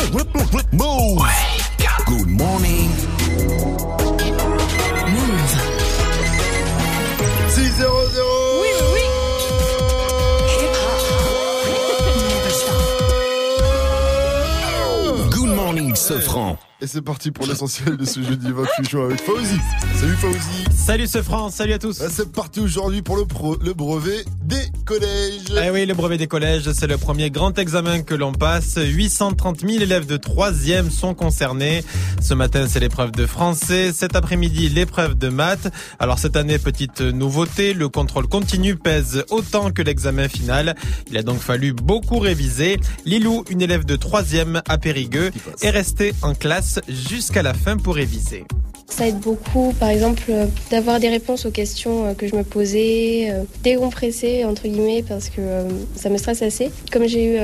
Move. Good morning. Move. 6 0 0 Oui, oui. Good morning, Sofran. Et c'est parti pour l'essentiel de ce jeudi 28 juin avec Fauzi. Salut Fauzi. Salut ce France, salut à tous. Ah, C'est parti aujourd'hui pour le, pro- le brevet des collèges. Eh oui, le brevet des collèges, c'est le premier grand examen que l'on passe. 830 000 élèves de 3e sont concernés. Ce matin, c'est l'épreuve de français. Cet après-midi, l'épreuve de maths. Alors cette année, petite nouveauté, le contrôle continu pèse autant que l'examen final. Il a donc fallu beaucoup réviser. Lilou, une élève de 3e à Périgueux, est restée en classe jusqu'à la fin pour réviser. Ça aide beaucoup, par exemple, euh, d'avoir des réponses aux questions euh, que je me posais, euh, décompresser, entre guillemets, parce que ça me stresse assez. Comme j'ai eu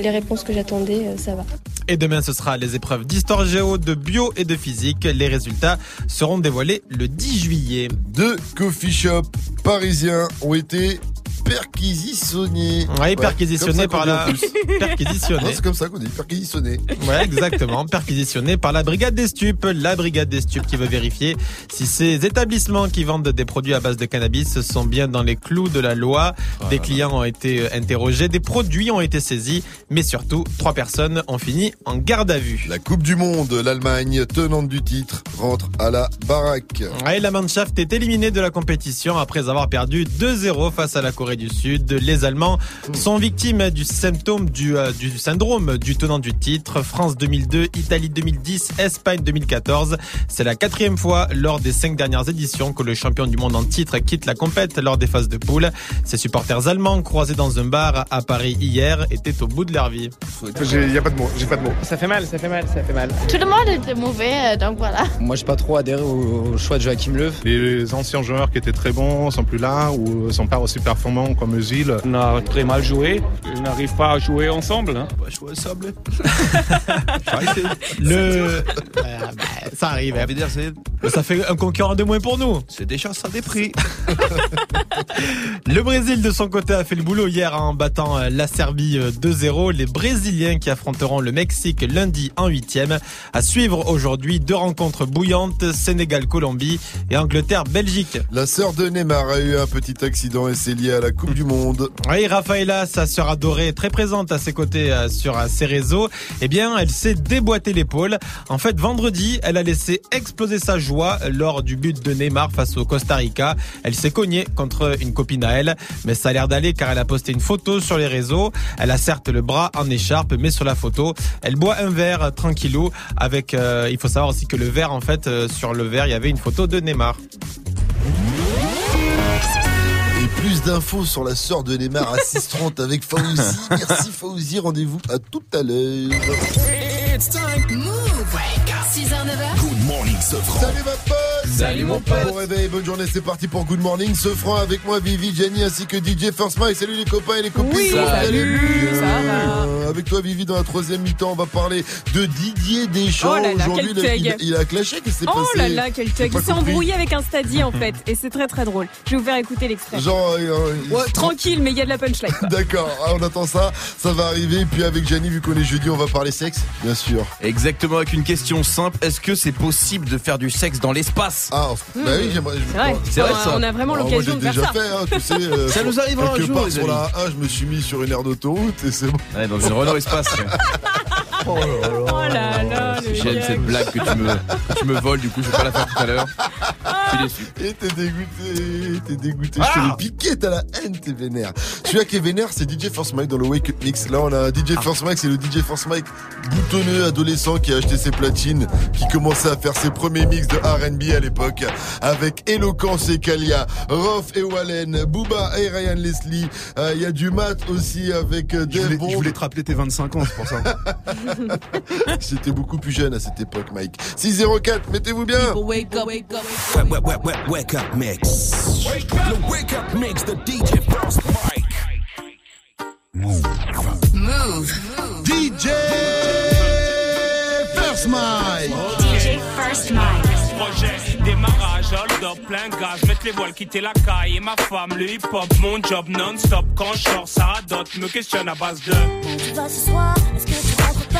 les réponses que j'attendais, ça va. Et demain, ce sera les épreuves d'histoire géo, de bio et de physique. Les résultats seront dévoilés le 10 juillet. Deux coffee shops parisiens ont été perquisitionnés. Ouais, ça par la... Perquisitionnés. c'est comme ça qu'on dit, perquisitionnés. Ouais, exactement. Perquisitionnés par la brigade des stupes. La brigade des stupes qui veut vérifier si ces établissements qui vendent des produits à base de cannabis sont bien dans les clous de la loi. Des clients ont été euh, interrogés, des produits ont été saisis, mais surtout, trois personnes ont fini en garde à vue. La Coupe du Monde, l'Allemagne, tenante du titre, rentre à la baraque. Ouais, la Mannschaft est éliminée de la compétition après avoir perdu 2-0 face à la Corée du Sud. Les Allemands sont victimes du symptôme du, euh, du syndrome du tenant du titre. France 2002, Italie 2010, Espagne 2014. C'est la quatrième fois lors des cinq dernières éditions que le champion du monde en titre quitte la compète lors des phases de poule. Ses supporters allemands croisés dans un bar à Paris hier étaient au bout de leur vie. Il n'y a pas de mots, j'ai pas de mots. Ça fait mal, ça fait mal, ça fait mal. Tout le monde était mauvais, euh, donc voilà. Moi, j'ai pas trop adhéré au, au choix de Joachim Löw. Les anciens joueurs qui étaent très bons sont plus là ou sont pas aussi performants comme Özil. On a très mal joué. On n'arrive pas à jouer ensemble. hein. Je vois ça, blé. Le... Ah, bah, ça arrive. hein. dire, Ça fait un concurrent de moins pour nous. c'est déjà ça des prix. Le Brésil, de son côté, a fait le boulot hier en battant euh, la Serbie euh, 2-0. Les Brésiliens qui affronteront le Mexique lundi en huitième. À suivre aujourd'hui deux rencontres bouillantes, Sénégal-Colombie et Angleterre-Belgique. La sœur de Neymar a eu un petit accident et c'est lié à la Coupe du Monde. Oui, Rafaela, sa sœur adorée, très présente à ses côtés euh, sur euh, ses réseaux, eh bien, elle s'est déboîté l'épaule. En fait, vendredi, elle a laissé exploser sa joie lors du but de Neymar face au Costa Rica. Elle s'est cognée contre une copine à elle, mais ça a l'air d'aller car elle a posté une photo sur les réseaux. Elle a certes le bras en écharpe, mais sur la photo, elle boit un verre euh, tranquillou avec, il faut savoir aussi que le verre, en fait, sur le verre, il y avait une photo de Neymar. Plus d'infos sur la sœur de Neymar à 6h30 avec Fauzi. Merci Fauzi, rendez-vous à tout à l'heure. It's time. Move. 6h, 9h. Good morning, Sofran. Salut ma pote Salut, mon pote. Bon réveil, bonne journée, c'est parti pour Good Morning. Ce franc avec moi, Vivi, Jenny ainsi que DJ First Mike. Salut les copains et les copines. Oui, salut, ça va. Euh, Avec toi Vivi, dans la troisième mi-temps, on va parler de Didier Deschamps. Oh là là, Aujourd'hui, quel il, il a clashé, qu'est-ce qui s'est Oh passé? là là, quel pas Il s'est embrouillé avec un stadi en fait. Et c'est très très drôle. Je vais vous faire écouter l'extrait. Genre, euh, il- Ouais, tranquille, mais il y a de la punchline. D'accord, ah, on attend ça, ça va arriver. Puis avec Jenny, vu qu'on est jeudi, on va parler sexe, bien sûr. Exactement, avec une question simple. Est-ce que c'est possible de faire du sexe dans l'espace Ah, bah oui, j'aimerais. C'est vrai. C'est vrai, On a- ça. On a vraiment Alors, l'occasion moi, de faire déjà ça. fait, hein, tu sais. euh, Ça nous arrivera un jour, part les sur la amis. A1, je me suis mis sur une aire d'autoroute et c'est bon. Ouais, dans une Renault Espace. Oh là là, le J'aime gag. cette blague que tu, me, que tu me voles, du coup, je vais pas la faire tout à l'heure. Je suis déçu. Et t'es dégoûté, t'es dégoûté. Ah je te l'ai piqué, t'as la haine, t'es vénère. Celui-là qui est vénère, c'est DJ Force Mike dans le Wake Up Mix. Là, on a un DJ Force Mike, c'est le DJ Force Mike boutonneux, adolescent qui a acheté ses platines, qui commençait à faire ses premiers mix de R&B à l'époque, avec Eloquence et Kalia, Roth et Wallen, Booba et Ryan Leslie. Euh, Il y a du mat aussi avec euh, Je Dave voulais, Bond. je voulais te rappeler tes 25 ans, c'est pour ça. J'étais beaucoup plus jeune à cette époque, Mike. 604, mettez-vous bien. Wake up, wake up. Wake, wake, wake, wake, wake up mix. The wake up mix, the DJ First Mike. Move. DJ First Mike. First. Projet, démarrage, hold up, plein gaz, mettre les voiles, quitter la caille. Et ma femme, le hip-hop, mon job non-stop, quand je sors, ça radote, me questionne à base de Tu vas ce soir, est-ce que tu rentres pas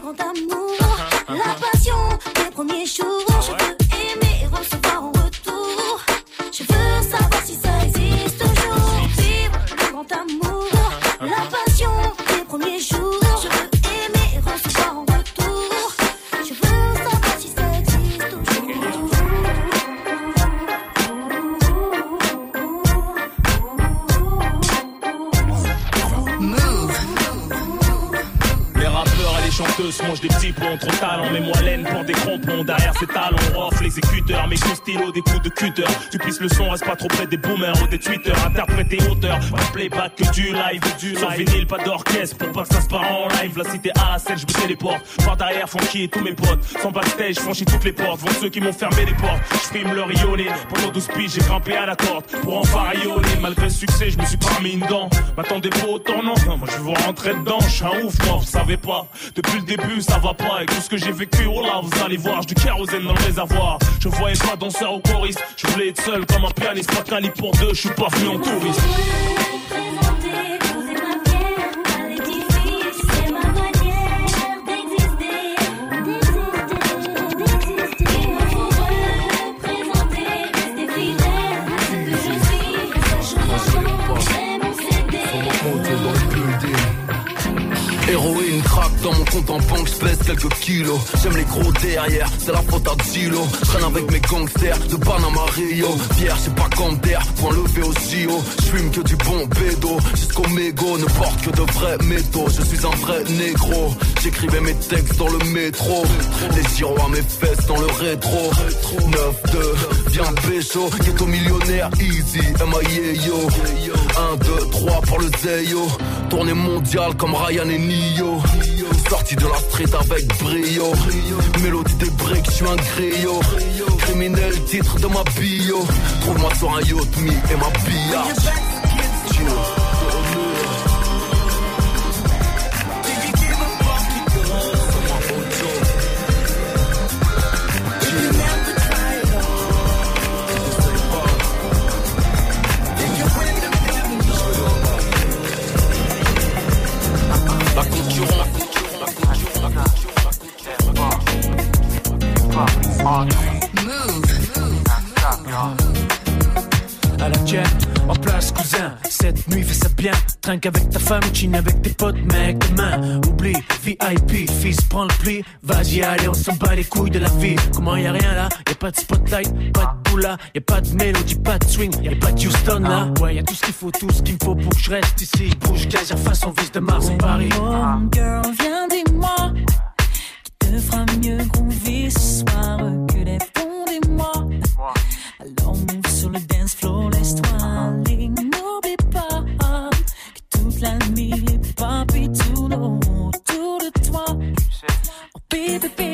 Grand amour, la passion des premiers jours. Je veux des coups de. Tu le son, reste pas trop près des boomers ou des tweeters. Interprète et auteur. Pas playback que du live. Du Sur vinyle, pas d'orchestre pour pas que ça se part en live. La cité A celle, je me téléporte. Par derrière, funky et tous mes potes. Sans backstage, franchis toutes les portes. Vont ceux qui m'ont fermé les portes. Je filme le rionner. Pendant 12 piges, j'ai grimpé à la corde. Pour en farillonner. Malgré le succès, je me suis pas mis une dent. M'attendez pas autant, non. Moi, je vous rentrer dedans. Je suis un ouf, moi, vous savez pas. Depuis le début, ça va pas. Avec tout ce que j'ai vécu, oh là, vous allez voir. J'ai du kérosène dans le réservoir. Je voyais pas danseur ou choriste. Je voulais être seul comme un pianiste. Pas lit pour deux. Je suis pas venu en touriste. Compte en banque, je pèse quelques kilos. J'aime les gros derrière, c'est la faute à Dilo. Je traîne avec mes gangsters de Panama Rio. Pierre, c'est pas comme d'air, point levé au JO. Je fume que du bon bédo, jusqu'au mégot, ne porte que de vrais métaux. Je suis un vrai négro, j'écrivais mes textes dans le métro. Les gyros à mes fesses dans le rétro. 9-2, viens pécho, ghetto millionnaire, easy, M.I.A. yo. 1, 2, 3 pour le Zeyo. Tournée mondiale comme Ryan et Nio. Sorti de la street avec brio. Mélodie des breaks, je suis un griot. Criminel, titre de ma bio. Trouve-moi sur un yacht, me et ma billard. À la jet, en place cousin. Cette nuit fais ça bien. Trinque avec ta femme, chine avec tes potes Mec demain, oublie VIP, fils prends le pli. Vas-y allez on s'en bat les couilles de la vie. Comment y a rien là, y a pas de spotlight Pas de boula, y a pas de mélodie, pas de swing. Y a pas de Houston là. Ouais y a tout ce qu'il faut, tout ce qu'il me faut pour que je reste ici. Bouge, gaz, façon vis de Mars et Paris. Home girl, viens dis-moi te fera mieux groover ce soir que les fonds des mois. Alors move sur le dance floor, laisse-toi aller. N'oublie pas que toute la nuit les papis tournent autour de toi. Oh baby, baby,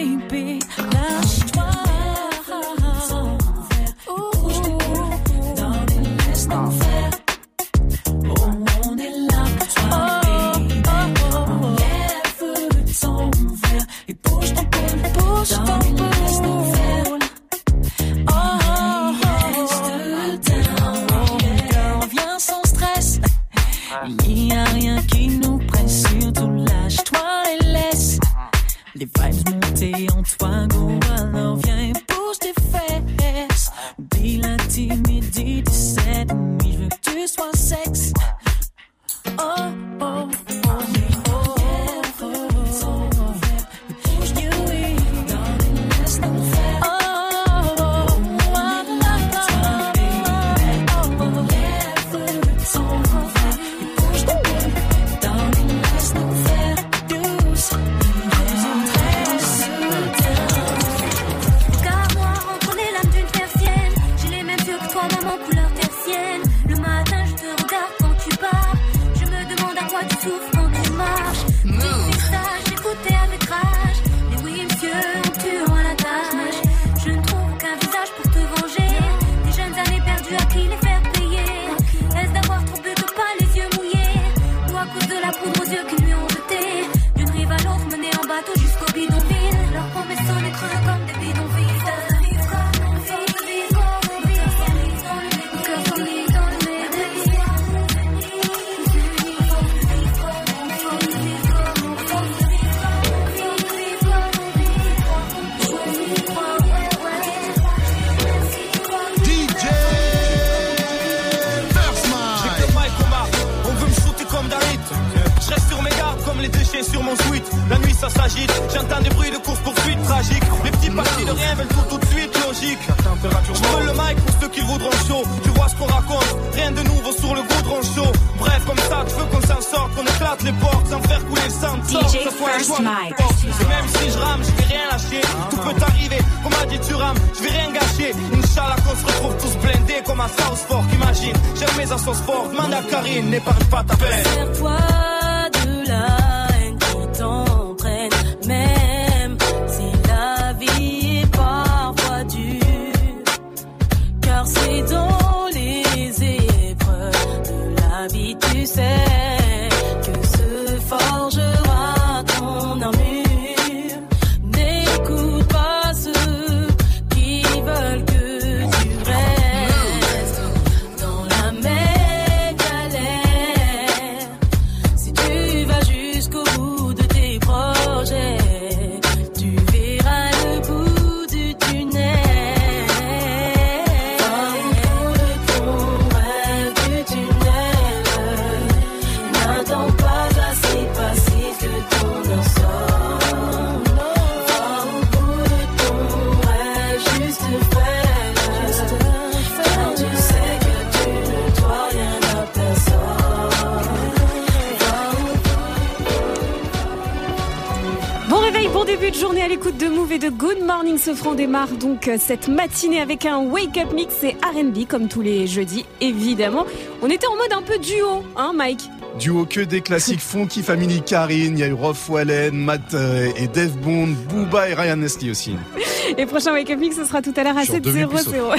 démarre donc euh, cette matinée avec un wake up mix et R&B comme tous les jeudis évidemment. On était en mode un peu duo, hein Mike? Duo que des classiques Funky Family Karine, il y a eu Rolf Wallen, Matt euh, et Dave Bond, Booba et Ryan Nestlé aussi. Et prochain wake up mix ce sera tout à l'heure à Je suis 7 redevenu 0 0.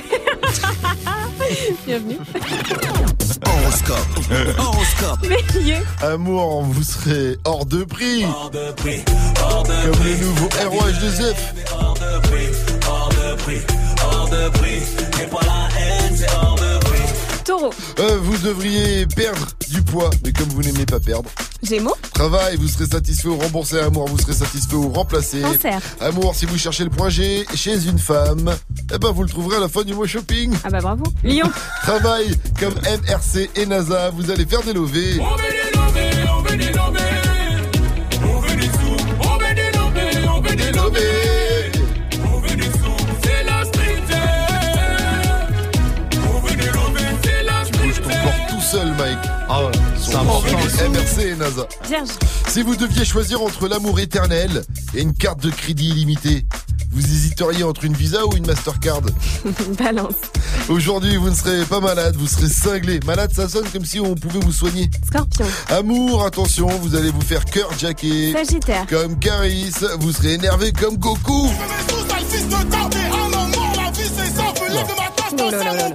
Bienvenue. Horoscope. Horoscope. Bélier. Amour, vous serez hors de prix. Comme le nouveau ROH2F. Hors de prix, hors de prix, hors de prix. Et pas la haine, c'est hors de prix. Taureau. Euh, vous devriez perdre du poids, mais comme vous n'aimez pas perdre. Gémeaux. Travail, vous serez satisfait ou remboursé. Amour, vous serez satisfait ou remplacé. Cancer. Amour, si vous cherchez le point G chez une femme, eh ben vous le trouverez à la fin du mois shopping. Ah bah bravo. Lion. Travail, comme MRC et NASA, vous allez faire des lovés, c'est Son important. profil MRC et NASA. Vierge. Si vous deviez choisir entre l'amour éternel et une carte de crédit illimitée, vous hésiteriez entre une Visa ou une Mastercard Balance. Aujourd'hui, vous ne serez pas malade, vous serez cinglé. Malade, ça sonne comme si on pouvait vous soigner. Scorpion. Amour, attention, vous allez vous faire cœur jacké. Sagittaire. Comme Caris, vous serez énervé comme Goku. Oh là là là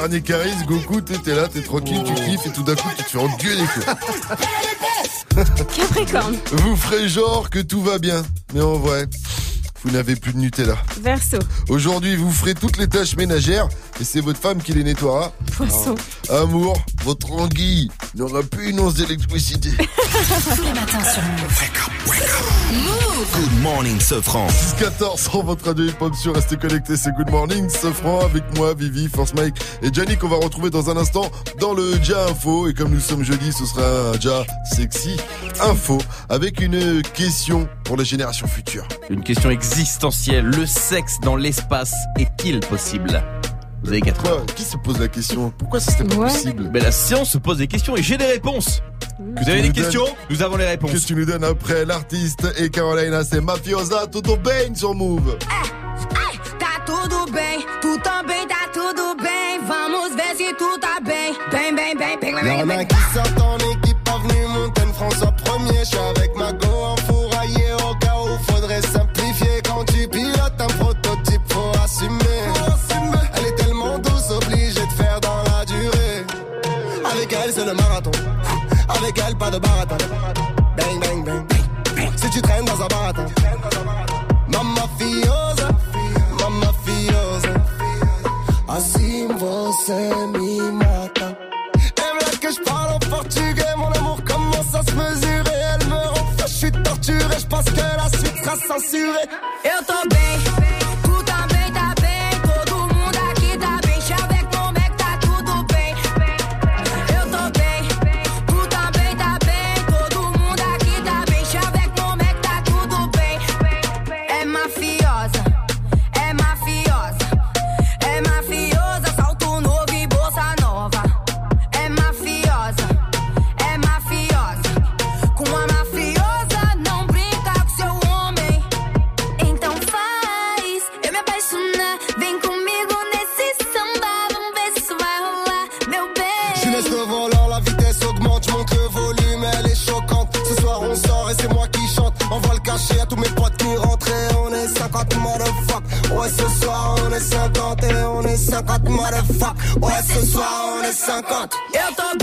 dernier Caris, Goku, t'es t'es là, t'es tranquille, tu kiffes et tout d'un coup tu te fais engueuler. Capricorne. Vous ferez genre que tout va bien, mais en vrai, vous n'avez plus de Nutella. Verseau. Aujourd'hui, vous ferez toutes les tâches ménagères et c'est votre femme qui les nettoiera. Poisson. Amour, votre anguille n'aura plus une once d'électricité. Tous les matins sur Move. Move. Good morning, Sofran. 14 sur votre radio hip-hop sur Restez connectés, c'est Good Morning, Sofran avec moi, Vivi, Force Mike et Gianni qu'on va retrouver dans un instant dans le Ja Info. Et comme nous sommes jeudi, ce sera un Ja sexy info avec une question pour les générations futures. Une question existentielle. Le sexe dans l'espace est-il possible? Vous avez 4 Quoi Qui se pose la question? Pourquoi ça serait pas Ouais. possible? Mais la science se pose des questions et j'ai des réponses. Que Vous tu avez nous des questions? Donnes- Nous avons les Que réponses. tu nous donnes après l'artiste et Carolina, c'est Mafiosa, Toto Bane sur Move. Tá tudo bem, tu também tá tudo bem. Vamos ver se tu tá bem. Bem, bem, bem, bem, bem, bem, Y'en a qui sortent en équipe, avenue Montaigne, François você me mata. Et là que je parle en portugais, mon amour commence à se mesurer. Elle me rend je suis torturé, je pense que la suite sera censurée. Eu est 50 et on est 50 motherfuck. Ouais, ce soir on est 50. Eu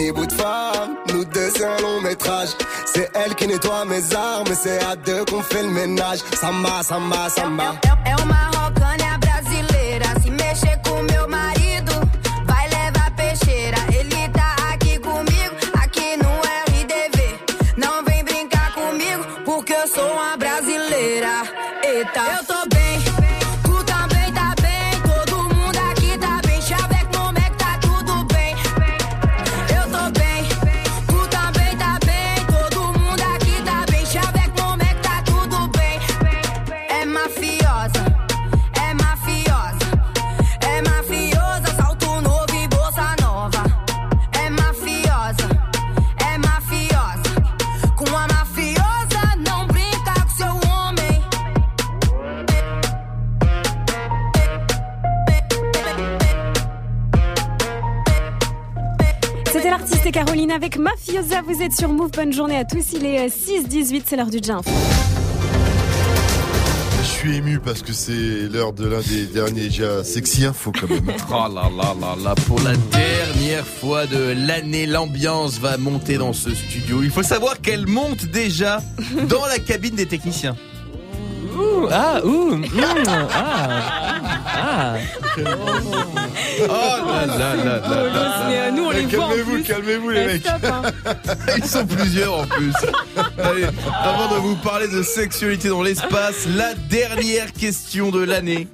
petit bout de femme, nous deux c'est un long métrage. C'est elle qui nettoie mes armes, c'est à deux qu'on fait le ménage. Samba, samba, samba. É uma rocânia brasileira. Se mexer com meu marido, vai levar peixeira. Ele tá aqui comigo, aqui no RDV. Não vem brincar comigo, porque eu sou uma avec Mafiosa. Vous êtes sur Move. Bonne journée à tous. Il est euh, 6-18. C'est l'heure du jump. Je suis ému parce que c'est l'heure de l'un des derniers déjà sexy info quand même. Oh là là là là, pour la dernière fois de l'année, l'ambiance va monter dans ce studio. Il faut savoir qu'elle monte déjà dans la cabine des techniciens. Ouh, ah, ouh, mm, ah, ah. Oh là là là là. Mais, euh, nous, on les voit Calmez-vous, calmez-vous les Eh, mecs. hein. Ils sont plusieurs en plus. Allez, avant de vous parler de sexualité dans l'espace, la dernière question de l'année.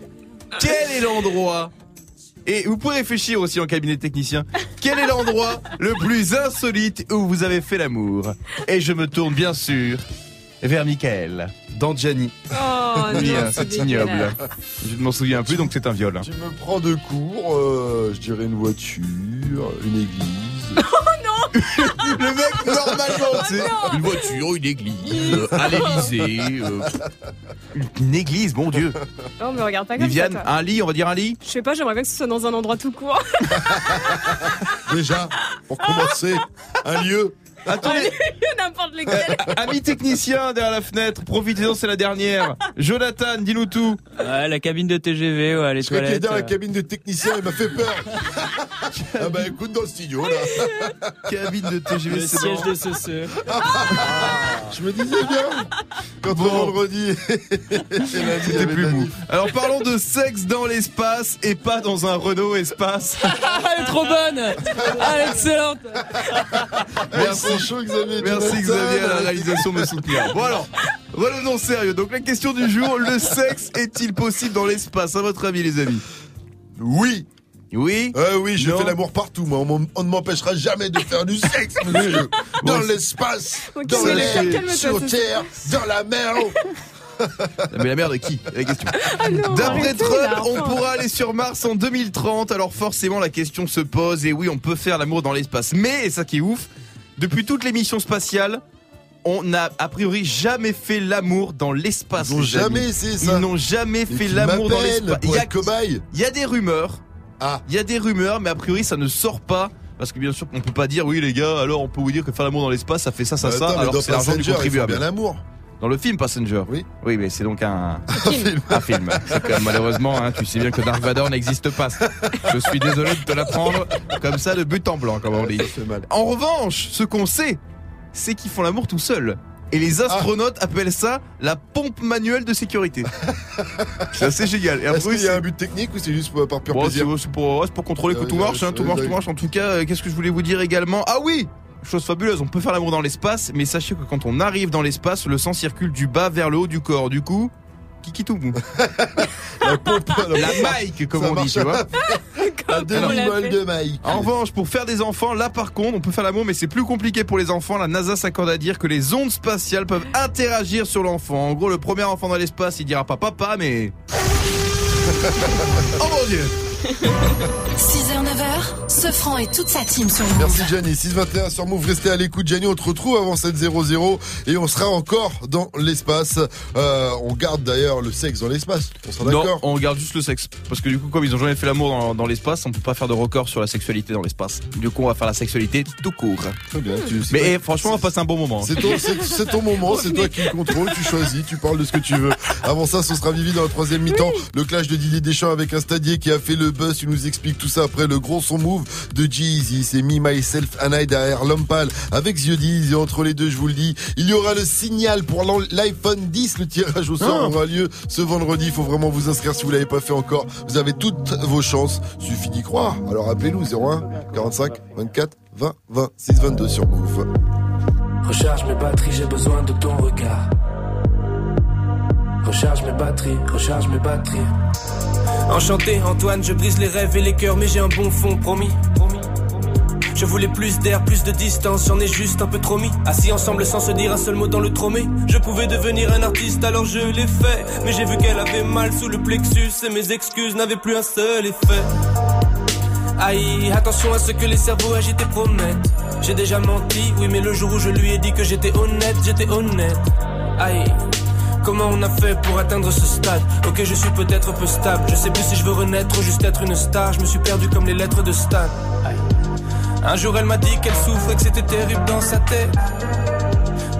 Quel est l'endroit et vous pouvez réfléchir aussi en cabinet technicien. Quel est l'endroit le plus insolite où vous avez fait l'amour? Et je me tourne bien sûr vers Michael, dans Gianni. Oh, oui, non, hein, c'est ignoble. Je ne m'en souviens plus, donc c'est un viol. hein. Tu me prends de court, euh, je dirais une voiture, une église. Le mec, normalement, tu sais, une voiture, une église, euh, à l'Elysée, euh, une église, mon Dieu. Non, mais regarde pas comme Viviane, ça. toi. un lit, on va dire un lit? Je sais pas, j'aimerais bien que ce soit dans un endroit tout court. Déjà, pour commencer, un lieu. Attendez, N'importe lequel. ami technicien derrière la fenêtre, profitez-en, c'est la dernière. Jonathan, dis-nous tout. Ouais, la cabine de TGV, ouais, les Je toilettes. dans la euh. cabine de technicien, il m'a fait peur. ah bah écoute dans le studio là. Cabine de TGV, Le siège bon. de ce ce. Je me disais bien. Quand Bon. le vendredi. C'était plus mou. Alors parlons de sexe dans l'espace et pas dans un Renault espace. Ah, elle est trop bonne Ah, elle est excellente Merci chaud Xavier. Merci. Xavier à la réalisation de me soutenir. Bon alors, revenons sérieux. Donc la question du jour, le sexe est-il possible dans l'espace? À votre avis les amis? Oui. Oui? Euh, oui, je Non. fais l'amour partout, moi. On ne m'empêchera jamais de faire du sexe, monsieur. Dans l'espace, dans l'air, sur terre, dans la mer. Mais la mère de qui? C'est La question. Ah non, D'après Trump, là, on pourra aller sur Mars en 2030. Alors forcément, la question se pose. Et oui, on peut faire l'amour dans l'espace. Mais, et ça qui est ouf, depuis toutes les missions spatiales, on n'a a priori jamais fait l'amour dans l'espace. Ils n'ont amis. jamais essayé ça. Ils n'ont jamais Et fait l'amour dans l'espace. Il y a- être cobaye. Il y a des rumeurs. Ah. Il y a des rumeurs, mais a priori, ça ne sort pas. Parce que bien sûr, on peut pas dire, oui les gars, alors on peut vous dire que faire l'amour dans l'espace, ça fait ça, ça, Attends, ça, mais alors c'est l'argent du contribuable. bien l'amour. Dans le film Passenger Oui. Oui, mais c'est donc un, un film. C'est comme, malheureusement, hein, tu sais bien que Dark Vador n'existe pas. Je suis désolé de te l'apprendre comme ça de but en blanc, comme on dit. fait mal. En revanche, ce qu'on sait, c'est qu'ils font l'amour tout seuls. Et les astronautes appellent ça la pompe manuelle de sécurité. c'est assez génial. Est-ce qu'il y a un but technique ou c'est juste pour, par pur Bon, plaisir c'est pour, pour contrôler que Euh, tout marche, hein, euh, tout marche, euh, tout marche. En tout cas, qu'est-ce que je voulais vous dire également? Ah oui Chose fabuleuse, on peut faire l'amour dans l'espace, mais sachez que quand on arrive dans l'espace, le sang circule du bas vers le haut du corps. Du coup, kikitou. La pompe, La Mike, comme Ça on dit, tu vois. Un fait. de Mike. En revanche, pour faire des enfants, là par contre, on peut faire l'amour, mais c'est plus compliqué pour les enfants. La NASA s'accorde à dire que les ondes spatiales peuvent interagir sur l'enfant. En gros, le premier enfant dans l'espace, il dira pas papa, mais. oh mon dieu 6h, 9h, ce franc et toute sa team sur Move. Merci Gianni. 621 sur Move. Restez à l'écoute. Gianni, on te retrouve avant 7.00 et on sera encore dans l'espace. Euh, on garde d'ailleurs le sexe dans l'espace. On sera Non, d'accord on garde juste le sexe. Parce que du coup, comme ils ont jamais fait l'amour dans, dans l'espace, on peut pas faire de record sur la sexualité dans l'espace. Du coup, on va faire la sexualité tout court. Très bien. tu- Mais eh, franchement, on va passer un bon moment. C'est ton, c'est- c'est ton moment, c'est toi qui le contrôle, tu choisis, tu parles de ce que tu veux. Avant ça, ce sera Vivi dans la troisième mi-temps. Le clash de Didier Deschamps avec un stadier qui a fait le buzz. Tu nous expliques tout ça après le gros son move de Jeezy. C'est Me, Myself and I derrière Lompal avec Ziodiz. Et entre les deux, je vous le dis, il y aura le signal pour l'iPhone 10. Le tirage au sort Ah. aura lieu ce vendredi. Il faut vraiment vous inscrire si vous l'avez pas fait encore. Vous avez toutes vos chances. Suffit d'y croire. Alors appelez-nous 01 45 24 20 20 6 22 sur Move. Recharge mes batteries, j'ai besoin de ton regard. Recharge mes batteries, recharge mes batteries. Enchanté, Antoine, je brise les rêves et les cœurs, mais j'ai un bon fond, promis. Je voulais plus d'air, plus de distance, j'en ai juste un peu trop mis. Assis ensemble sans se dire un seul mot dans le tromé. Je pouvais devenir un artiste, alors je l'ai fait. Mais j'ai vu qu'elle avait mal sous le plexus et mes excuses n'avaient plus un seul effet. Aïe, attention à ce que les cerveaux agités promettent. J'ai déjà menti, oui, mais le jour où je lui ai dit que j'étais honnête, j'étais honnête. Aïe. Comment on a fait pour atteindre ce stade Ok, je suis peut-être peu stable. Je sais plus si je veux renaître ou juste être une star. Je me suis perdu comme les lettres de Stan. Un jour, elle m'a dit qu'elle souffrait, que c'était terrible dans sa tête.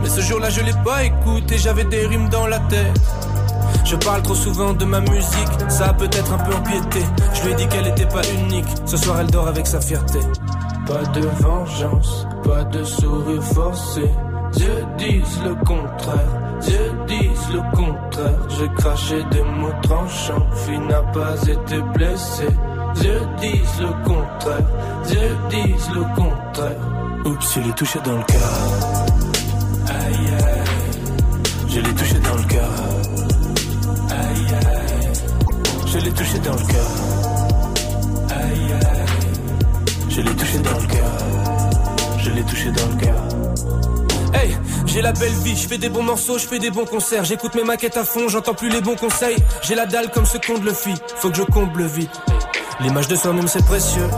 Mais ce jour-là, je l'ai pas écouté, j'avais des rimes dans la tête. Je parle trop souvent de ma musique, ça a peut-être un peu empiété. Je lui ai dit qu'elle était pas unique, ce soir elle dort avec sa fierté. Pas de vengeance, pas de sourire forcé. Dieu disent le contraire, Dieu disent le contraire. J'ai craché des mots tranchants, fille n'a pas été blessée. Dieu disent le contraire, Dieu disent le contraire. Oups, je l'ai touché dans le cœur. Aïe aïe, je l'ai touché dans le cœur. Aïe aïe, je l'ai touché dans le cœur. Aïe aïe, je l'ai touché dans le cœur. Je l'ai touché dans le cœur. J'ai la belle vie, je fais des bons morceaux, je fais des bons concerts, j'écoute mes maquettes à fond, j'entends plus les bons conseils. J'ai la dalle comme ce qu'on le fit, faut que je comble vite. L'image de soi-même c'est précieux.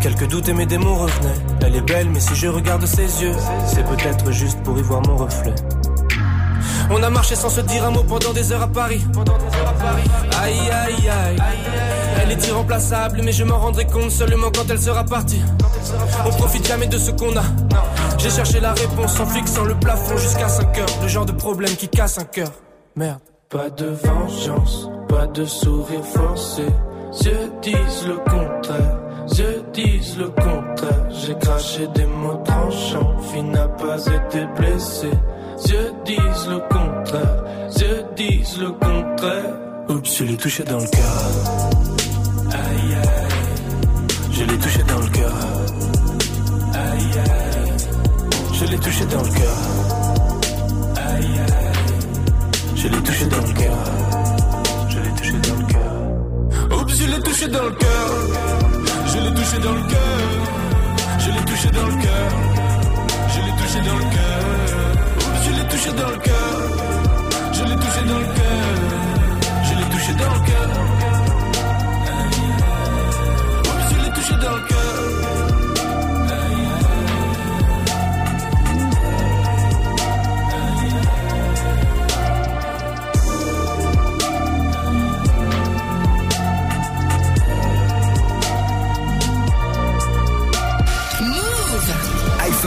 Quelques doutes et mes démons revenaient. Elle est belle, mais si je regarde ses yeux, c'est peut-être juste pour y voir mon reflet. On a marché sans se dire un mot pendant des heures à Paris. Aïe aïe aïe. Elle est irremplaçable, mais je m'en rendrai compte seulement quand elle sera partie. On profite jamais de ce qu'on a. J'ai cherché la réponse en fixant le plafond jusqu'à 5 heures. Le genre de problème qui casse un cœur. Merde. Pas de vengeance, pas de sourire forcé. Dieu disent le contraire, Dieu disent le contraire. J'ai craché des mots tranchants, fille n'a pas été blessée. Dieu disent le contraire, Dieu disent le contraire. Oups, je l'ai touché dans le cœur. Aïe aïe, je l'ai touché dans le cœur. Aïe aïe, je l'ai touché dans le cœur. Aïe je l'ai touché dans le cœur. Je l'ai touché dans le cœur. Oups, je l'ai touché dans le cœur. Je l'ai touché dans le cœur. Je l'ai touché dans le cœur. Je l'ai touché dans le cœur. Oups, je l'ai touché dans le cœur. Je l'ai touché dans le cœur. Je l'ai touché dans le cœur. Oups, je l'ai touché dans le cœur.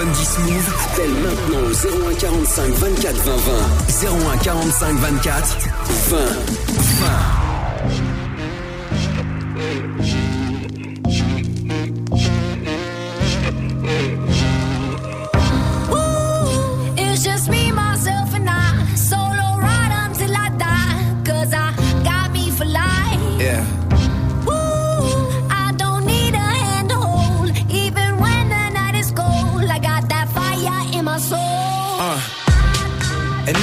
iPhone 10 Move, appelle maintenant au 01 45 24 20 20. 01 45 24 20 20.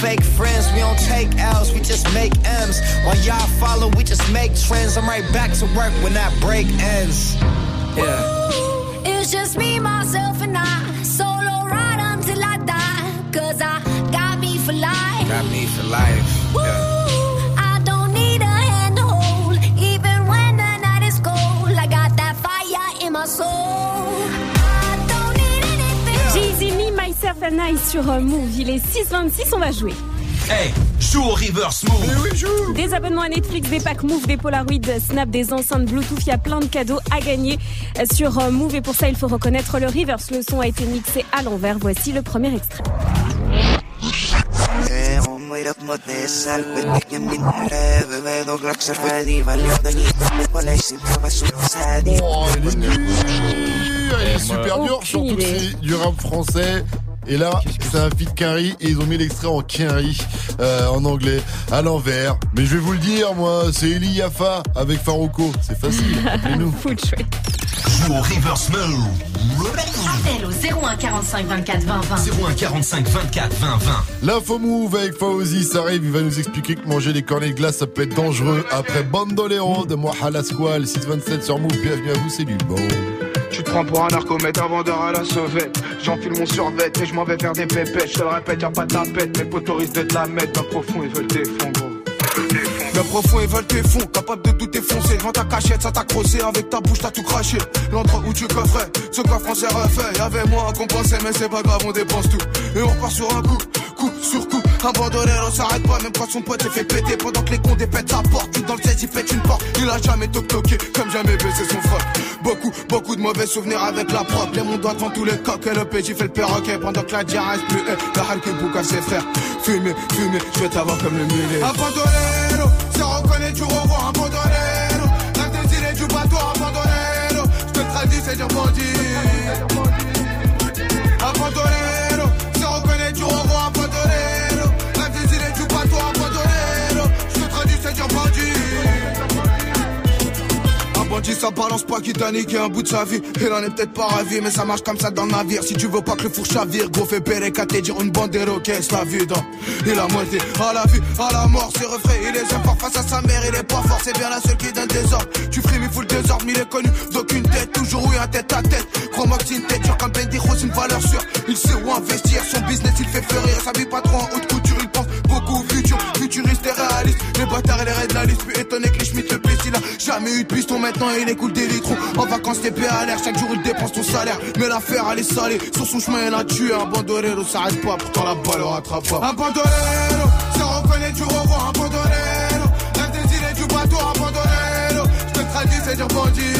Fake friends, we don't take L's, we just make M's. While y'all follow, we just make trends. I'm right back to work when that break ends. Yeah. It's just me, myself, and I. Solo ride until I die. Cause I got me for life. Got me for life. Yeah. I don't need a handhold. Even when the night is cold, I got that fire in my soul. Myself and sur euh, Move. Il est 6h26, on va jouer. Hey, joue au reverse move. Des abonnements à Netflix, des packs Move, des Polaroid, Snap, des enceintes Bluetooth. Il y a plein de cadeaux à gagner euh, sur euh, Move. Et pour ça, il faut reconnaître le reverse. Le son a été mixé à l'envers. Voici le premier extrait. Oh, elle est super dure, surtout que idée. c'est du rap français. Et là, c'est un feat Quinry et ils ont mis l'extrait en Quinry, euh, en anglais, à l'envers. Mais je vais vous le dire, moi, c'est Eli Yafa avec Farouko. C'est facile, appelez-nous. Joue au reverse move. Appel au 01 45 24 20 20. 01 45 24 20 20. L'info move avec Fauzi, ça arrive, il va nous expliquer que manger des cornets de glace, ça peut être dangereux. Après Bandolero de Mohala Squall, 627 sur Move, bienvenue à vous, c'est du bon. Tu te prends pour un narcomètre, un vendeur à la sauvette. J'enfile mon survêt et je m'en vais faire des pépettes. Je te le répète, y'a pas de tapette. Mes potos risquent de la mettre. D'un profond, ils veulent tes fonds, gros. Profond, ils veulent tes fonds. Capable de tout défoncer. Devant ta cachette, ça t'a crossé. Avec ta bouche, t'as tout craché. L'endroit où tu coffrais, ce coffre s'est refait. Y'avait moins à compenser, mais c'est pas grave, on dépense tout. Et on repart sur un coup, coup sur coup. Abandonné, on s'arrête pas, même quand son pote s'est fait péter. Pendant que les cons dépètent sa porte, tout dans le 16, il pète une porte. Il a jamais toc toqué, comme jamais baissé son frère. Beaucoup, beaucoup de mauvais souvenirs avec la propre. Les mon doigt devant tous les coques et le PJ fait le perroquet. Pendant que la diarrhée plus haie, la halle que boucle à ses frères. Fumer, fumer, je vais t'avoir comme le mulet. Abandonné, c'est reconnaître du revoir, abandonné. L'intensité du bateau, abandonné. Je te traduis, c'est dire bandit. Abandonné, c'est ça balance pas qui t'a niqué un bout de sa vie. Il en est peut-être pas ravi mais ça marche comme ça dans le navire. Si tu veux pas que le four chavire Gros fait péré t'es dire une bande qu'est-ce la vie dans Il a moitié à la vie, à la mort C'est refait, il est fort face à sa mère Il est pas fort, c'est bien la seule qui donne des ordres. Tu frimes, il fout le désordre il est connu d'aucune tête. Toujours eu un tête à tête. Crois-moi que c'est une tête dure comme Ben Diro, c'est une valeur sûre. Il sait où investir, son business il fait fleurir. Sa vie pas trop en haute couture, il pense beaucoup au futur Futuriste et réaliste Les bâtards et les raids de la liste Plus étonné que les Schmitt le a jamais eu de piston maintenant il écoule des litrons. En vacances t'es à l'air Chaque jour il dépense ton salaire. Mais l'affaire elle est salée. Sur son chemin elle a tué Un bandolero s'arrête pas Pourtant la balle le rattrape pas. Un bandolero C'est reconnaître du revoir Un bandolero L'intensité du bateau Un bandolero Je te traduis c'est dire bandit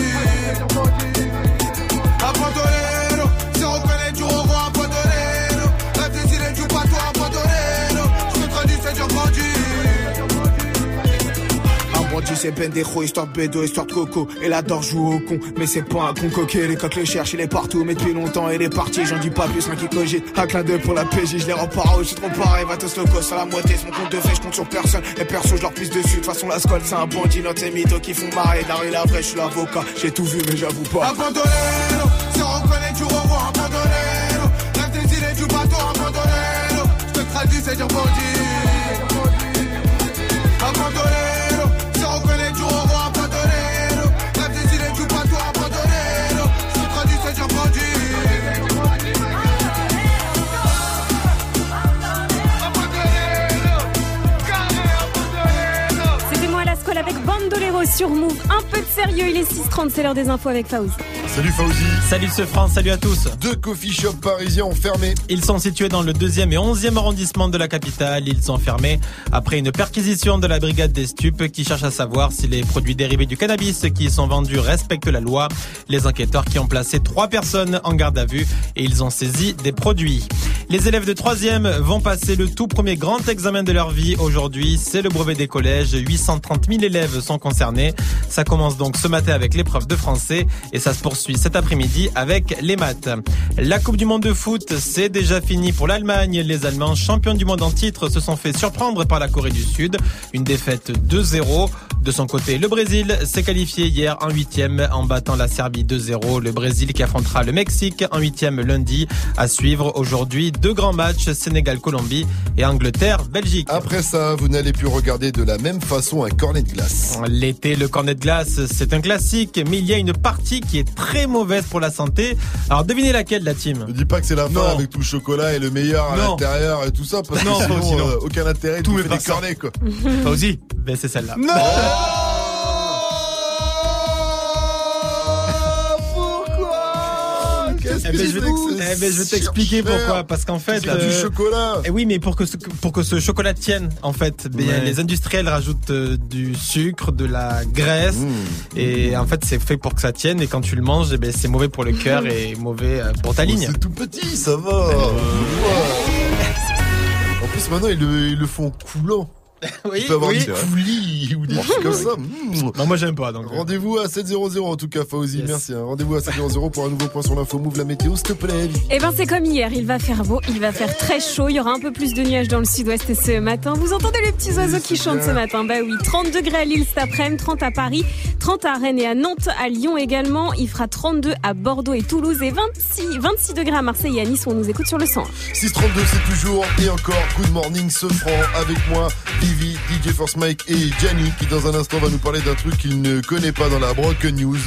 bandit c'est Bendejo, histoire de bédo, histoire de coco. Et la dor joue au con, mais c'est pas un con coquet. Les coques le cherchent, il est partout, mais depuis longtemps il est parti. J'en dis pas plus, un qui cogite, un clin d'œil pour la PJ Je les rends pas je trop pareil, va tous le gosse à la moitié C'est mon compte de fait, je compte sur personne. Et perso je leur pisse dessus, de toute façon la scolle c'est un bandit. Notre c'est mythos qui font marrer, la la vraie, je suis l'avocat. J'ai tout vu mais j'avoue pas. Abandonné, c'est reconnaître du revoir, abandonné L'intensité du bateau, abandonné Je te traduis, c'est dire bandit. Abandonné, avec Bandolero sur Move. Un peu de sérieux, il est 6h30, c'est l'heure des infos avec Faouzi. Salut Fauzi. Salut ce France, salut à tous. Deux coffee shops parisiens ont fermé. Ils sont situés dans le deuxième et onzième arrondissement de la capitale. Ils sont fermés après une perquisition de la brigade des stupes qui cherche à savoir si les produits dérivés du cannabis qui y sont vendus respectent la loi. Les enquêteurs qui ont placé trois personnes en garde à vue et ils ont saisi des produits. Les élèves de troisième vont passer le tout premier grand examen de leur vie aujourd'hui. C'est le brevet des collèges. 830 000 élèves sont concernés. Ça commence donc ce matin avec l'épreuve de français et ça se poursuit cet après-midi avec les maths. La Coupe du Monde de foot, c'est déjà fini pour l'Allemagne. Les Allemands, champions du monde en titre, se sont fait surprendre par la Corée du Sud. Une défaite 2-0. De son côté, le Brésil s'est qualifié hier en huitième en battant la Serbie 2-0. Le Brésil qui affrontera le Mexique en huitième lundi. À suivre aujourd'hui deux grands matchs Sénégal-Colombie et Angleterre-Belgique. Après ça, vous n'allez plus regarder de la même façon un cornet de glace. L'été, le cornet de glace, c'est un classique, mais il y a une partie qui est très mauvaise pour la santé. Alors devinez laquelle, la team? Ne dis pas que c'est la fin Non. avec tout le chocolat et le meilleur à l'intérieur et tout ça, parce Non, que sinon, euh, aucun intérêt Tout est des cornets, quoi. Fauzi Ben c'est celle-là. Non Eh ben, je eh ben, je vais t'expliquer pourquoi. Parce qu'en fait, Il y a du chocolat. Eh oui, mais pour que ce, pour que ce chocolat tienne, en fait, ben, Ouais. les industriels rajoutent euh, du sucre, de la graisse, Mmh. et en fait, c'est fait pour que ça tienne. Et quand tu le manges, eh ben, c'est mauvais pour le cœur et mauvais euh, pour ta Oh, ligne. C'est tout petit, ça va. En plus, maintenant, ils le, ils le font coulant. Oui, Il peut avoir oui. coulis ou des trucs comme ça. Mmh. Non, moi, j'aime pas. Donc, euh. Rendez-vous à 700 en tout cas, Fauzi. Yes. Merci. hein. Rendez-vous à 700 pour un nouveau point sur l'info. Move la météo, s'il te plaît. Eh ben c'est comme hier, il va faire beau, il va faire très chaud, il y aura un peu plus de nuages dans le sud-ouest ce matin. Vous entendez les petits oiseaux qui chantent ce matin? Bah oui, 30 degrés à Lille cet après-midi, 30 à Paris, 30 à Rennes et à Nantes, à Lyon également. Il fera 32 à Bordeaux et Toulouse et 26, 26 degrés à Marseille et à Nice où on nous écoute sur le 100. 632, c'est toujours et encore Good Morning Sofran avec moi, DJ Force Mike et Gianni qui dans un instant va nous parler d'un truc qu'il ne connaît pas dans la Broken News.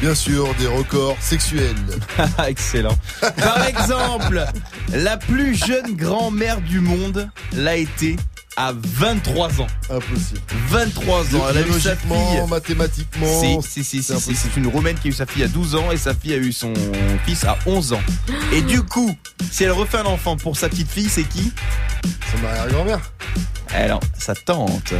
Bien sûr, des records sexuels. Excellent. Par exemple, la plus jeune grand-mère du monde l'a été à 23 ans. Impossible. 23 ans. Elle a eu sa fille. mathématiquement. Si, si, si, si, si, c'est une Roumaine qui a eu sa fille à 12 ans et sa fille a eu son fils à 11 ans. Et du coup, si elle refait un enfant pour sa petite fille, c'est qui? Son arrière-grand-mère. Alors, sa tante.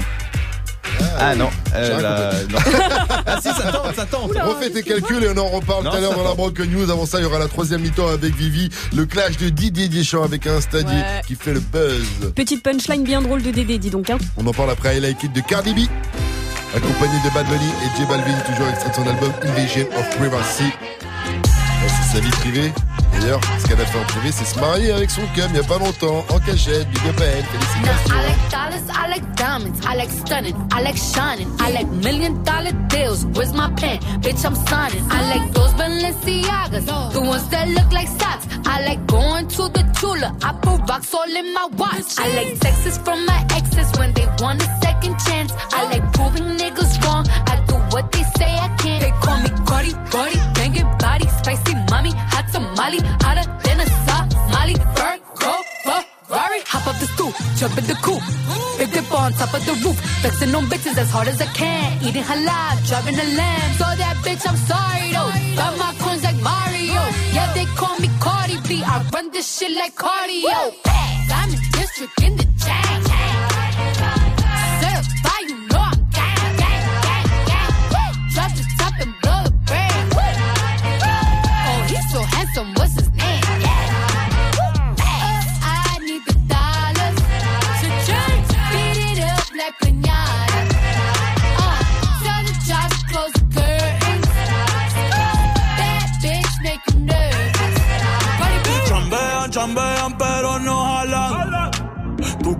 Ah non, euh, la- non. Ah si, ça tente, ça tente. Refais tes calculs et on en reparle Non, tout à l'heure ça dans la tente. Broken News. Avant ça, il y aura la troisième mi-temps avec Vivi, le clash de Didier Deschamps avec un stadier Ouais. qui fait le buzz. Petite punchline bien drôle de Dédé, dis donc. Hein. On en parle après I Like It de Cardi B, accompagné de Bad Bunny et J Balvin, toujours extrait de son album Invasion of Privacy. C'est sa vie privée. D'ailleurs, ce qu'elle a fait en privé, c'est se marier avec son il pas longtemps, en cachette, big up à elle, félicitations. I like dollars, I like diamonds, I like stunning, I like shining, I like million dollar deals. Where's my pen? Bitch, I'm signing. I like those Balenciagas, the ones that look like socks. I like going to the Tula, I put rocks all in my watch. I like texts from my exes when they want a second chance. I like proving niggas wrong. I do what they say I can't. They call me Cardi, Cardi, mommy, hot tamale, hotter than a Somali. Virgo, Ferrari, hop up the stoop, jump in the coupe. Big dip on top of the roof, flexing on bitches as hard as I can. Eating halal, driving a lamb. So that bitch, I'm sorry though. Got my coins like Mario. Yeah, they call me Cardi B. I run this shit like cardio. Diamond district in the chain.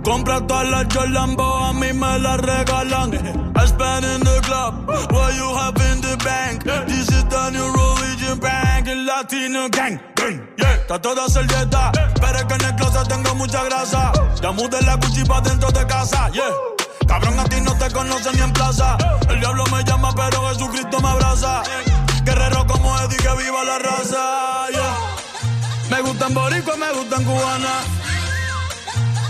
Tú compras todas las Jolambo, a mí me las regalan. I spend in the club, what you have in the bank. This is the new religion bank, el latino gang. Yeah, está toda servieta, pero es que en el closet tengo mucha grasa. Ya mudé la Gucci dentro de casa, yeah. Cabrón, a ti no te conocen ni en plaza. El diablo me llama, pero Jesucristo me abraza. Guerrero como Eddie, que viva la raza, yeah. Me gustan boricua, me gustan cubana.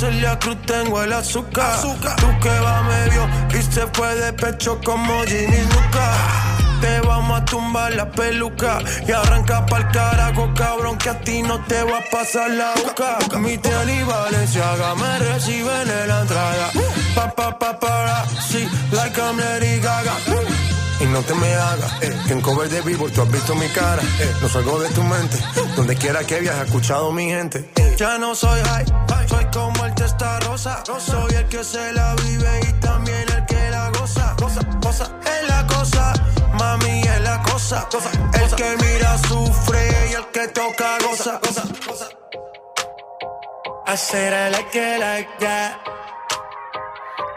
Celia Cruz tengo el azúcar. Tú que va medio y se fue de pecho como Ginny Luca. Te vamos a tumbar la peluca y arranca pa'l carajo, cabrón, que a ti no te va a pasar la boca. Mi tele y Valenciaga me reciben en la entrada. Pa, pa, pa, para, sí, like I'm Lady Gaga. Y no te me hagas, eh, en cover de Billboard tú has visto mi cara, eh, no salgo de tu mente, donde quiera que viajes, escuchado mi gente. eh. Ya no soy high, soy como el testa rosa, soy el que se la vive y también el que la goza, goza, goza, es la cosa, mami es la cosa, cosa, el que mira sufre y el que toca goza, goza, goza. I said I like it like that.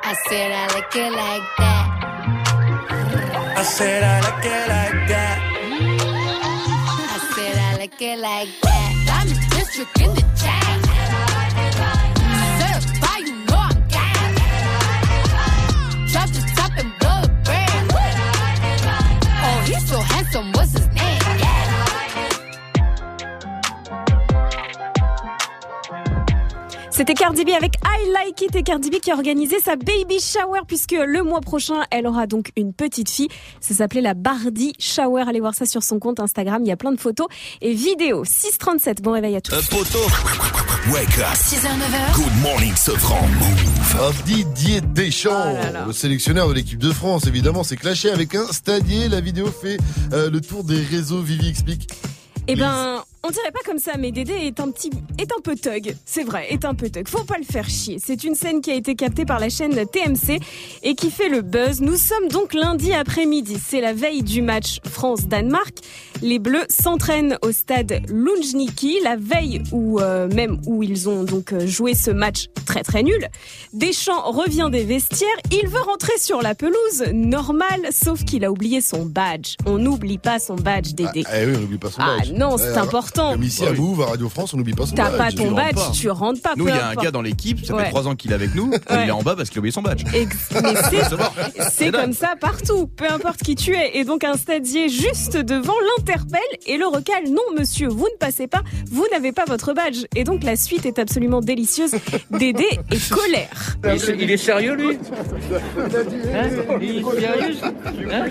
I said I like it like that. I said I like it like that. I said I like it like that. I'm a district in the chat. some what's C'était Cardi B avec I Like It et Cardi B qui a organisé sa baby shower puisque le mois prochain, elle aura donc une petite fille. Ça s'appelait la Bardi Shower. Allez voir ça sur son compte Instagram. Il y a plein de photos et vidéos. 637. Bon réveil à tous. Un poteau. Wake up. 6h, 9h. Good morning, Sofran. Move. Ah, Didier Deschamps, le sélectionneur de l'équipe de France, évidemment, s'est clashé avec un stadier. La vidéo fait euh, le tour des réseaux. Vivi explique. Eh ben, on dirait pas comme ça, mais Dédé est un petit, est un peu thug. C'est vrai, est un peu thug. Faut pas le faire chier. C'est une scène qui a été captée par la chaîne TMC et qui fait le buzz. Nous sommes donc lundi après-midi. C'est la veille du match France-Danemark. Les Bleus s'entraînent au stade Lunjniki, la veille où euh, même où ils ont donc euh, joué ce match très très nul. Deschamps revient des vestiaires. Il veut rentrer sur la pelouse, normal, sauf qu'il a oublié son badge. On n'oublie pas son badge, Dédé. Ah, eh oui, on n'oublie pas son Ah badge. non, c'est important. Comme ici à Move, à Radio France, on n'oublie pas son T'as badge. pas ton Tu badge, rentres pas. tu rentres pas. Nous, il y a un importe. gars dans l'équipe, ça Ouais. fait 3 ans qu'il est avec nous, il est en bas parce qu'il a oublié son badge. C'est- comme ça partout, peu importe qui tu es. Et donc un stadier juste devant l'interpelle et le recale. Non, monsieur, vous ne passez pas, vous n'avez pas votre badge. Et donc la suite est absolument délicieuse. Dédé est colère. Il est, il est sérieux, lui Hein Il est sérieux Hein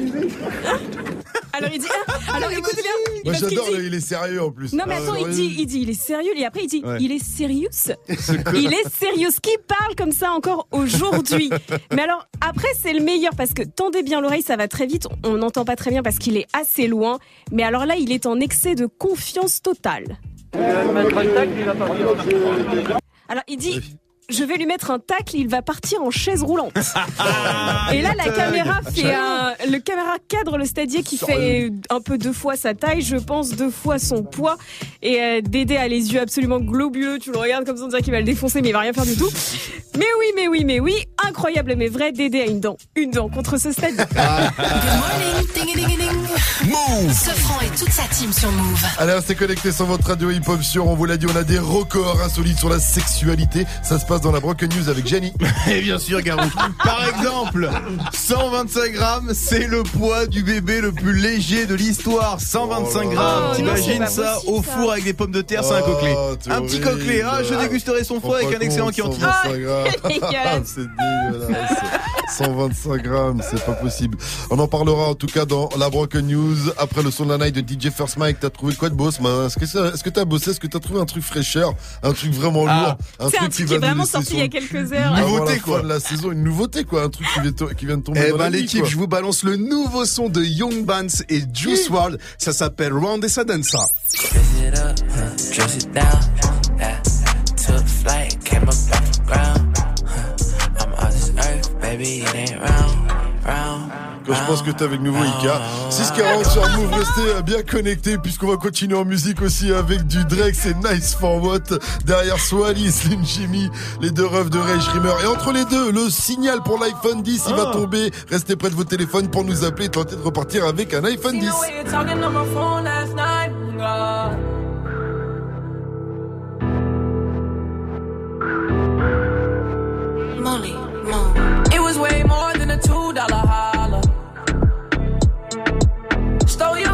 Alors il dit, ah, alors écoutez bien. Moi, j'adore, dit- il est sérieux en plus. Non mais Ah, attends, il dit, il dit, il est sérieux et après il dit, Ouais. il est sérieux? Il est sérieux. Qui parle comme ça encore aujourd'hui Mais alors après c'est le meilleur parce que tendez bien l'oreille, ça va très vite. On n'entend pas très bien parce qu'il est assez loin. Mais alors là, il est en excès de confiance totale. Alors il dit. Je vais lui mettre un tacle, il va partir en chaise roulante. Et là, la caméra fait un, le caméra cadre le stadier qui fait un peu deux fois sa taille, je pense deux fois son poids. Et euh, Dédé a les yeux absolument globuleux, tu le regardes comme ça, on dirait qu'il va le défoncer, mais il va rien faire du tout. Mais oui, mais oui, mais oui, incroyable, mais vrai, Dédé a une dent, une dent contre ce stadier. Good morning, ding ding ding. Move. Sofran et toute sa team sur Move. Allez, restez connectés sur votre radio hip-hop sur, on vous l'a dit, on a des records insolites sur la sexualité. Ça se passe dans la Broken News avec Jenny. Et bien sûr, Garou. Par exemple, 125 grammes, c'est le poids du bébé le plus léger de l'histoire. 125 grammes. Oh, T'imagines ça possible, au ça. four avec des pommes de terre, c'est un Oh, coquelet. Un petit coquelet. Ah, je dégusterai son foie avec un excellent compte, Chianti. 125 grammes. dégueulasse. c'est dégueulasse. 125 grammes, c'est pas possible. On en parlera en tout cas dans la Broken News. Après le son de la night de DJ First Mike, t'as trouvé quoi de beau ce matin? Est-ce que t'as bossé? Est-ce que t'as trouvé un truc fraîcheur? Un truc vraiment Ah. lourd? Un truc qui est nous sorti il y a quelques heures. Avant Nouveauté, la quoi. fin de la saison, une nouveauté quoi, un truc qui vient, to- qui vient de tomber Eh ben la l'équipe, je vous balance le nouveau son de Young Bans et Juice WRLD. Ça s'appelle Round et ça donne ça. Dress it up, huh, dress it down. Yeah. Took flight, came up off the ground. I'm on this earth, baby, it ain't round. Quand je pense que t'es avec nouveau Ika. 640 sur Move, restez euh, bien connectés puisqu'on va continuer en musique aussi avec du Drake, c'est Nice for What. Derrière Swally, Slim Jimmy, les deux refs de Rage Rimmer. Et entre les deux, le signal pour l'iPhone 10, il va tomber. Restez près de vos téléphones pour nous appeler et tenter de repartir avec un iPhone 10. talking on my phone last night. God. Molly, Mo. It was way more than a two dollar throw you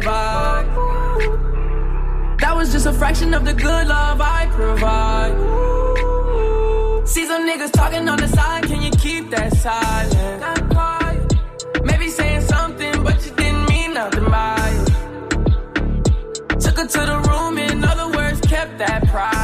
stand by. That was just a fraction of the good love I provide. See some niggas talking on the side, can you keep that silent? Maybe saying something, but you didn't mean nothing by it. Took her to the room, in other words, kept that private.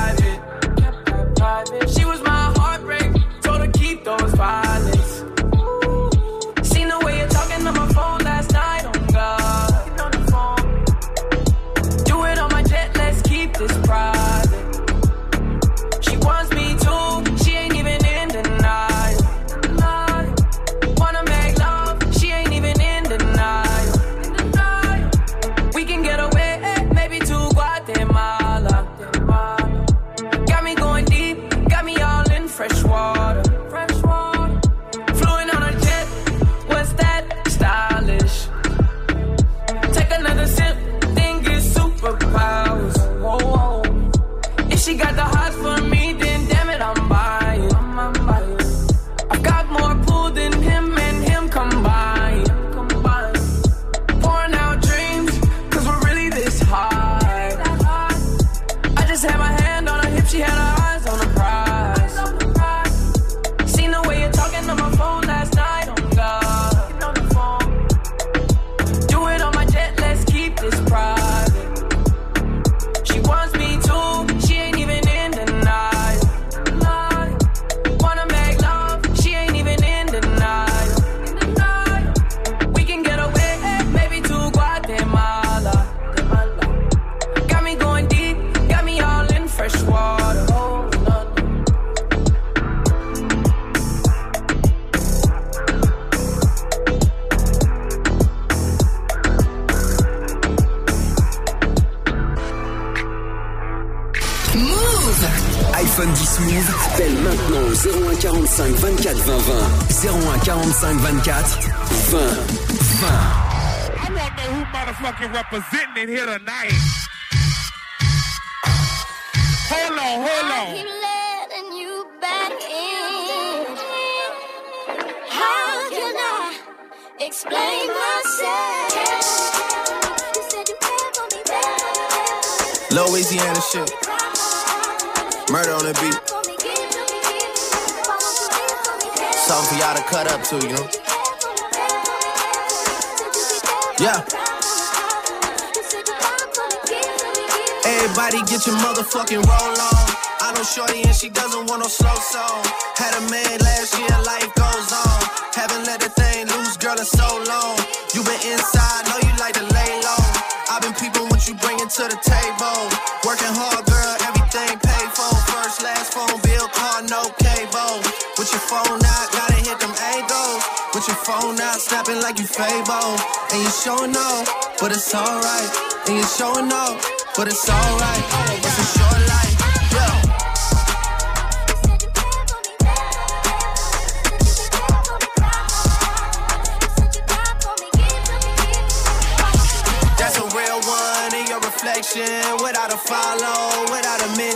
Maintenant au 0145 24 20 20. 0145 24 20 20. I want to know who motherfucking representing it here tonight. Hold on, hold on. letting you back in? How can I explain myself? You said you. Louisiana shit. Murder on the beat. Something for y'all to cut up to, you? Yeah. Everybody get your motherfucking roll on. I know Shorty and she doesn't want no slow song. Had a man last year, life goes on. Haven't let the thing loose, girl, in so long. You been inside, know you like to lay low. I've been peeping what you bringing to the table. Working hard, girl, everything paid for. First, last phone bill, car, no cable. With your phone out, gotta hit them angles. With your phone out, snapping like you Fable. And you showing off, but it's alright. And you showing off, but it's alright. It's a short life,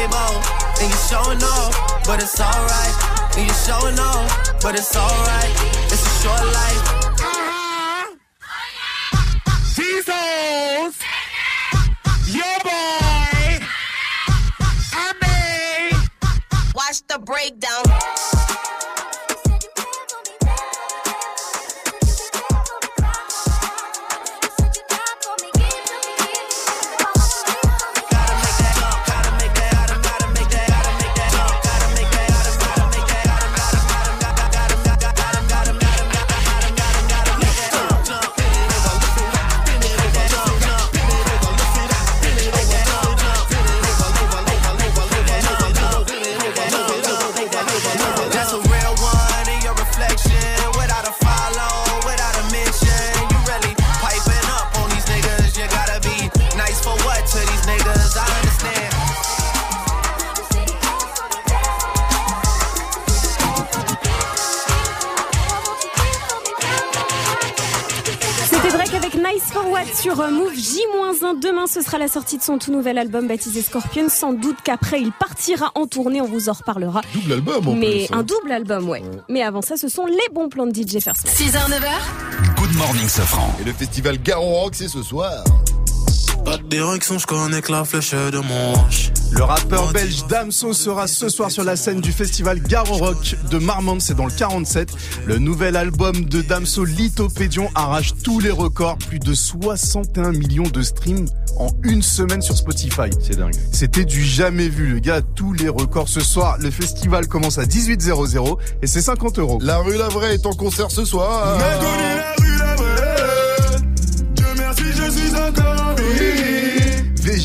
Like you Fable. And you showing off, but it's alright. And you're showing off, but it's alright. It's a short life. Jesus! Your boy! I mean, Watch the breakdown. Watt sur Move J-1. Demain, ce sera la sortie de son tout nouvel album baptisé Scorpion. Sans doute qu'après, il partira en tournée. On vous en reparlera. Double album en Mais plus, hein. un double album, ouais. Mais avant ça, ce sont les bons plans de DJ First. 6h, 9h. Good morning, Sofran. Et le festival Garon Rock, c'est ce soir. Pas de direction, je connais que la flèche de mon hanche. Le rappeur belge Damso sera ce soir sur la scène du festival Garo Rock de Marmande, c'est dans le 47. Le nouvel album de Damso, Lithopédion, arrache tous les records, plus de 61 millions de streams en une semaine sur Spotify. C'est dingue. C'était du jamais vu, le gars, a tous les records ce soir. Le festival commence à 18h00 et c'est 50 euros. La rue La Vraie est en concert ce soir.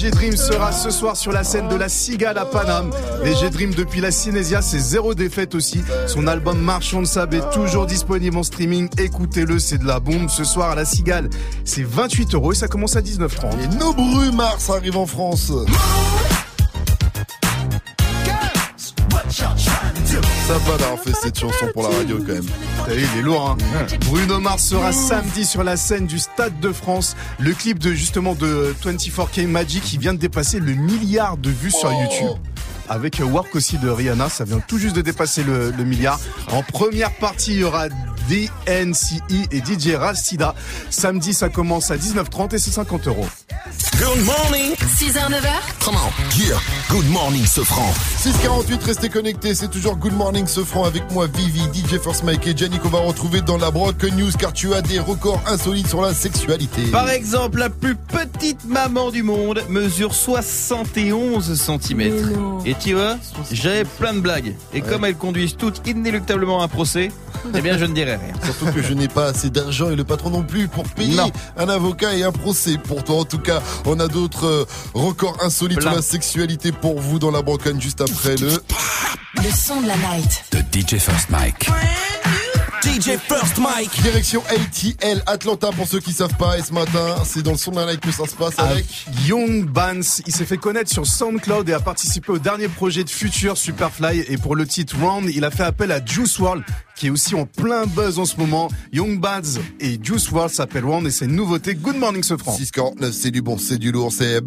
VG Dream sera ce soir sur la scène de la Cigale à Paname. VG Dream depuis la Cinésia, c'est zéro défaite aussi. Son album Marchand de Sable est toujours disponible en streaming. Écoutez-le, c'est de la bombe. Ce soir à la Cigale, c'est 28 euros et ça commence à 19h30. Et nos Mars arrive en France. Sympa d'avoir fait cette chanson pour la radio quand même. T'as il est lourd, hein. Bruno Mars sera samedi sur la scène du Stade de France. Le clip de justement de 24K Magic qui vient de dépasser le milliard de vues sur YouTube. Avec Work aussi de Rihanna, ça vient tout juste de dépasser le milliard. En première partie, il y aura DNCE et DJ Rastida. Samedi, ça commence à 19h30 et c'est 50 euros. Good morning. 6h, 9h. Come on. Yeah. Good morning, Sofran. 648, restez connectés, c'est toujours Good Morning Sofran avec moi, Vivi, DJ First Mike et Jenny qu'on va retrouver dans la Brock News car tu as des records insolites sur la sexualité. Par exemple, la plus petite maman du monde mesure 71 cm. Et tu vois, j'avais plein de blagues. Et comme elles conduisent toutes inéluctablement à un procès, eh bien je ne Surtout que je n'ai pas assez d'argent et le patron non plus pour payer Non. un avocat et un procès. Pour toi, en tout cas, on a d'autres euh, records insolites Plein. sur la sexualité pour vous dans la Broken juste après le. Le son de la night. De DJ First Mike. DJ First Mike. Direction ATL Atlanta pour ceux qui savent pas. Et ce matin, c'est dans le son de la night que ça se passe avec. Young Bans, il s'est fait connaître sur SoundCloud et a participé au dernier projet de Future Superfly. Et pour le titre Round, il a fait appel à Juice WRLD, qui est aussi en plein buzz en ce moment. Young Bans et Juice WRLD s'appellent Round et c'est une nouveauté. Good morning, ce franc. 649, c'est du bon, c'est du lourd, c'est.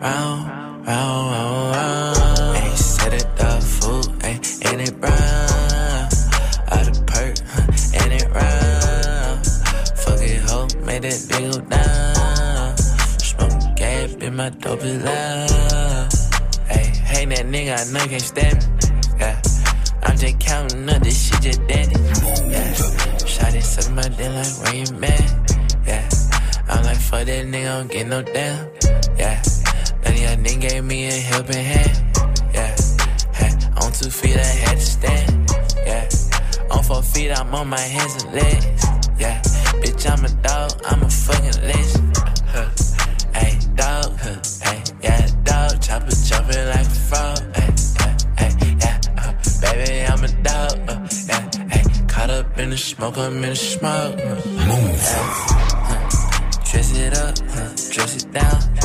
Round, round, round, round, round. Ain't set it up, food, ain't, ain't it brown? Out of perk, huh. ain't it round? Fuck it, ho, made that big go down. Smoke gap in my dope is loud. Hey, hey, that nigga, I know can't stand me. Yeah. I'm just counting up this shit, just dandy. Yeah. Shotty suck my dick like, where you mad? Yeah. I'm like, fuck that nigga, don't get no damn. Yeah. Y'all niggas gave me a helping hand. Yeah. Hey, on two feet, I had to stand. Yeah. On four feet, I'm on my hands and legs. Yeah. Bitch, I'm a dog, I'm a fucking legend. Huh. Hey, dog, huh. Hey, yeah, dog, chopper jumping like a frog. Hey, hey, hey, yeah, uh, baby, I'm a dog. Uh, yeah, hey, caught up in the smoke, I'm in the smoke. Uh, Move. dress it up, huh, dress it down.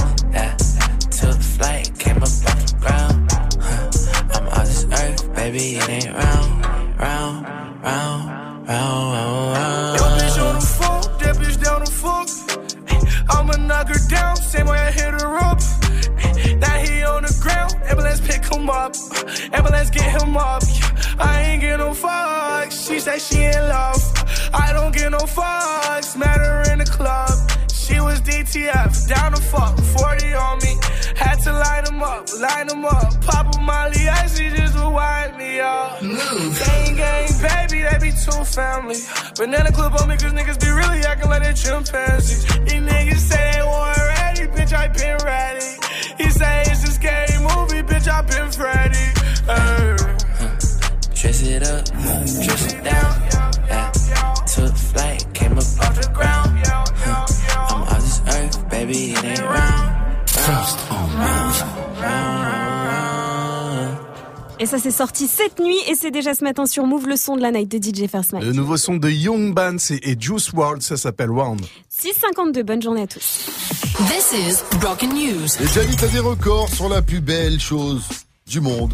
Family. Banana clip on me, cause niggas be really acting like they chimpanzees. Ça s'est sorti cette nuit et c'est déjà ce matin sur Move le son de la night de DJ First Mike. Le nouveau son de Young Bands et, Juice WRLD, ça s'appelle Round. 6,52, bonne journée à tous. This is Broken News. Et Gianni, t'as des records sur la plus belle chose du monde,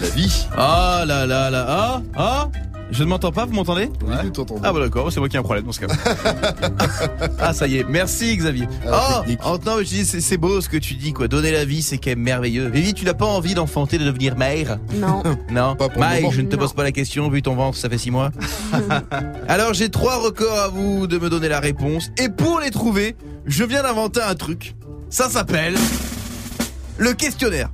la vie. Ah là là là, ah, ah je ne m'entends pas, vous m'entendez Oui, nous t'entendons. Ah bah d'accord, c'est moi qui ai un problème dans ce cas. ah ça y est, merci Xavier. Ah, oh, en- non, mais je dis c'est c'est beau ce que tu dis quoi. Donner la vie, c'est quand même merveilleux. Vivi, tu n'as pas envie d'enfanter, de devenir mère Non. Non. Pas pour Mike, je ne te Non. pose pas la question vu ton ventre, ça fait six mois. Alors j'ai trois records à vous de me donner la réponse et pour les trouver, je viens d'inventer un truc. Ça s'appelle le questionnaire.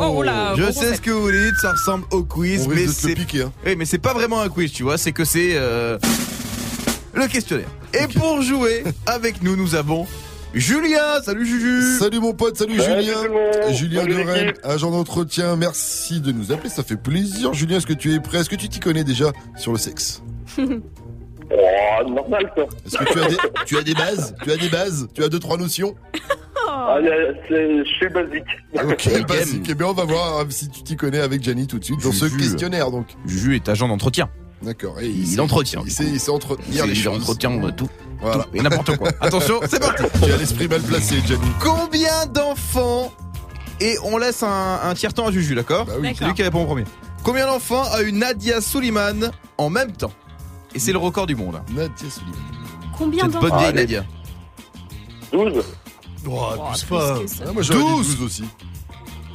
Oh là, Je bon sais concept. ce que vous dites, ça ressemble au quiz, On mais c'est piquer. Hein. oui, mais c'est pas vraiment un quiz, tu vois, c'est que c'est euh, le questionnaire. Et pour jouer avec nous, nous avons Julien. Salut Juju. Salut mon pote, salut, Salut Julien. Julien Salut de Rennes, agent d'entretien. Merci de nous appeler, ça fait plaisir. Julien, est-ce que tu es prêt? Est-ce que tu t'y connais déjà sur le sexe? Oh, normal, ça. Est-ce que tu as, des, tu as des bases? Tu as des bases? Tu as deux, trois notions? Ah, je suis basique. Ok, basique. Eh bien, on va voir euh, si tu t'y connais avec Gianni tout de suite dans ce Juju. questionnaire. Donc, Juju est agent d'entretien. d'accord. Et Il entretient. Il sait, il sait entretenir les Il choses. entretient euh, tout, Voilà. tout et n'importe quoi. Attention, c'est parti. Tu as l'esprit mal placé, Gianni. Combien d'enfants et on laisse un, un tiers temps à Juju, d'accord Bah oui. C'est lui qui répond en premier. Combien d'enfants a eu Nadia Suleiman en même temps Et c'est le record du monde. hein. Nadia Sullivan. Combien Cette bonne d'enfants vieille. Nadia. 12. Oh, Oh, abuse plus pas. que ça. Ah, moi, j'aurais dit 12. 12 aussi.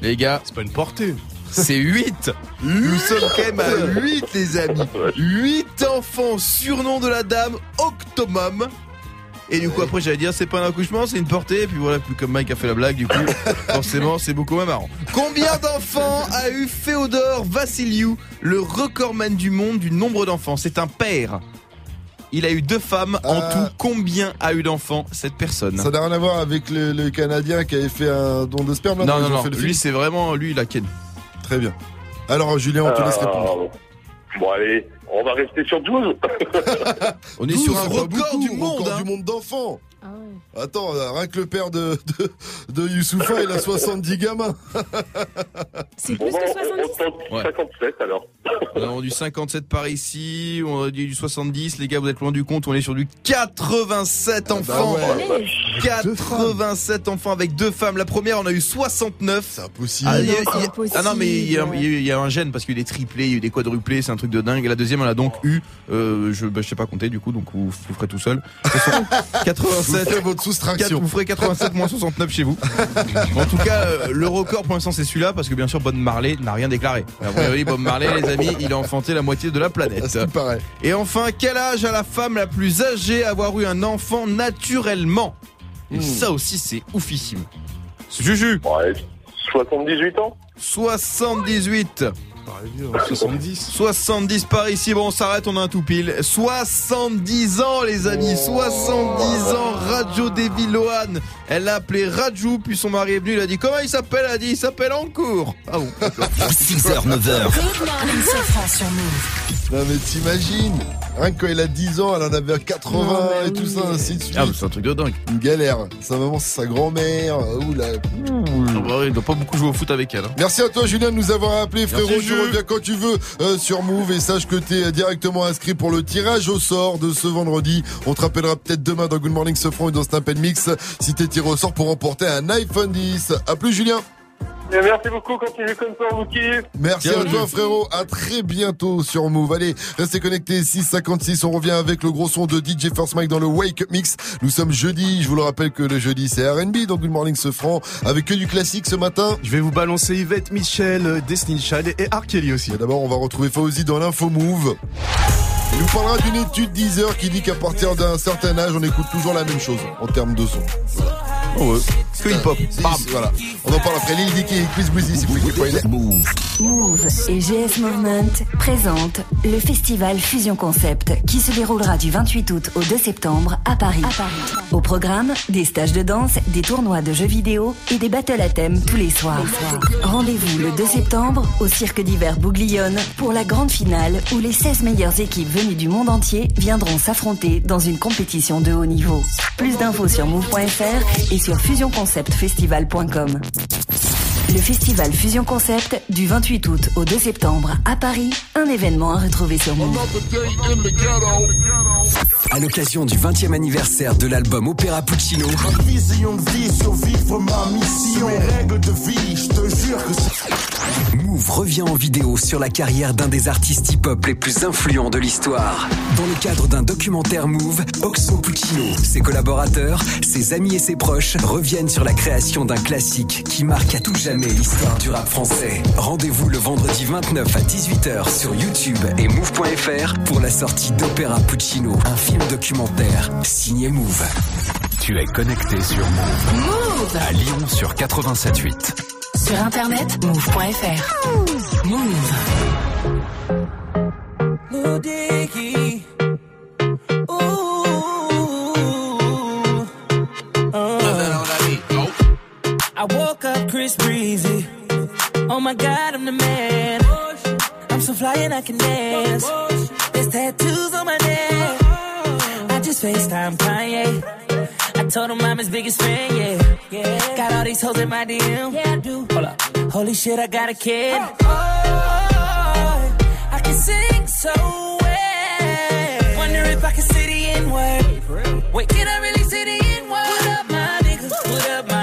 Les gars, C'est pas une portée. c'est 8 Nous sommes quand même à 8 les amis 8 enfants, surnom de la dame, Octomum et du coup après j'allais dire c'est pas un accouchement c'est une portée et puis voilà plus comme Mike a fait la blague du coup forcément c'est beaucoup moins marrant. Combien d'enfants a eu Féodor Vassiliou, le recordman du monde du nombre d'enfants? C'est un père. Il a eu deux femmes en Ah. tout. Combien a eu d'enfants cette personne Ça n'a rien à voir avec le, le Canadien qui avait fait un don de sperme là, Non non non, fait le lui c'est vraiment lui la Ken. Très bien. Alors, Julien, on te laisse Euh, répondre. Bon, allez, on va rester sur 12. On est 12, sur un record beaucoup, du monde. record hein. du monde d'enfants. Ah ouais. Attends, euh, rien que le père de, de, de Youssoufa, il a 70 gamins. C'est plus bon, que on, 70 on tente Ouais. 57 alors. On a vendu 57 par ici, on a dit du 70, les gars vous êtes loin du compte, on est sur du 87 bah enfants. ouais. Allez. 87 enfants avec deux femmes. La première on a eu 69. C'est impossible. Ah, il y a- non, a- impossible. ah non mais il y, a, il y a eu- il y a un gène parce qu'il y a eu des triplés, il y a eu des quadruplés, c'est un truc de dingue. Et la deuxième elle a donc eu, euh, je, bah, je sais pas compter du coup donc vous, vous ferez tout seul. Ce Vous 87 faites votre soustraction. vous ferez 87 moins 69 chez vous. en tout cas, euh, le record pour l'instant c'est celui-là parce que bien sûr Bob Marley n'a rien déclaré. A priori, Bob Marley, les amis, il a enfanté la moitié de la planète. paraît. Et enfin, quel âge a la femme la plus âgée à avoir eu un enfant naturellement? Et Hmm. ça aussi c'est oufissime. Juju, allez, 78 ans 78. Pareil, hein, 70. 70 par ici, bon on s'arrête, on a un tout pile. 70 ans les amis, 70 ans, Radio Devilloane. Elle l'a appelé Rajou, puis son mari est venu, il a dit comment il s'appelle Elle a dit il s'appelle Encourt. Ah bon, d'accord. 6h, 9h, Good morning, Sofran sur Move. Non mais t'imagines Rien que quand il a 10 ans, elle en avait 80 Non, mais et tout oui. ça, ainsi de suite. Ah, mais c'est un truc de dingue. Une galère. Sa maman, c'est sa grand-mère. Ouh là. Ah bah ouais, il doit pas beaucoup jouer au foot avec elle. hein. Merci à toi Julien de nous avoir appelé frérot. Merci, tu Jules. reviens quand tu veux euh, sur Move et sache que t'es directement inscrit pour le tirage au sort de ce vendredi. On te rappellera peut-être demain dans Good Morning Sofran et dans Snap Mix si t'es tiré au sort pour remporter un iPhone 10. A plus Julien. Et Merci beaucoup, continue comme ça, kiffe. Merci à toi frérot, à très bientôt sur Move. Allez, restez connectés 656, on revient avec le gros son de DJ First Mike dans le Wake Up Mix. Nous sommes jeudi, je vous le rappelle que le jeudi c'est R&B, donc Good Morning Sofran avec que du classique ce matin. Je vais vous balancer Yvette Michel, euh, Destiny Child et R. Kelly aussi. D'abord, on va retrouver Fauzi dans l'info Move. Il nous parlera d'une étude 10 heures qui dit qu'à partir d'un certain âge, on écoute toujours la même chose en termes de son. Ouais. Que hip-hop. Si, Bam. si, Voilà. On en parle après Lil Dicky et Chris si vous voulez. Move. Move et GS Movement présentent le festival Fusion Concept qui se déroulera du 28 août au 2 septembre à Paris. Au programme, des stages de danse, des tournois de jeux vidéo et des battles à thème tous les soirs. Rendez-vous le 2 septembre au cirque d'hiver Bouglione pour la grande finale où les 16 meilleures équipes venues du monde entier viendront s'affronter dans une compétition de haut niveau. Plus d'infos sur move.fr et sur fusionconceptfestival.com. Le festival Fusion Concept du 28 août au 2 septembre à Paris, un événement à retrouver sur Move. À l'occasion du 20e anniversaire de l'album Opéra Puccino, Vision de vie, survivre ma mission. Mes règles de vie, je te jure que c'est. Move revient en vidéo sur la carrière d'un des artistes hip-hop les plus influents de l'histoire. Dans le cadre d'un documentaire Move, Oxmo Puccino, ses collaborateurs, ses amis et ses proches reviennent sur la création d'un classique qui marque à tout jamais l'histoire du rap français. Rendez-vous le vendredi 29 à 18h sur YouTube et Move.fr pour la sortie d'Opéra Puccino, un film documentaire signé Move. Tu es connecté sur Move. Move À Lyon sur 87.8. Sur internet, move.fr. Move. Lil woke Breezy. Oh my god, I'm the man. I'm so fly and I can dance. There's tattoos on my neck. I just FaceTime Kanye. I told him I'm his biggest fan, yeah. Got all these hoes in my DM. Yeah, I do. Hold up. Holy shit, I got a kid. Oh, I can sing so well. Wonder if I can say the N. Wait, can I really say the N word? What up, my nigga? What up, my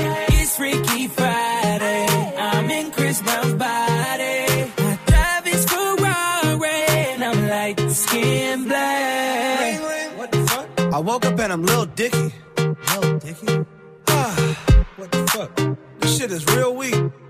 Skin black. What the fuck? I woke up and I'm Lil Dicky. Lil Dicky? Ah, what the fuck? This shit is real weak.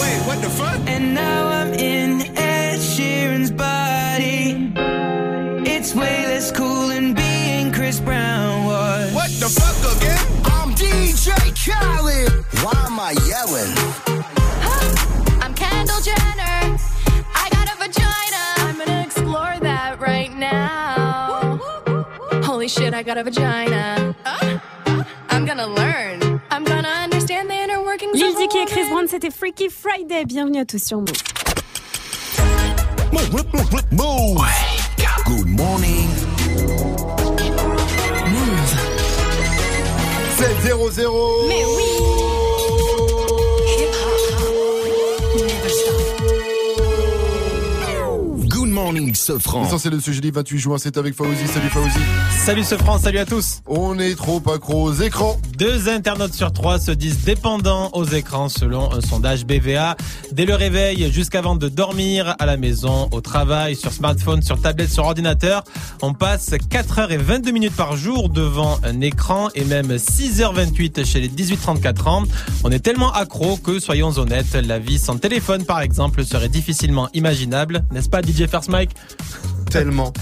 Wait, what the fuck? And now I'm in Ed Sheeran's body. It's way less cool than being Chris Brown was. What the fuck again? I'm DJ Khaled. Why am I yelling? I'm Kendall Jenner. I got a vagina. I'm gonna explore that right now. Holy shit, I got a vagina. Uh, I'm gonna learn. I'm gonna Lil Dicky et Chris. Brown, c'était Freaky Friday. Bienvenue à tous sur Move. Move. Good morning. 7-0-0. Mais oui. Morning, Sofran. L'essentiel de ce jeudi 28 juin, c'est avec Fauzi. Salut Fauzi. Salut ce France, salut à tous. On est trop accro aux écrans. Deux internautes sur trois se disent dépendants aux écrans selon un sondage BVA. Dès le réveil jusqu'avant de dormir, à la maison, au travail, sur smartphone, sur tablette, sur ordinateur, on passe 4h22 minutes par jour devant un écran et même 6h28 chez les 18-34 ans. On est tellement accro que, soyons honnêtes, la vie sans téléphone par exemple serait difficilement imaginable, n'est-ce pas DJ First Mike Tellement.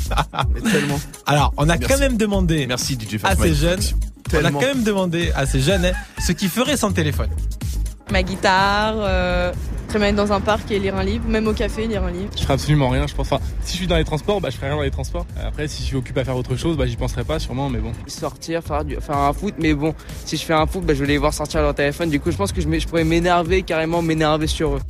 Mais tellement. Alors, on a Merci. quand même demandé Merci DJ à ces jeunes, on a Tellement. quand même demandé à ces jeunes hein, ce qu'ils feraient sans téléphone. ma guitare, euh, très bien être dans un parc et lire un livre, même au café lire un livre. Je ferai absolument rien, je pense. Enfin, si je suis dans les transports, bah, je ferai rien dans les transports. Après, si je suis occupé à faire autre chose, bah, j'y penserai pas, sûrement, mais bon. sortir, faire, du, faire un foot, mais bon, si je fais un foot, bah, je vais les voir sortir leur téléphone. Du coup, je pense que je pourrais m'énerver, carrément m'énerver sur eux.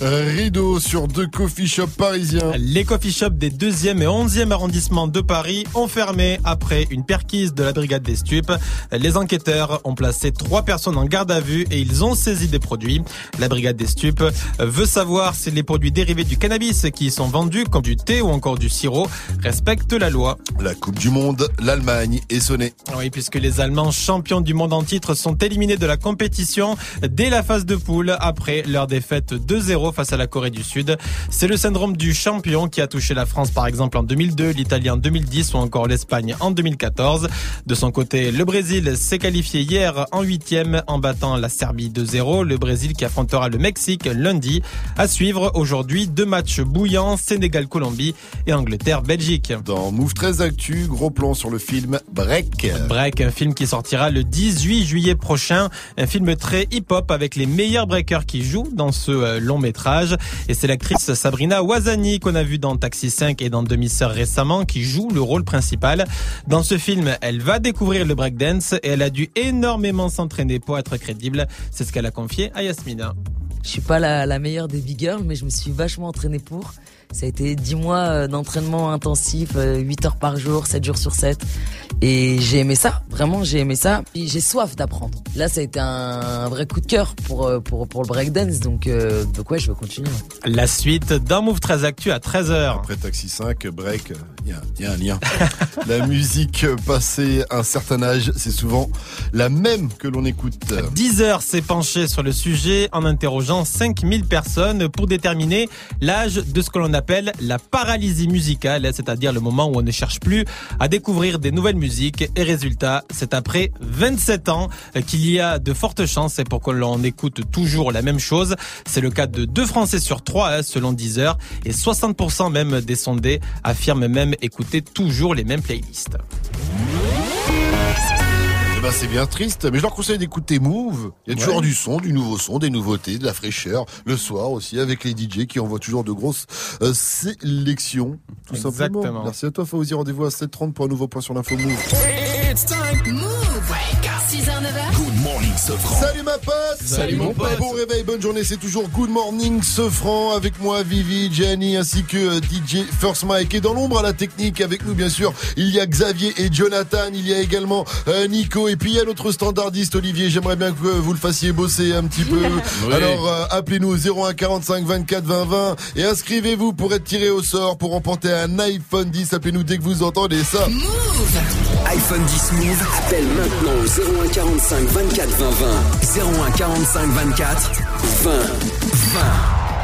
Rideau sur deux coffee shops parisiens. Les coffee shops des 2e et 11e arrondissements de Paris ont fermé après une perquise de la brigade des stupes. Les enquêteurs ont placé trois personnes en garde à vue et ils ont saisi des produits. La brigade des stupes veut savoir si les produits dérivés du cannabis qui y sont vendus, comme du thé ou encore du sirop, respectent la loi. La Coupe du Monde, l'Allemagne est sonnée. Oui, puisque les Allemands champions du monde en titre sont éliminés de la compétition dès la phase de poule après leur défaite 2-0 face à la Corée du Sud. C'est le syndrome du champion qui a touché la France par exemple en 2002, l'Italie en 2010 ou encore l'Espagne en 2014. De son côté, le Brésil s'est qualifié hier en huitième en battant la Serbie 2-0. Le Brésil qui affrontera le Mexique lundi. À suivre aujourd'hui deux matchs bouillants, Sénégal-Colombie et Angleterre-Belgique. Dans Move 13 Actu, gros plan sur le film Break. Break, un film qui sortira le 18 juillet prochain. Un film très hip-hop avec les meilleurs breakers qui jouent dans ce euh, métrage. Et c'est l'actrice Sabrina Wazani qu'on a vu dans Taxi 5 et dans Demi-sœur récemment qui joue le rôle principal. Dans ce film, elle va découvrir le breakdance et elle a dû énormément s'entraîner pour être crédible. C'est ce qu'elle a confié à Yasmina. Je suis pas la, la meilleure des big girls, mais je me suis vachement entraînée pour. Ça a été 10 mois euh, d'entraînement intensif, euh, 8 heures par jour, 7 jours sur 7. Et j'ai aimé ça, vraiment j'ai aimé ça. Puis j'ai soif d'apprendre. Là ça a été un, vrai coup de cœur pour, euh, pour, pour le breakdance, donc, euh, donc ouais je veux continuer. La suite d'un Move 13 Actu à 13h. Après Taxi 5, Break, il y, a- y a un lien. la musique passée un certain âge, c'est souvent la même que l'on écoute. 10 heures s'est penché sur le sujet en interrogeant 5000 personnes pour déterminer l'âge de ce que l'on appelle la paralysie musicale, c'est-à-dire le moment où on ne cherche plus à découvrir des nouvelles musiques. Et résultat, c'est après 27 ans qu'il y a de fortes chances pour que l'on écoute toujours la même chose. C'est le cas de deux Français sur trois, hein, selon 10 heures, et 60% même des sondés affirment même écouter toujours les mêmes playlists. Eh ben, c'est bien triste, mais je leur conseille d'écouter Move. Il y a toujours Ouais. du son, du nouveau son, des nouveautés, de la fraîcheur. Le soir aussi, avec les DJ qui envoient toujours de grosses euh, sélections. Tout simplement. Merci à toi, Fauzi. Rendez-vous à 7h30 pour un nouveau point sur l'info Move. It's time. Morning, Sofran. Salut ma pote Salut, mon pote. Bon réveil, bonne journée, c'est toujours Good Morning Sofran avec moi, Vivi, Gianni ainsi que euh, DJ First Mike. Et dans l'ombre à la technique avec nous bien sûr, il y a Xavier et Jonathan, il y a également euh, Nico et puis il y a notre standardiste Olivier. J'aimerais bien que vous le fassiez bosser un petit peu. Oui. Alors euh, appelez-nous au 01 45 24 20 20 et inscrivez-vous pour être tiré au sort pour remporter un iPhone 10. Appelez-nous dès que vous entendez ça. iPhone 10 Move, appelle maintenant au 01 45 24 20 20. 01 45 24 20 20.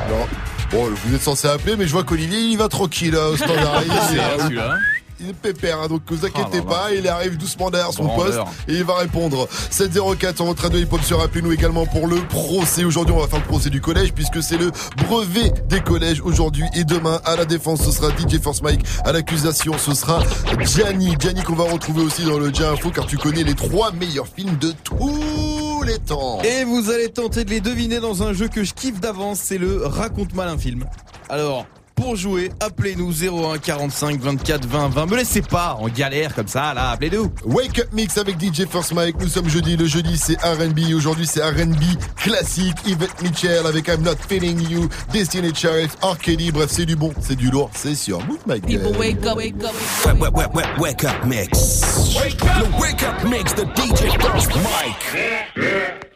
Alors, bon, vous êtes censé appeler, mais je vois qu'Olivier, il va tranquille là, au standard. Il- est pépère, hein, donc vous inquiétez Ah, là, là. pas, il arrive doucement derrière son poste et il va répondre. 704 sur votre radio hip-hop sur appelez-nous également pour le procès. Aujourd'hui, on va faire le procès du collège puisque c'est le brevet des collèges aujourd'hui et demain à la défense, ce sera DJ Force Mike. À l'accusation, ce sera Gianni. Gianni qu'on va retrouver aussi dans le Dia Info car tu connais les trois meilleurs films de tous les temps. Et vous allez tenter de les deviner dans un jeu que je kiffe d'avance, c'est le Raconte-moi un film. Alors, pour jouer, appelez-nous 01 45 24 20 20. Me laissez pas en galère comme ça, là, appelez-nous. Wake Up Mix avec DJ First Mike. Nous sommes jeudi. Le jeudi, c'est R&B. Aujourd'hui, c'est R&B classique. Yvette Mitchell avec I'm Not Feeling You. Destiny Child. Kelly. Bref, c'est du bon, c'est du lourd. C'est sur Move, Mike. People wake up, wake up. Wake, wake, wake, wake, wake up mix. The wake up mix, the DJ First Mike.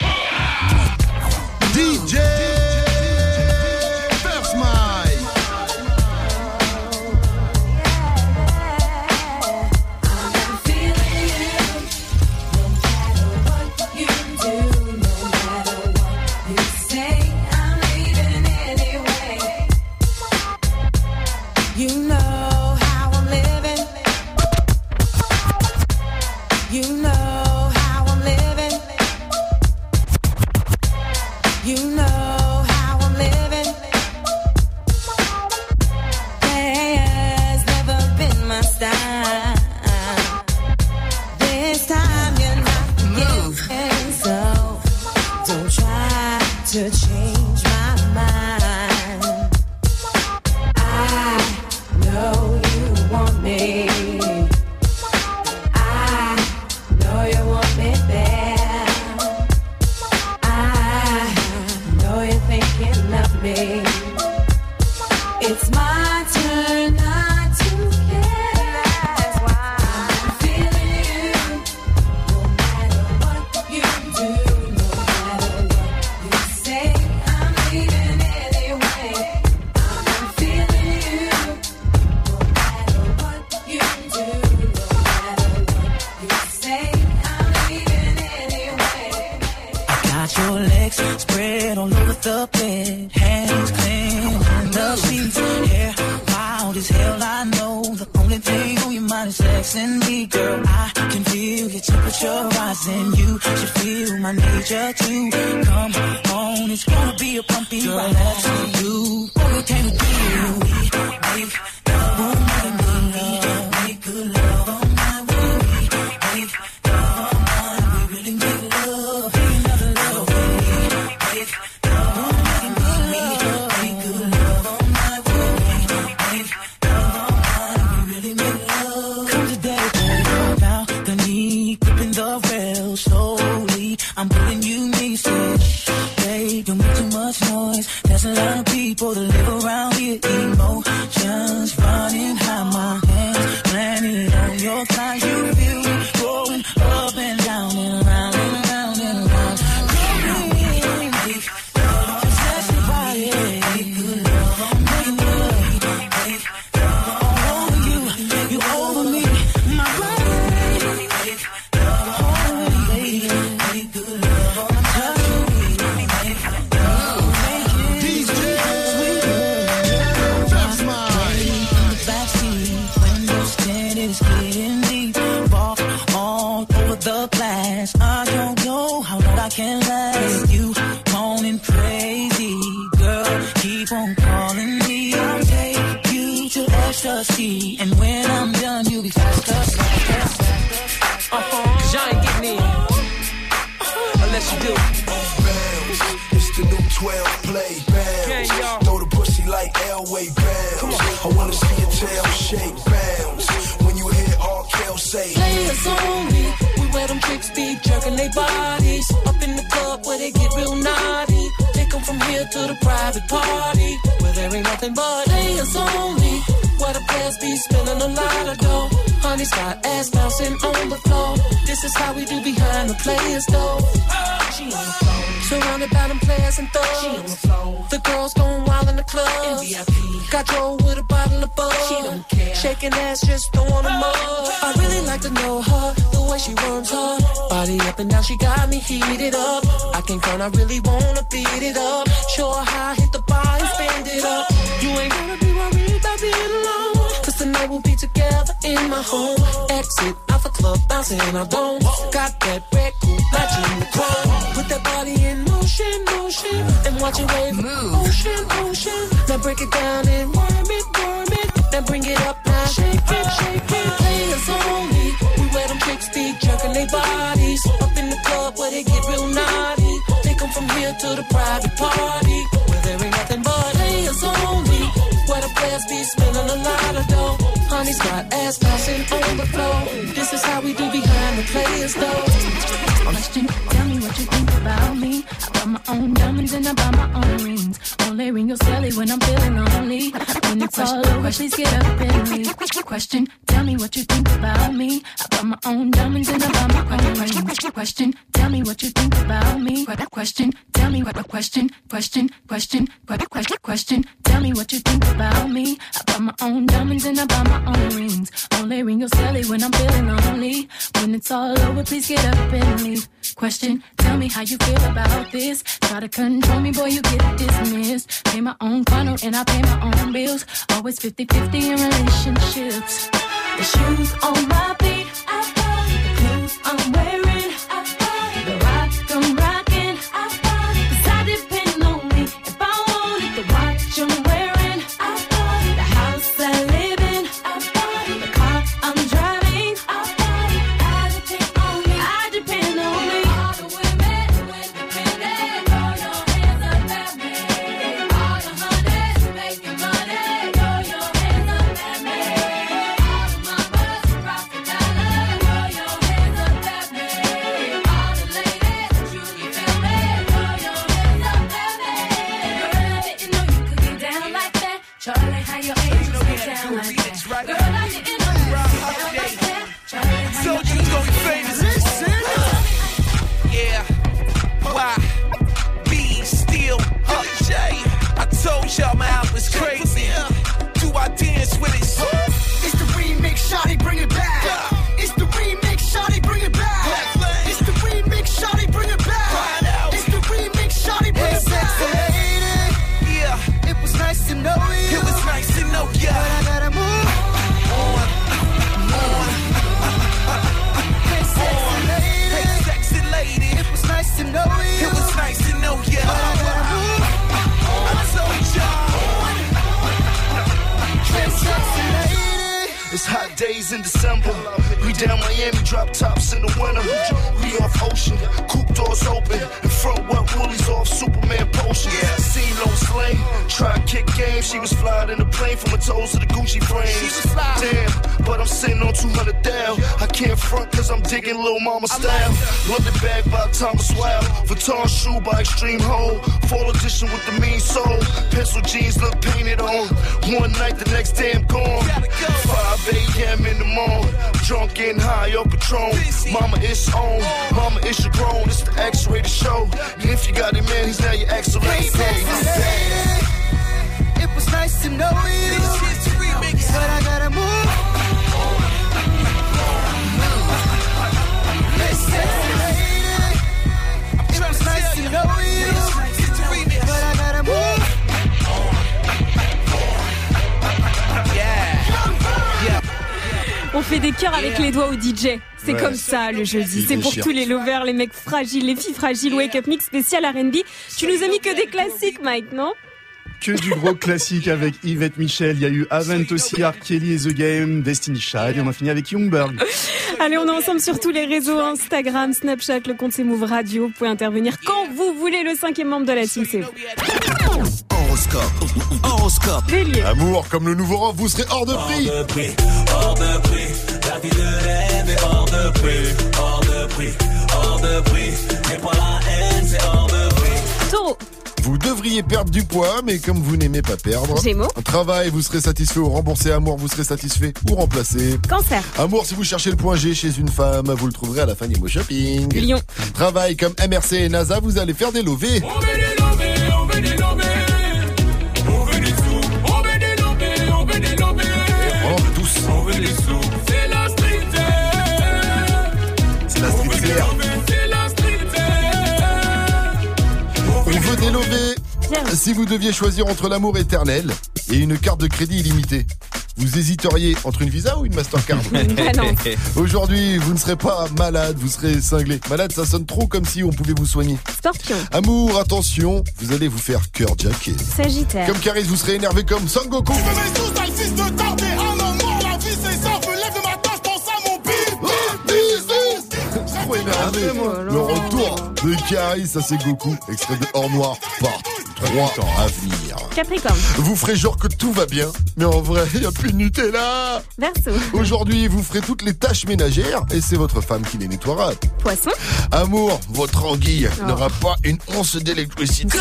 To change legs spread all over the bed, hands clean the sheets, hair wild as hell. I know the only thing on your mind is sex and me, girl. I can feel your temperature rising, you should feel my nature too. Come on, it's gonna be a bumpy. Ride. That's you, boy, we came to do. We make the. I really wanna beat it up. Sure, high, hit the bar and spend it up. You ain't gonna be worried about being alone. Cause tonight we'll be together in my home. Exit out the club, bouncing I don't. Got that true by extreme fait des cœurs avec les doigts au DJ. C'est Ouais. comme ça le jeudi. C'est pour tous les lovers, les mecs fragiles, les filles fragiles. Wake Up Mix spécial R&B. Tu nous as mis que des classiques, Mike, non? Que du gros classique avec Yvette Michel. Il y a eu Avent aussi, R. Kelly et The Game, Destiny Child. Et on a fini avec Youngberg. Allez, on est ensemble sur tous les réseaux Instagram, Snapchat, le compte c'est Move Radio. Vous pouvez intervenir quand vous voulez. Le cinquième membre de la team, c'est vous. Horoscope. Horoscope. Bélier. Amour, comme le nouveau rang, vous serez hors de prix. Hors de prix, hors de prix, la vie de rêve est hors de prix, hors de prix, hors de prix, mais pas la haine, c'est hors de prix. Taureau. Vous devriez perdre du poids, mais comme vous n'aimez pas perdre. Gémeaux. Travail, vous serez satisfait ou remboursé. Amour, vous serez satisfait ou remplacé. Cancer. Amour, si vous cherchez le point G chez une femme, vous le trouverez à la fin du mot shopping. Lion. Travail, comme MRC et NASA, vous allez faire des lovés. On veut des on veut des tous. on veut des sous, c'est la street C'est la street fair. c'est la street On veut des lovés. Si vous deviez choisir entre l'amour éternel et une carte de crédit illimitée, vous hésiteriez entre une Visa ou une Mastercard? Balance. Aujourd'hui, vous ne serez pas malade, vous serez cinglé. Malade, ça sonne trop comme si on pouvait vous soigner. Scorpion. Amour, attention, vous allez vous faire cœur jacké. Sagittaire. Comme Caris, vous serez énervé comme Sangoku. la Le retour de Caris, ça c'est Goku. Extrait de Hors Noir, part 3 à venir. Capricorne. Vous ferez genre que tout va bien, mais en vrai, il n'y a plus de Nutella. Verseau. Aujourd'hui, vous ferez toutes les tâches ménagères et c'est votre femme qui les nettoiera. Poisson. Amour, votre anguille Oh. n'aura pas une once d'électricité.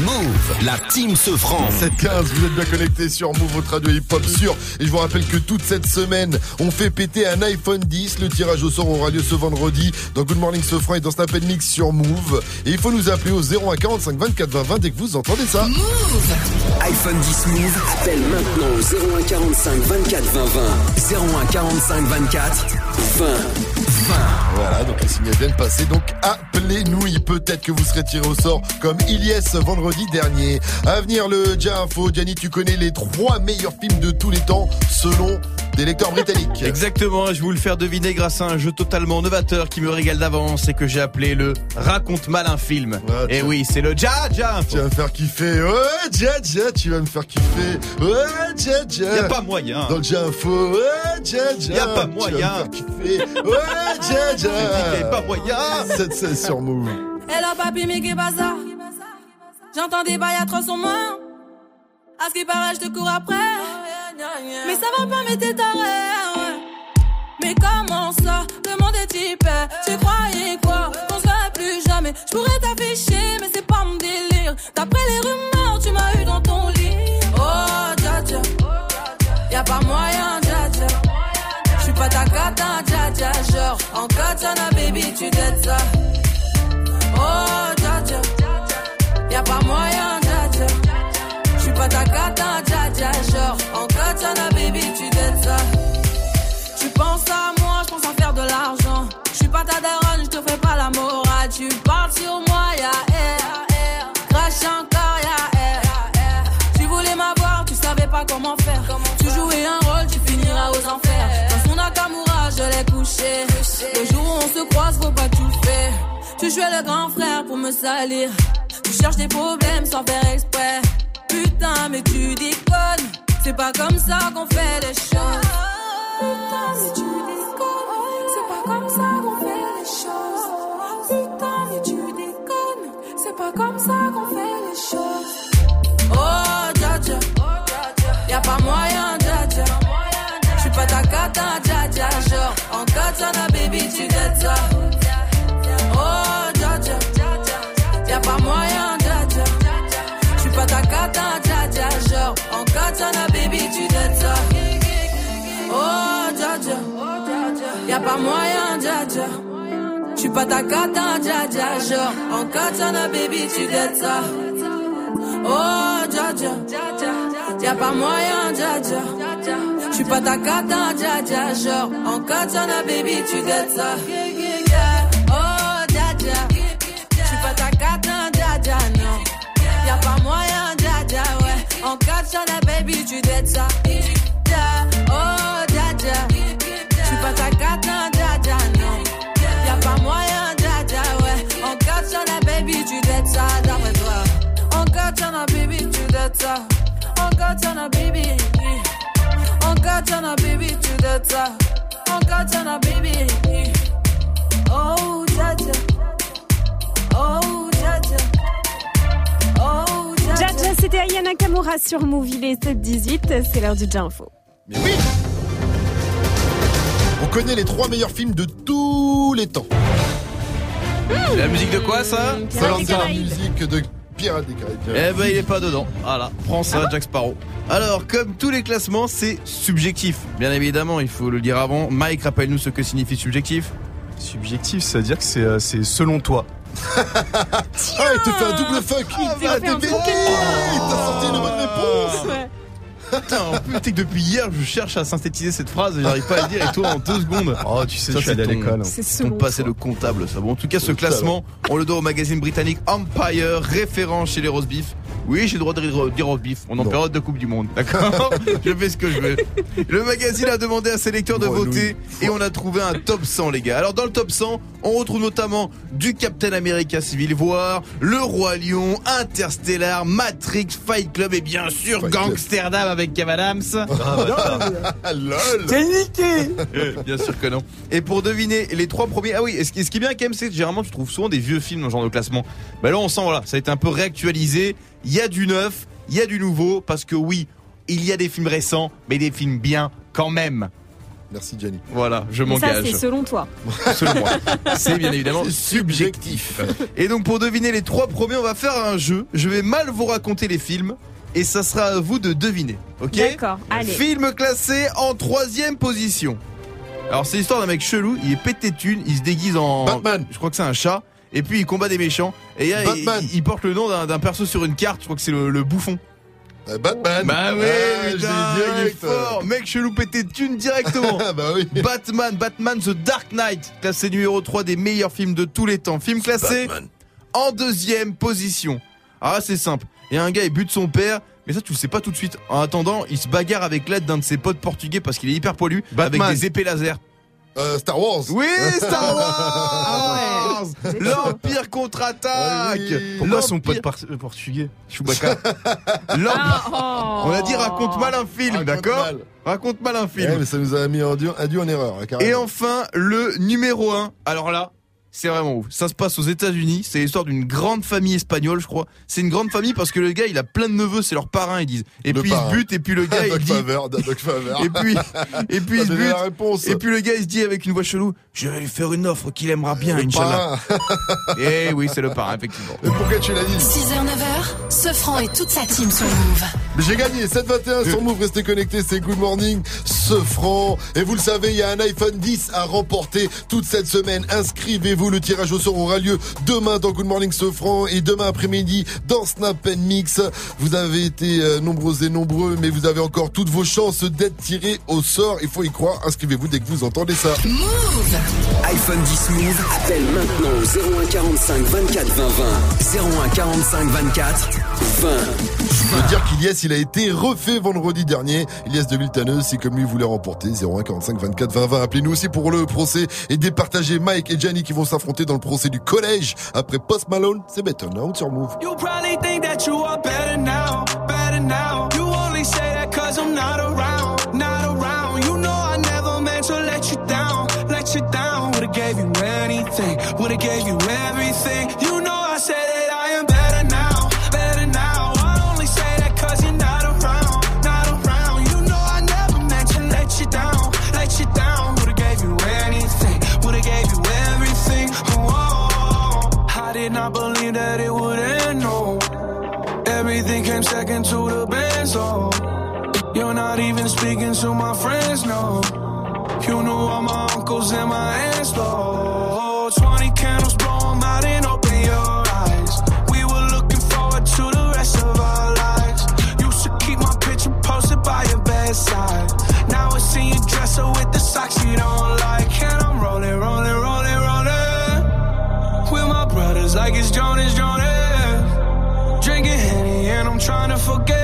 Move. La team se franc. 7-15, vous êtes bien connectés sur Move, votre radio hip-hop sûr. Et je vous rappelle que toute cette semaine, on fait péter un iPhone 10. Le tirage au sort aura lieu ce vendredi dans Good Morning Sofran et dans Snap Mix sur Move. Et il faut nous appeler au 01 45 24 20 20 dès que vous entendez ça. iPhone 10 Move, appelle maintenant au 01 45 24 20 20. 01 45 24 20 20. Voilà, donc les signaux viennent passer. Donc appelez-nous, il peut-être que vous serez tiré au sort comme Ilyes vendredi dernier. À venir le Dia Info. Gianni, tu connais les trois meilleurs films de tous les temps selon des lecteurs britanniques. Exactement, je vais vous le faire deviner grâce à un jeu totalement novateur qui me régale d'avance et que j'ai appelé le Raconte mal un film. et oui, c'est le Ja Ja Tu vas me faire kiffer. Ouais, Dia Dia, tu vas me faire kiffer. Ouais, Dia Dia. Y a pas moyen. Dans le Dia Info. Ouais, Dia. Y a pas Tu vas moyen. me faire kiffer. Ouais, A moyen. 7-16 sur Move. Hello papi, mais qu'est pas ça? J'entends des bails 300 mains. À ce qui paraît, je te cours après. Mais ça va pas, mais t'es taré. ouais. Mais comment ça? Le monde est hyper. Tu croyais quoi? Qu'on se verrait plus jamais. Je pourrais t'afficher, mais c'est pas mon délire. D'après les rumeurs, tu m'as eu dans ton lit. Oh, dja dja. Y'a pas moyen, pas ta cata, dja dja. Genre, en katana, baby, tu t'aides ça. Oh, dja dja. Y'a pas moyen, dja dja. J'suis pas ta cata, dja dja. Genre, en katana, baby, tu t'aides ça. Tu penses à moi, j'pense à faire de l'argent. J'suis pas ta daronne, j'te fais pas la morale. Tu parles sur Tu jouais le grand frère pour me salir. Tu cherches des problèmes sans faire exprès. Putain, mais tu déconnes. C'est pas comme ça qu'on fait les choses. Putain, mais tu déconnes. C'est pas comme ça qu'on fait les choses. Putain, mais tu déconnes. C'est pas comme ça qu'on fait les choses. Oh, dja dja. Y'a pas moyen, dja dja. J'suis pas ta cata, dja dja. Genre, en katana, baby, tu dettes ça. En katana, baby, tu dettes ça. Oh, dja dja. Y'a pas moyen, dja dja. J'suis pas ta cata, dja dja. Genre, en katana, baby, tu dettes ça. Oh, dja dja. Y'a pas moyen, dja dja. J'suis pas ta cata, dja dja. Genre, en katana, baby, tu dettes ça. Oh, dja dja. Pas ta cata, dja dja, non. Y'a pas moyen, dja dja. En katana, baby, tu dettes ça. Oh, dja. J'suis pas ta dja dja, non. Y'a pas moyen, dja dja, ouais. En katana, baby, tu dettes ça, d'après toi. En katana, baby, tu dettes ça. En baby. En katana, baby, tu dettes ça. En baby. Oh, dja. Oh, c'était Ayana Kamura sur est 7-18, c'est l'heure du Info. Mais oui On connaît les trois meilleurs films de tous les temps. C'est la musique de quoi ça C'est la musique de Pirates des Caraïbes. Eh ben il est pas dedans. Voilà, prends ça, Jack Sparrow. Alors, comme tous les classements, c'est subjectif. Bien évidemment, il faut le dire avant. Mike, rappelle-nous ce que signifie subjectif. Subjectif, ça veut dire que c'est euh, c'est selon toi. Ah, il te fait un double fuck Ah, bah, t'es bébé T'as sorti une bonne réponse Putain, en plus, t'es que depuis hier, je cherche à synthétiser cette phrase et j'arrive pas à le dire et toi en deux secondes. Oh, tu sais, Ça, je suis allé à l'école. C'est Ton passé de comptable, ça. Bon, en tout cas, ce classement, on le doit au magazine britannique Empire, référent chez les roast beef. Oui, j'ai le droit de dire dire roast beef. On est en période de Coupe du Monde, d'accord Je fais ce que je veux. Le magazine a demandé à ses lecteurs de voter et on a trouvé un top 100, les gars. Alors, dans le top 100, on retrouve notamment du Captain America Civil War, Le Roi Lion, Interstellar, Matrix, Fight Club et bien sûr Fight Club. Gangsterdam avec Kev Adams. Ah lol Euh, Bien sûr que non. Et pour deviner les trois premiers, ah oui, et ce qui, ce qui est bien quand même, c'est que généralement tu trouves souvent des vieux films dans ce genre de classement. Bah là, on sent voilà, ça a été un peu réactualisé. Il y a du neuf, il y a du nouveau, parce que oui, il y a des films récents, mais des films bien quand même. Merci Gianni. Voilà, je Mais ça, m'engage. c'est selon toi. Selon moi. C'est bien évidemment subjectif. Et donc pour deviner les trois premiers, on va faire un jeu. Je vais mal vous raconter les films et ça sera à vous de deviner. Ok? D'accord, allez. Film classé en troisième position. Alors c'est l'histoire d'un mec chelou, il est pété de thunes, il se déguise en... Batman. Je crois que c'est un chat. Et puis il combat des méchants. Et là, il, porte le nom d'un perso sur une carte, je crois que c'est le, le bouffon. Euh, Batman Bah oui, Ah, je putain, l'ai il est direct. fort. Mec chelou pété de thunes directement. Ah bah oui Batman, Batman The Dark Knight, classé numéro 3 des meilleurs films de tous les temps. Film classé Batman. en deuxième position. Ah, c'est simple. Il y a un gars, il bute son père, mais ça, tu le sais pas tout de suite. En attendant, il se bagarre avec l'aide d'un de ses potes portugais parce qu'il est hyper poilu, Batman. avec des épées laser. Euh, Star Wars Oui, Star Ah Wars L'Empire contre-attaque oui. Pourquoi son pote par- portugais Chewbacca. L'Empire- Ah, oh. On a dit raconte mal un film, d'accord. Raconte mal un film. Ouais, mais ça nous a mis induit en erreur. hein, carrément. Et enfin, le numéro 1. Alors là, c'est vraiment ouf. Ça se passe aux États-Unis. C'est l'histoire d'une grande famille espagnole, je crois. C'est une grande famille parce que le gars, il a plein de neveux, c'est leurs parrains, ils disent. Et Le puis il parrain. se bute, et puis le gars, il Doc dit. Faveur, Doc Faveur. Et puis, et puis il se bute. la réponse. Et puis le gars, il se dit avec une voix chelou, je vais lui faire une offre qu'il aimera bien, Inch'Allah. parrain. Et oui, c'est le parrain, effectivement. Et pourquoi tu l'as dit 6h, 9h, ce franc et toute sa team sur Move. Mais J'ai gagné 721 sur Move, restez connectés, c'est Good Morning, ce franc. Et vous le savez, il y a un iPhone 10 à remporter toute cette semaine. Inscrivez-vous, le tirage au sort aura lieu demain dans Good Morning ce franc et demain après-midi dans Snap Mix. Vous avez été euh, nombreux et nombreux, mais vous avez encore toutes vos chances d'être tirés au sort. Il faut y croire. Inscrivez-vous dès que vous entendez ça. Move iPhone 10 Move, appelle maintenant au 01 45 24 20 20. 01 45 24 20. Je veux dire qu'Ilias, il a été refait vendredi dernier. Ilias de Miltaneuse, si comme lui voulait remporter 01 45 24 20 20. Appelez-nous aussi pour le procès et départager Mike et Gianni qui vont s'affronter dans le procès du collège. Après Post Malone, c'est Better Now sur Move. Uncles and my aunts, though. 20 candles, blow 'em out and open your eyes. We were looking forward to the rest of our lives. Used to keep my picture posted by your bedside. Now I see you dresser with the socks you don't like. And I'm rolling, rolling, rolling, rolling. With my brothers like it's Jonas, Jonas. Drinking Henny and I'm trying to forget.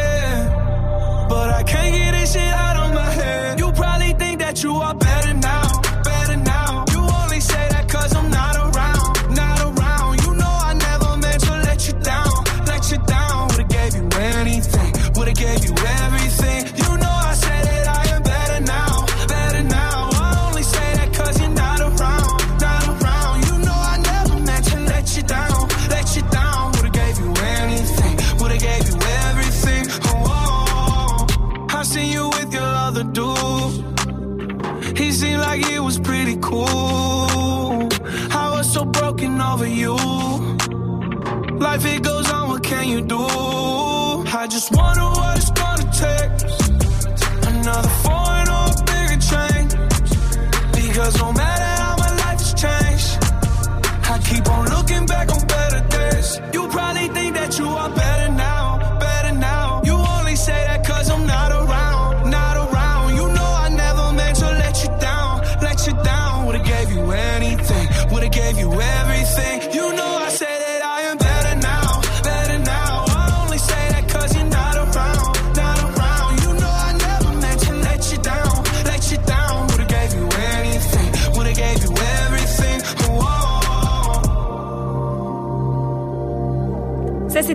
Cool. I was so broken over you. Life it goes on, what can you do? I just wonder what it's gonna take. Another foreign or a bigger change. Because no matter how my life has changed, I keep on looking back on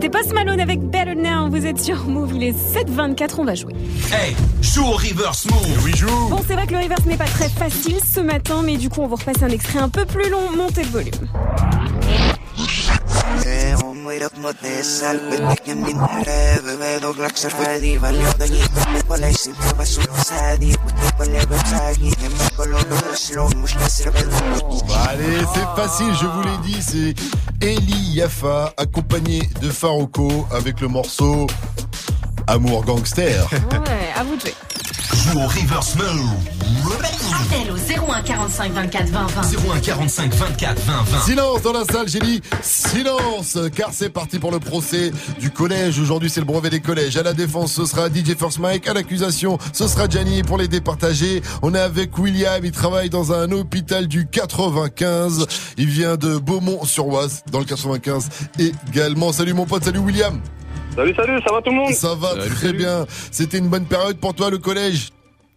c'était Post Malone avec Better Now. Vous êtes sur Move, il est 7h24, on va jouer. Hey, joue au reverse move. Oui, joue. Bon, c'est vrai que le reverse n'est pas très facile ce matin, mais du coup, on vous repasse un extrait un peu plus long. Montez le volume. Allez, c'est facile, je vous l'ai dit, c'est Eli Yafa accompagné de Farouko avec le morceau Amour Gangster. Ouais, à vous de jouer. Joue au reverse move. Appel au 01 45 24 20 20. 01 45 24 20 20. Silence dans la salle, j'ai dit silence, car c'est parti pour le procès du collège. Aujourd'hui, c'est le brevet des collèges. À la défense, ce sera DJ First Mike. À l'accusation, ce sera Gianni pour les départager. On est avec William, il travaille dans un hôpital du 95. Il vient de Beaumont-sur-Oise, dans le 95 également. Salut mon pote, salut William. Salut, salut, ça va tout le monde Ça va très bien. C'était une bonne période pour toi, le collège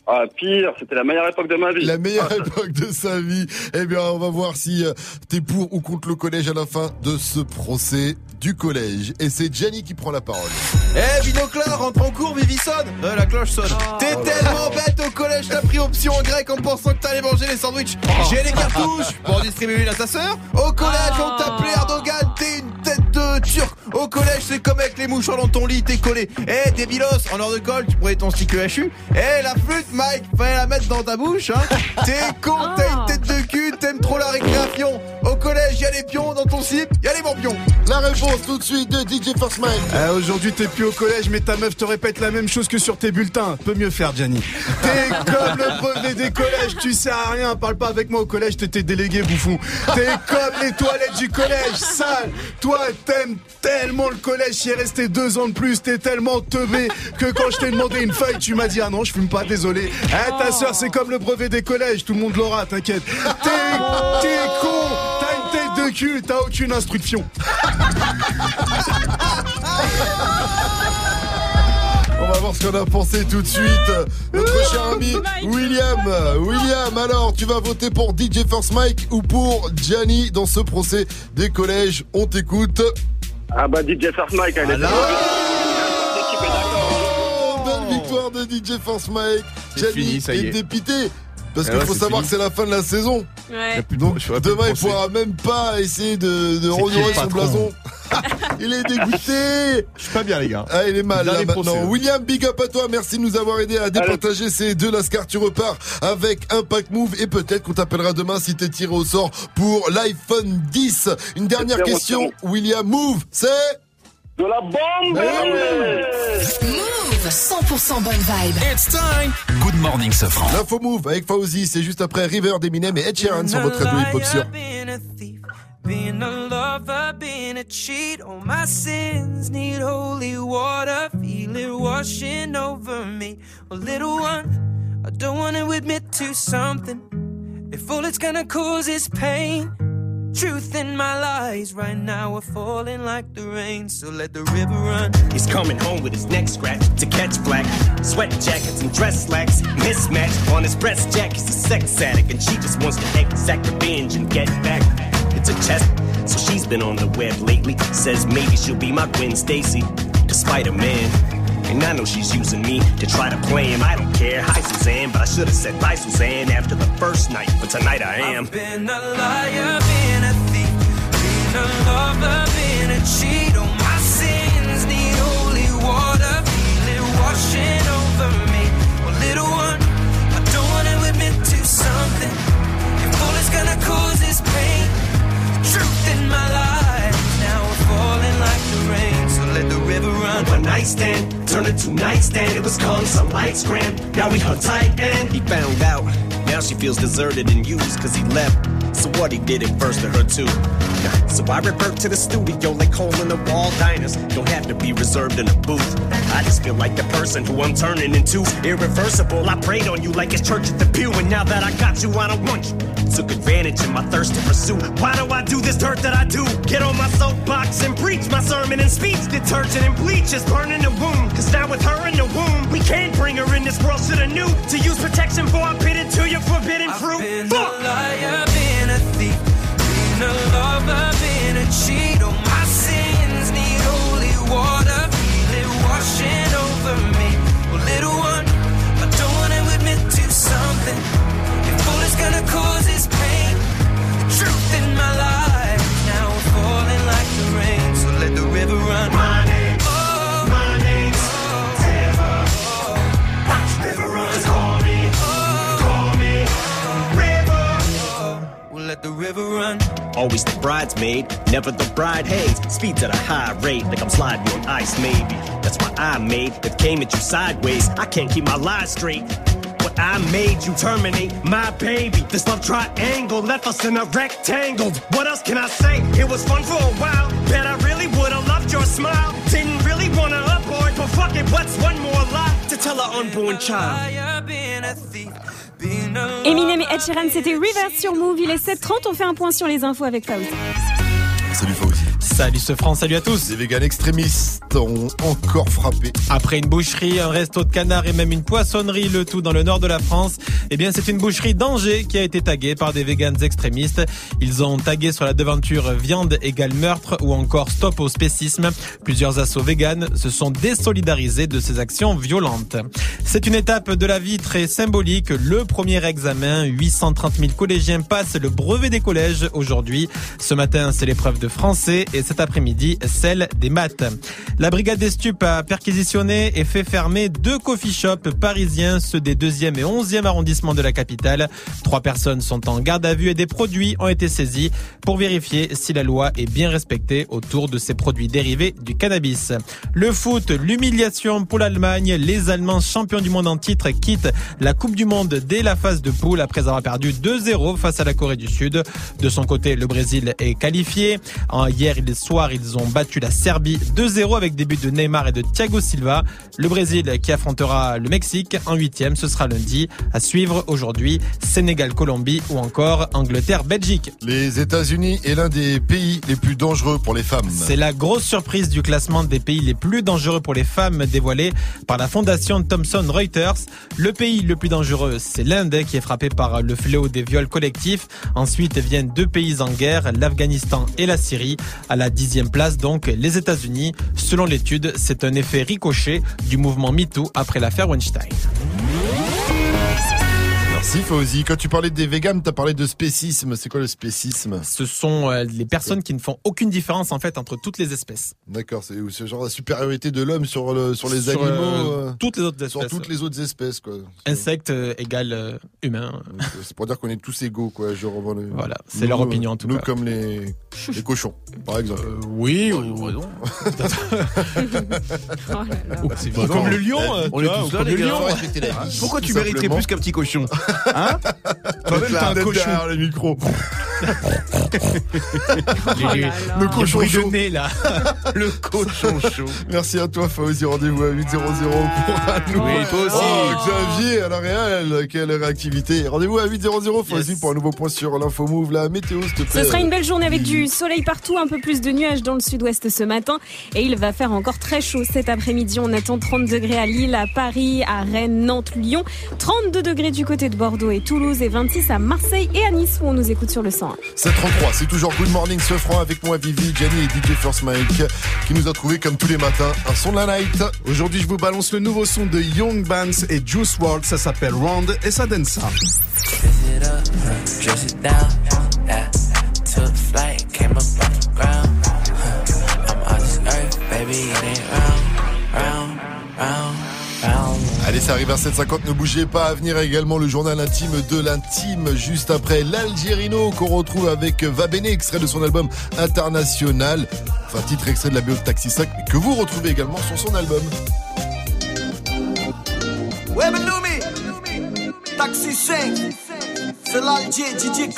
Ah, pire, c'était la meilleure époque de ma vie. La meilleure époque de sa vie. Eh bien, on va voir si euh, t'es pour ou contre le collège à la fin de ce procès du collège. Et c'est Gianni qui prend la parole. Eh, Binocla, rentre en cours, Vivi sonne Euh, la cloche sonne. T'es tellement bête au collège, t'as pris option en grec en pensant que t'allais manger les sandwichs. J'ai les cartouches pour en distribuer une à ta sœur. Au collège, on t'appelait Erdogan, t'es une tête turc. Au collège, c'est comme avec les mouchoirs dans ton lit, t'es collé. Eh, débilos, en heure de colle, tu prenais ton stick EHU. Eh, la flûte, Mike, fallait la mettre dans ta bouche, hein. T'es con, t'as une tête de cul, t'aimes trop la récréation. Au collège, y a les pions, dans ton slip, y a les morpions. La réponse tout de suite de DJ First Mike. Euh, Aujourd'hui, t'es plus au collège, mais ta meuf te répète la même chose que sur tes bulletins. Peut mieux faire, Gianni. T'es comme le brevet des collèges, tu sais à rien. Parle pas avec moi au collège, t'étais délégué, bouffon. T'es comme les toilettes du collège, sale. Toi, t'aimes tellement le collège, y est resté deux ans de plus. T'es tellement teubé que quand je t'ai demandé une feuille, tu m'as dit ah non, je fume pas, désolé. Eh, ta soeur, c'est comme le brevet des collèges, tout le monde l'aura, t'inquiète. T'es, t'es con, t'as une tête de cul, t'as aucune instruction. On va voir ce qu'on a pensé tout de suite. Notre cher ami William. William, alors, tu vas voter pour DJ First Mike ou pour Gianni dans ce procès des collèges? On t'écoute. Ah bah DJ First Mike, elle est Oh, belle victoire de DJ First Mike. C'est Gianni fini, ça y est. dépité. Parce Ah qu'il faut savoir fini. que c'est la fin de la saison. Ouais. Donc demain, il pourra même pas essayer de, de redorer son blason. il est dégoûté. Je suis pas bien, les gars. Ah, il est mal là maintenant. William, big up à toi. Merci de nous avoir aidé à départager ces deux lascars. Tu repars avec un pack move et peut-être qu'on t'appellera demain si t'es tiré au sort pour l'iPhone 10. Une dernière question. William, move, c'est De la bombe Move 100% bonne vibe. It's time. Good morning, Sofran. l'info move avec Fauzi. C'est juste après River d'Eminem et Ed Sheeran sur votre radio hip-hop sur Being a thief, being a lover, being a cheat. All my sins need holy water. Feel it washing over me. Well, little one, I don't want to admit to something. If all it's gonna cause is pain. Truth in my lies right now are falling like the rain. So let the river run. He's coming home with his neck scratched to catch black. Sweat jackets and dress slacks. Mismatch on his breast jack. He's a sex addict and she just wants to exact revenge and get back. It's a test. So she's been on the web lately. Says maybe she'll be my Gwen Stacy. Despite a man. And I know she's using me to try to play him. I don't care. Hi, Suzanne. But I should have said bye, Suzanne, after the first night. But tonight I am. I've been a liar, been a thief, been a lover, been a cheat. All my sins need holy water, feel it washing over me. Well, little one, I don't wanna admit to something. If all it's gonna cause is pain, truth in my life now falling like the rain. So let the river run. One night stand, turned to nightstand. It was calm, some lights cram. Now we hung tight and he found out. Now she feels deserted and used cause he left. So what he did it first to her too. So I revert to the studio like hole in the wall diners. Don't have to be reserved in a booth. I just feel like the person who I'm turning into. Irreversible, I prayed on you like it's church at the pew. And now that I got you, I don't want you. Took advantage of my thirst to pursue. Why do I do this dirt that I do? Get on my soapbox and preach my sermon and speech. Detergent and bleach is burning the wound. Cause now with her in the womb, we can't bring her in this world. to the new. to use protection for I pitted to your forbidden fruit. Been Fuck! a liar, been a thief, been a lover, been a cheat. All my sins need holy water, feel it washing over me. Well, little one, I don't wanna admit to something. If all it's gonna cause is pain, the truth in my life now falling like the rain. So let the river run. My let the river run. Always the bridesmaid, never the bride haze. Speeds at a high rate, like I'm sliding on ice, maybe. That's why I made it came at you sideways. I can't keep my lies straight. What I made you terminate my baby. This love triangle left us in a rectangle. What else can I say? It was fun for a while. Bet I really would've loved your smile. Didn't really wanna abort, but fuck it, what's one more lie to tell an unborn child? Eminem et Ed Sheeran, c'était Reverse sur Move. Il est 7h30. On fait un point sur les infos avec Fauzi. Salut Fauzi. Salut ce France, salut à tous. Les véganes extrémistes ont encore frappé. Après une boucherie, un resto de canard et même une poissonnerie, le tout dans le nord de la France, eh bien c'est une boucherie d'Angers qui a été taguée par des véganes extrémistes. Ils ont tagué sur la devanture viande égale meurtre ou encore stop au spécisme. Plusieurs assauts véganes se sont désolidarisés de ces actions violentes. C'est une étape de la vie très symbolique. Le premier examen, 830 000 collégiens passent le brevet des collèges aujourd'hui. Ce matin, c'est l'épreuve de français et cet après-midi, celle des maths. La brigade des stupes a perquisitionné et fait fermer deux coffee shops parisiens, ceux des 2e et 11e arrondissements de la capitale. Trois personnes sont en garde à vue et des produits ont été saisis pour vérifier si la loi est bien respectée autour de ces produits dérivés du cannabis. Le foot, l'humiliation pour l'Allemagne. Les Allemands champions du monde en titre quittent la Coupe du Monde dès la phase de poule après avoir perdu 2-0 face à la Corée du Sud. De son côté, le Brésil est qualifié. Hier soir, ils ont battu la Serbie 2-0 avec des buts de Neymar et de Thiago Silva. Le Brésil qui affrontera le Mexique en huitième, ce sera lundi. À suivre aujourd'hui, Sénégal-Colombie ou encore Angleterre-Belgique. Les États-Unis est l'un des pays les plus dangereux pour les femmes. C'est la grosse surprise du classement des pays les plus dangereux pour les femmes dévoilé par la fondation Thomson Reuters. Le pays le plus dangereux, c'est l'Inde qui est frappé par le fléau des viols collectifs. Ensuite viennent deux pays en guerre, l'Afghanistan et la Syrie. À la dixième place, donc, les États-Unis. Selon l'étude, c'est un effet ricochet du mouvement MeToo après l'affaire Weinstein. Merci Fauzi. Quand tu parlais des végans, t'as parlé de spécisme. C'est quoi le spécisme? Ce sont euh, les personnes qui ne font aucune différence en fait entre toutes les espèces. D'accord, c'est ce genre la supériorité de l'homme sur le sur les Sur, animaux, euh, euh, toutes les autres sur espèces. toutes les autres espèces quoi. Insectes euh, égale euh, humain. C'est pour dire qu'on est tous égaux quoi. Je revois le- Voilà, c'est leur Nous, opinion, en tout nous cas. comme les les cochons, par exemple. oui, ou Ou- c'est vivant. Comme le lion, euh, On tu est tous ou là, comme les le gars. lion. Pourquoi tu mériterais plus qu'un petit cochon? Hein Toi-même, t'es un cochon. derrière les micros. Les- Le cochon chaud. là. Le cochon chaud. Merci à toi Fauzi. Rendez-vous à 800 pour un nouveau. Oui, toi aussi. Oh, Xavier à la Real, quelle réactivité. Rendez-vous à 800 Fauzi pour un nouveau point sur l'info move, la météo s'il te plaît. Ce sera une belle journée avec du soleil partout, un peu plus de nuages dans le sud-ouest ce matin. Et il va faire encore très chaud cet après-midi. On attend 30 degrés à Lille, à Paris, à Rennes, Nantes, Lyon. 32 degrés du côté de Bordeaux et Toulouse et 26 à Marseille et à Nice où on nous écoute sur le 101. 733, c'est toujours Good Morning ce franc avec moi Vivi, Gianni et DJ First Mike qui nous a trouvé comme tous les matins un son de la night. Aujourd'hui, je vous balance le nouveau son de Young Bands et Juice WRLD. Ça s'appelle Round et ça donne ça. it up, dress it down. Yeah. Took flight, came up off the ground. Huh. I'm out this earth, baby, it ain't round, round, round, round. Allez, ça arrive à 7h50, ne bougez pas. À venir également le journal intime de l'intime, juste après l'Algérino qu'on retrouve avec Vabene, extrait de son album international. Enfin, titre extrait de la BO de Taxi 5, mais que vous retrouvez également sur son album. Taxi 5, c'est l'Alger, DJ.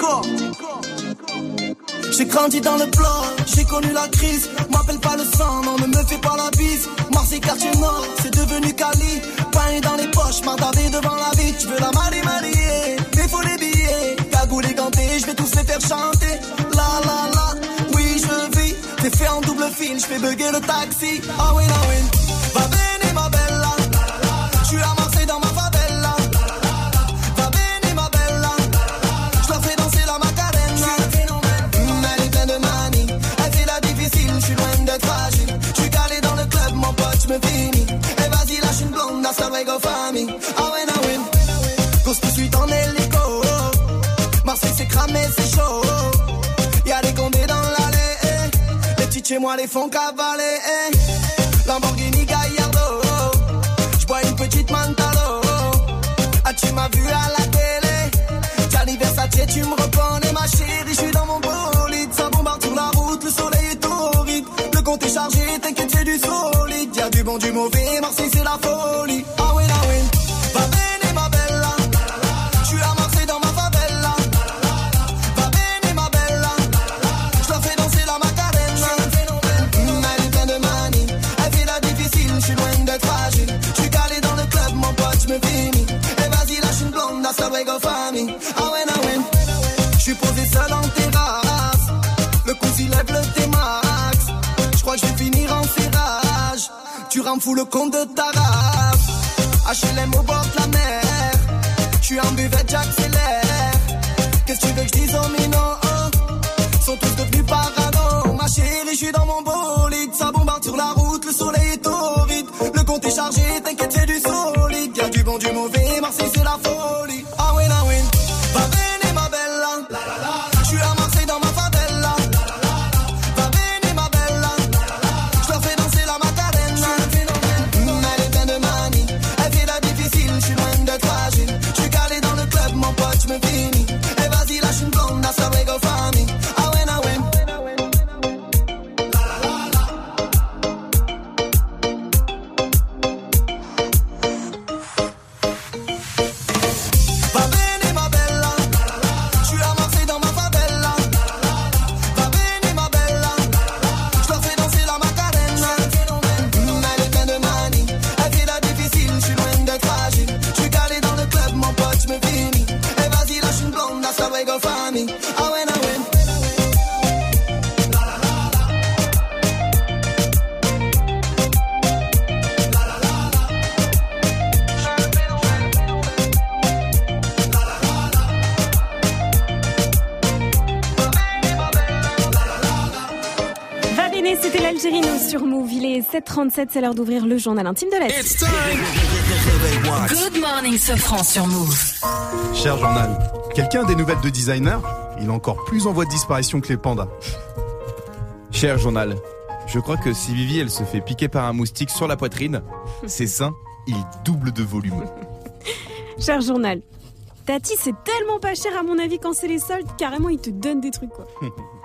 J'ai grandi dans le bloc, j'ai connu la crise. M'appelle pas le sang, non, ne me fais pas la bise. Marseille, quartier nord, c'est devenu Cali. Pain dans les poches, mardavé devant la vie. Tu veux la marier, marier, mais faut les billets. Cagoule et ganté, je vais tous les faire chanter. La la la, oui, je vis. T'es fait en double fil, je fais bugger le taxi. Ah oui, ah oui. Va me finis. Et vas-y, lâche une blonde, hasta luego, famille. Ah ouais, ah ouais. Cause tout de suite en hélico. Marseille, c'est cramé, c'est chaud. Y'a des condés dans l'allée. eh. Les petits chez moi les font cavaler. eh. Lamborghini Gallardo. J'bois une petite Mantalo. Ah, tu m'as vu à la télé. Gianni Versace, tu me reconnais, ma chérie. Je suis dans mon bolide. Ça bombarde sur la route, le soleil est torride. Le compte est chargé, t'inquiète, c'est du solide. Du mauvais. Marseille, c'est la folie. Ah oui, ah oui. Va bene, ma bella. Je suis à Marseille dans ma favela. Va bene, ma bella. Je la fais danser la macarena. Mm, Elle est pleine de manie. Elle fait la difficile, je suis loin d'être fragile. Je suis calé dans le club, mon pote, je me finis. Et vas-y, lâche une blonde, hasta luego, famille. Ah ouais, ah ouais. Je suis posé seul en. Tu rends fou le compte de ta race. HLM au bord de la mer. Je suis en buvette, j'accélère. Qu'est-ce que tu veux que je dise aux 7h37, c'est l'heure d'ouvrir le journal intime de la vie. Good morning, Sofran sur Move. Cher journal, quelqu'un a des nouvelles de designer? Il est encore plus en voie de disparition que les pandas. Cher journal, je crois que si Vivi elle se fait piquer par un moustique sur la poitrine, ses seins, ils doublent de volume. Cher journal, Tati, c'est tellement pas cher à mon avis quand c'est les soldes, carrément ils te donnent des trucs quoi.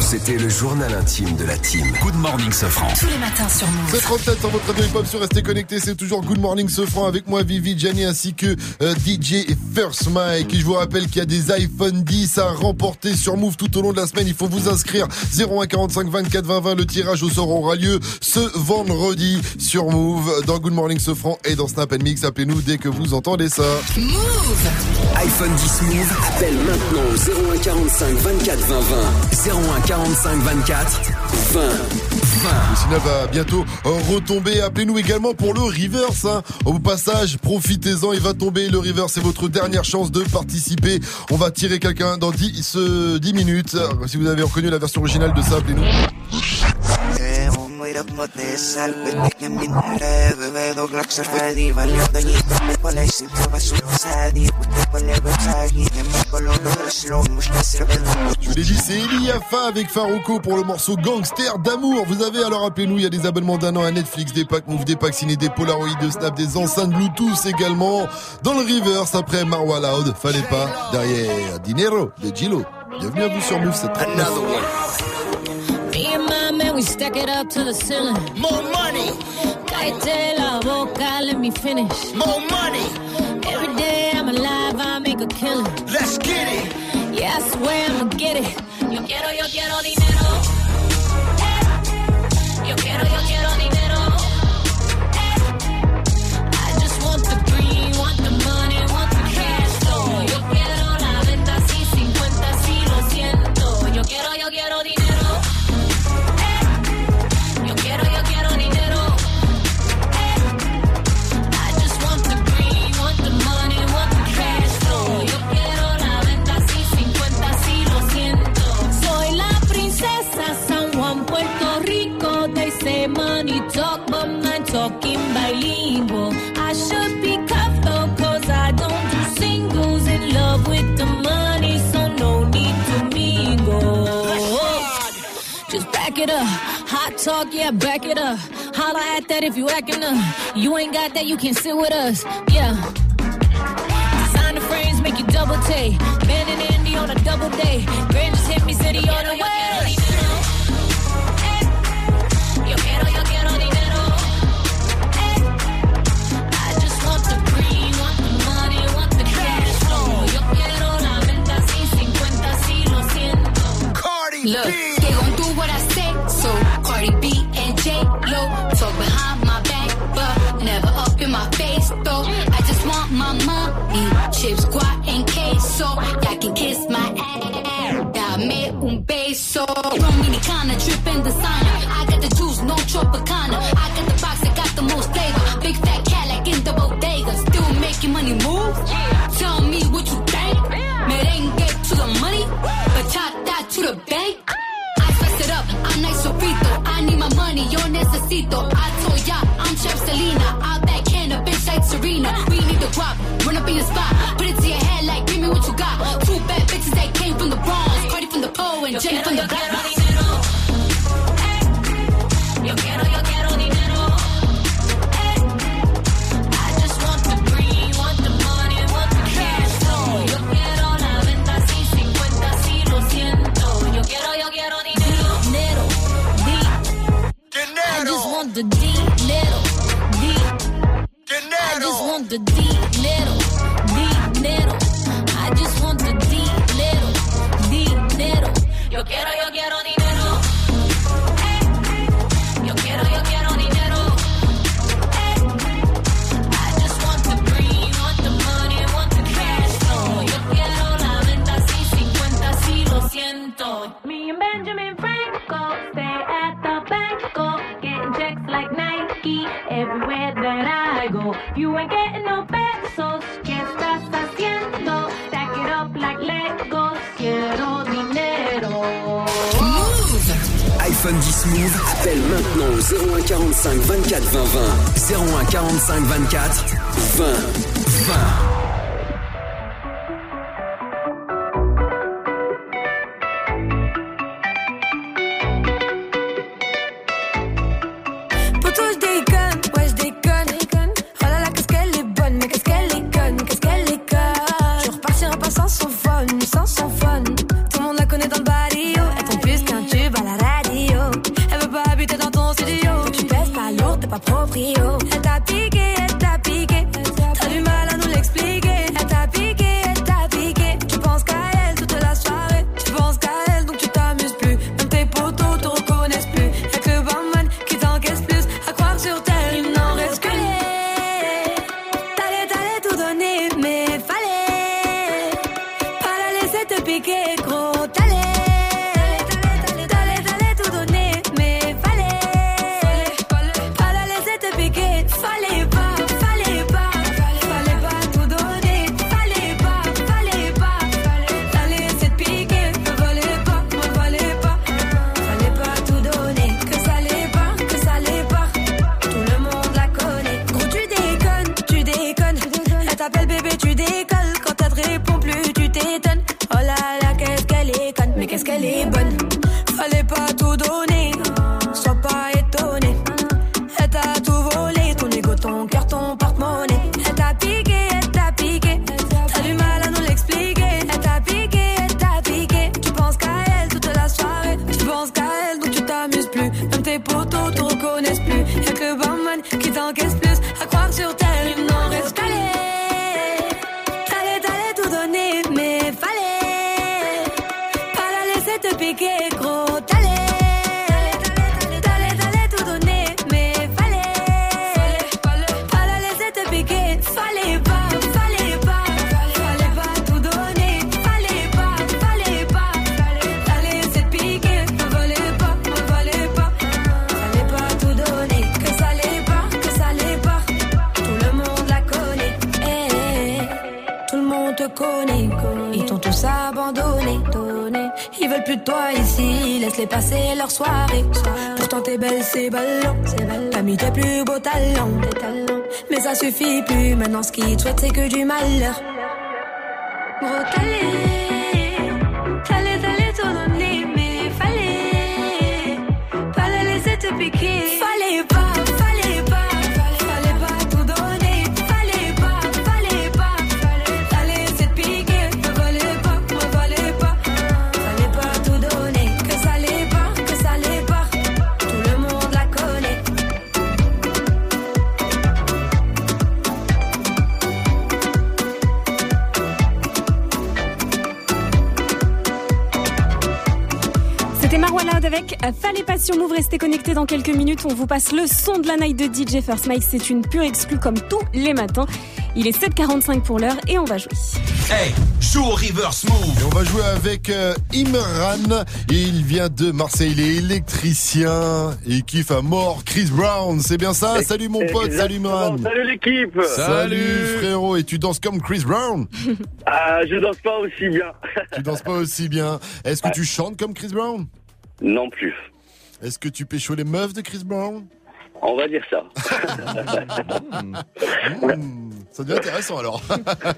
C'était le journal intime de la team. Good morning, Sofran. Tous les matins sur Move. C'est 37 sur votre radio hip-hop sur Restez connectés. C'est toujours Good Morning Sofran avec moi, Vivi, Gianni ainsi que euh, DJ et First Mike. Et je vous rappelle qu'il y a des iPhone 10 à remporter sur Move tout au long de la semaine. Il faut vous inscrire 01 45 24 20 20. Le tirage au sort aura lieu ce vendredi sur Move dans Good Morning Sofran et dans Snap Mix. Appelez-nous dès que vous entendez ça. Move iPhone 10 Move, appelle maintenant au 01 45 24 20 20. 01 45 24 20 20. Le signal va bientôt euh, retomber. Appelez-nous également pour le reverse. Hein. Au passage, profitez-en. Il va tomber. Le reverse, c'est votre dernière chance de participer. On va tirer quelqu'un dans 10, ce 10 minutes. Si vous avez reconnu la version originale de ça, appelez-nous. Je vous l'ai dit, c'est Eliafa avec Farouko pour le morceau Gangster d'amour. Vous avez alors appelez-nous, il y a des abonnements d'un an à Netflix, des packs Move, des packs ciné, des Polaroid de Snap, des enceintes Bluetooth également. Dans le reverse, après Marwa Loud, fallait pas, derrière Dinero de Gilo. Bienvenue à vous sur Move, c'est man, we stack it up to the ceiling. More money. Cállate la boca, let me finish. More money. Every day I'm alive, I make a killing. Let's get it. Yeah, I swear I'ma get it. Yo quiero, yo quiero dinero. Money talk, but mine talking bilingual. I should be cuffed cause I don't do singles. In love with the money, so no need to mingle. Just back it up. Hot talk, yeah, back it up. Holla at that if you acting up. You ain't got that, you can sit with us. Yeah. Design the frames, make you double take. Man and Andy on a double day. Grand just hit me, city on the way. Look, they gon' do what I say. So Cardi B and J Lo talk behind my back, but never up in my face though. I just want my money, chips, guac and queso. Y'all can kiss my ass. Dame un beso. Dominicana dripping designer. I got the juice, no Tropicana. I got the box that got the most flavor. Big fat cat like in the bodega. Still making money move. To the bank. I spice it up, I'm nice sofrito. I need my money, yo necesito. I told ya, I'm Chef Selena. I'll back in a bitch like Serena. We need the guap, run up in your spot. Put it to your head like, give me what you got. Two bad bitches that came from the Bronx. Cardi from the pole and Jenny from the block. Want the dinero, di. I just want the dinero, dinero. I just want the dinero, dinero. Yo quiero, yo quiero dinero. 90 Move, appelle maintenant au 0145 24 20 20. 0145 24 20 20. Suffit plus. Maintenant ce qu'ils te souhaitent, c'est que du malheur. Fallait pas sur Move. Restez connectés dans quelques minutes. On vous passe le son de la night de DJ First Mike. C'est une pure exclue comme tous les matins. Il est 7h45 pour l'heure et on va jouer. Hey, joue au reverse move. Et on va jouer avec euh, Imran. Et il vient de Marseille. Il est électricien. Et il kiffe à mort Chris Brown. C'est bien ça? Salut mon pote. Salut Imran. Salut l'équipe. Salut frérot. Et tu danses comme Chris Brown? Ah, je danse pas aussi bien. Tu danses pas aussi bien. Est-ce que tu chantes comme Chris Brown? Non plus. Est-ce que tu pécho les meufs de Chris Brown? On va dire ça. Hmm, Ça devient intéressant alors.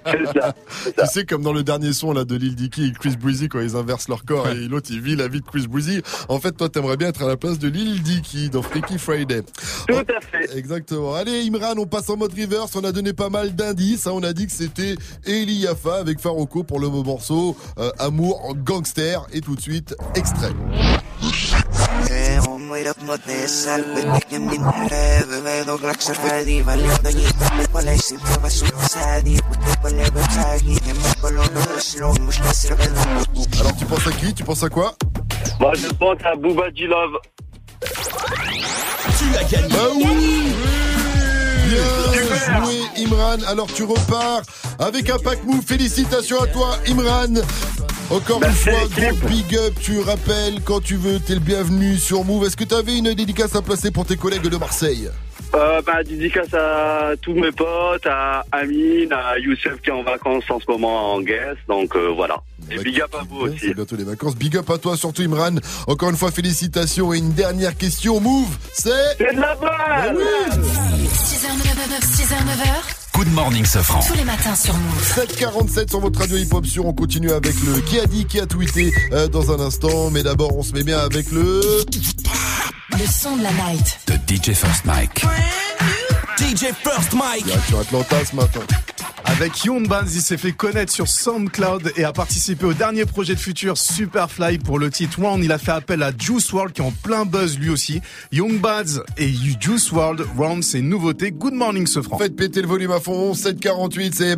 Tu sais, comme dans le dernier son là de Lil Dicky et Chris Breezy, quand ils inversent leur corps et l'autre il vit la vie de Chris Breezy. En fait, toi, t'aimerais bien être à la place de Lil Dicky dans Freaky Friday. Tout à fait. Exactement. Allez, Imran, on passe en mode reverse. On a donné pas mal d'indices. hein. On a dit que c'était Eli Yafa avec Faroko pour le morceau euh, Amour Gangster. Et tout de suite, extrait. Alors, tu penses à qui? Tu penses à quoi? Moi, je pense à Booba Love. Tu as gagné. Bah oui Bien joué Imran. Alors tu repars avec un pack move. Félicitations à toi Imran. Encore une fois, gros big up, tu rappelles quand tu veux, t'es le bienvenu sur Move. Est-ce que tu avais une dédicace à placer pour tes collègues de Marseille? Euh, bah, dédicace à tous mes potes, à Amine, à Youssef qui est en vacances en ce moment en Guest. Donc euh, voilà. Et big up à vous aussi. C'est bientôt les vacances. Big up à toi, surtout Imran. Encore une fois, félicitations. Et une dernière question. Move, c'est. C'est de la balle 6h, 9h, 6h, 9h. Good morning, Sofran. Tous les matins sur Move. 747 sur votre radio hip-hop sur. On continue avec le qui a dit, qui a tweeté euh, dans un instant. Mais d'abord, on se met bien avec le. Le son de la night. De DJ First Mike. DJ First Mike. Direction Atlanta ce matin. Avec Young Bands, il s'est fait connaître sur SoundCloud et a participé au dernier projet de futur Superfly pour le titre Round. Il a fait appel à Juice WRLD qui est en plein buzz lui aussi. Young Bands et Juice WRLD, Round, c'est une nouveauté. Good morning, ce franc. Faites péter le volume à fond. 748, c'est.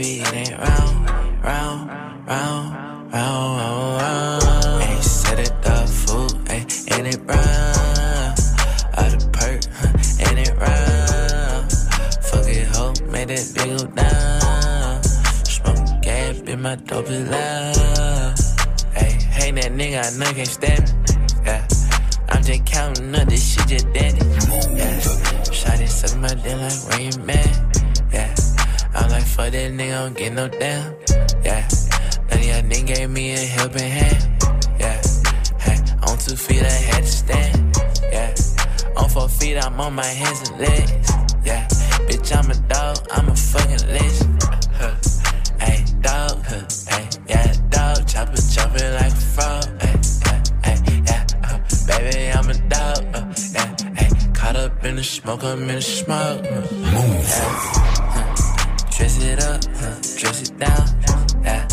Baby, it ain't round, round, round, round, round, round. Ain't set it up, fool, ain't, ain't it round? Out of perk, huh. ain't it round? Fuck it, ho, made that big go down. Smoke gas, be my dope is loud. Hey, hang that nigga, I know can't stand me. Yeah. I'm just counting up, this shit just dandy. Yeah. Shot it, suck my dick like mad. Yeah. I'm like, fuck that nigga, I don't get no damn. Yeah. None of y'all niggas gave me a helping hand. Yeah. Hey, on two feet, I had to stand. Yeah. On four feet, I'm on my hands and legs. Yeah. Bitch, I'm a dog, I'm a fucking legend. Huh. Hey, dog, huh. Hey, yeah, dog, chopper, chopping like a frog. Hey, yeah, hey, yeah, baby, I'm a dog. Uh, yeah, hey, caught up in the smoke, I'm in the smoke. Move. Dress it up, huh, dress it down. Yeah,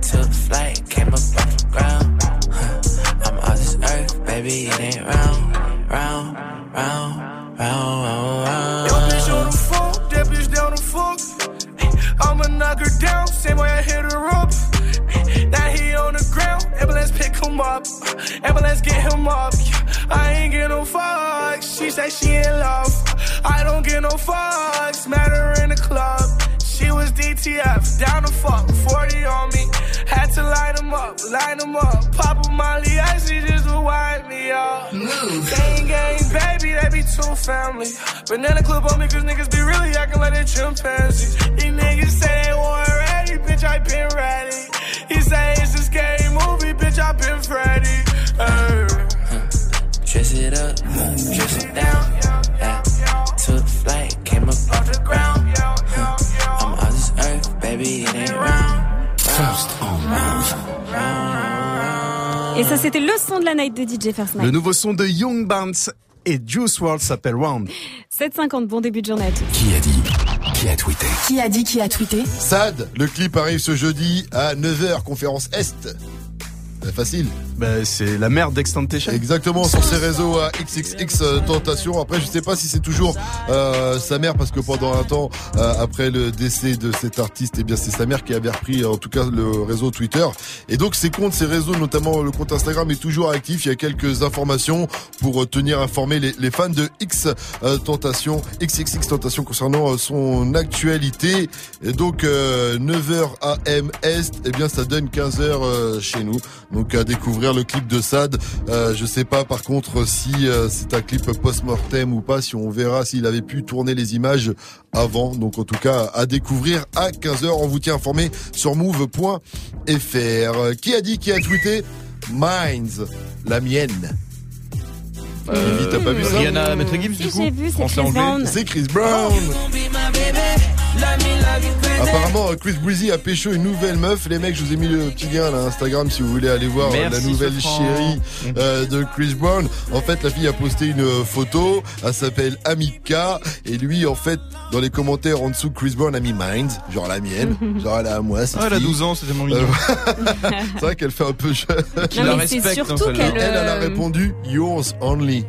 took flight, came up off the ground. Huh, I'm off this earth, baby, it ain't round, round, round, round, round, round. Yo, bitch on the fuck, that bitch down the fuck. I'ma knock her down, same way I hit her up. Now he on the ground, ambulance pick him up. Ambulance get him up. I ain't get no fucks. She say she in love. I don't get no fucks. Met her in the club. She was DTF, down the fuck, 40 on me. Had to line them up, line them up. Pop a Molly, I see just to wind me up. Move. Gang, gang, baby, they be two family. Banana clip on me, cause niggas be really acting like they chimpanzees. These niggas say they weren't ready, bitch, I been ready. He say it's a scary movie, bitch, I been ready. Uh. Dress it up, dress it down. Yeah. Took flight, baby, it ain't round. First on move. Et ça, c'était le son de la night de DJ First Le nouveau son de Young Bands et Juice WRLD s'appelle Round. 7h50, bon début de journée à tous. Qui a dit Qui a tweeté Qui a dit qui a tweeté Sad, le clip arrive ce jeudi à 9h, conférence Est. Euh, Facile. Bah, c'est la mère d'Extentation. Exactement, sur ses réseaux à XXX euh, Tentation. Après, je sais pas si c'est toujours euh, sa mère, parce que pendant un temps, euh, après le décès de cet artiste, eh bien, c'est sa mère qui avait repris, en tout cas, le réseau Twitter. Et donc, ses comptes, ses réseaux, notamment le compte Instagram, est toujours actif. Il y a quelques informations pour euh, tenir informés les, les fans de X euh, Tentation, XXX Tentation concernant euh, son actualité. Et donc, euh, 9h AM Est, eh bien, ça donne 15h euh, chez nous. Donc, à découvrir le clip de Sad. Euh, je sais pas, par contre, si euh, c'est un clip post-mortem ou pas, si on verra s'il avait pu tourner les images avant. Donc, en tout cas, à découvrir à 15h. On vous tient informé sur move.fr. Euh, Qui a dit, qui a tweeté? Minds, la mienne. Vivi, t'as pas vu ça? Rihanna, Maître Gibbs, du coup j'ai vu, c'est Chris. Brown. C'est Chris Brown. Apparemment, Chris Breezy a pécho une nouvelle meuf. Les mecs, je vous ai mis le petit lien à Instagram si vous voulez aller voir Merci, la nouvelle chérie euh, de Chris Brown. En fait, la fille a posté une euh, photo. Elle s'appelle Amika. Et lui, en fait, dans les commentaires en dessous, Chris Brown a mis Mind, genre la mienne, genre elle est à moi. cette Ah, elle a fille. 12 ans, c'est tellement mignon. Euh, c'est vrai qu'elle fait un peu jeune. Qu'il la respecte, hein, Et celle-là. elle, elle a répondu Yours only.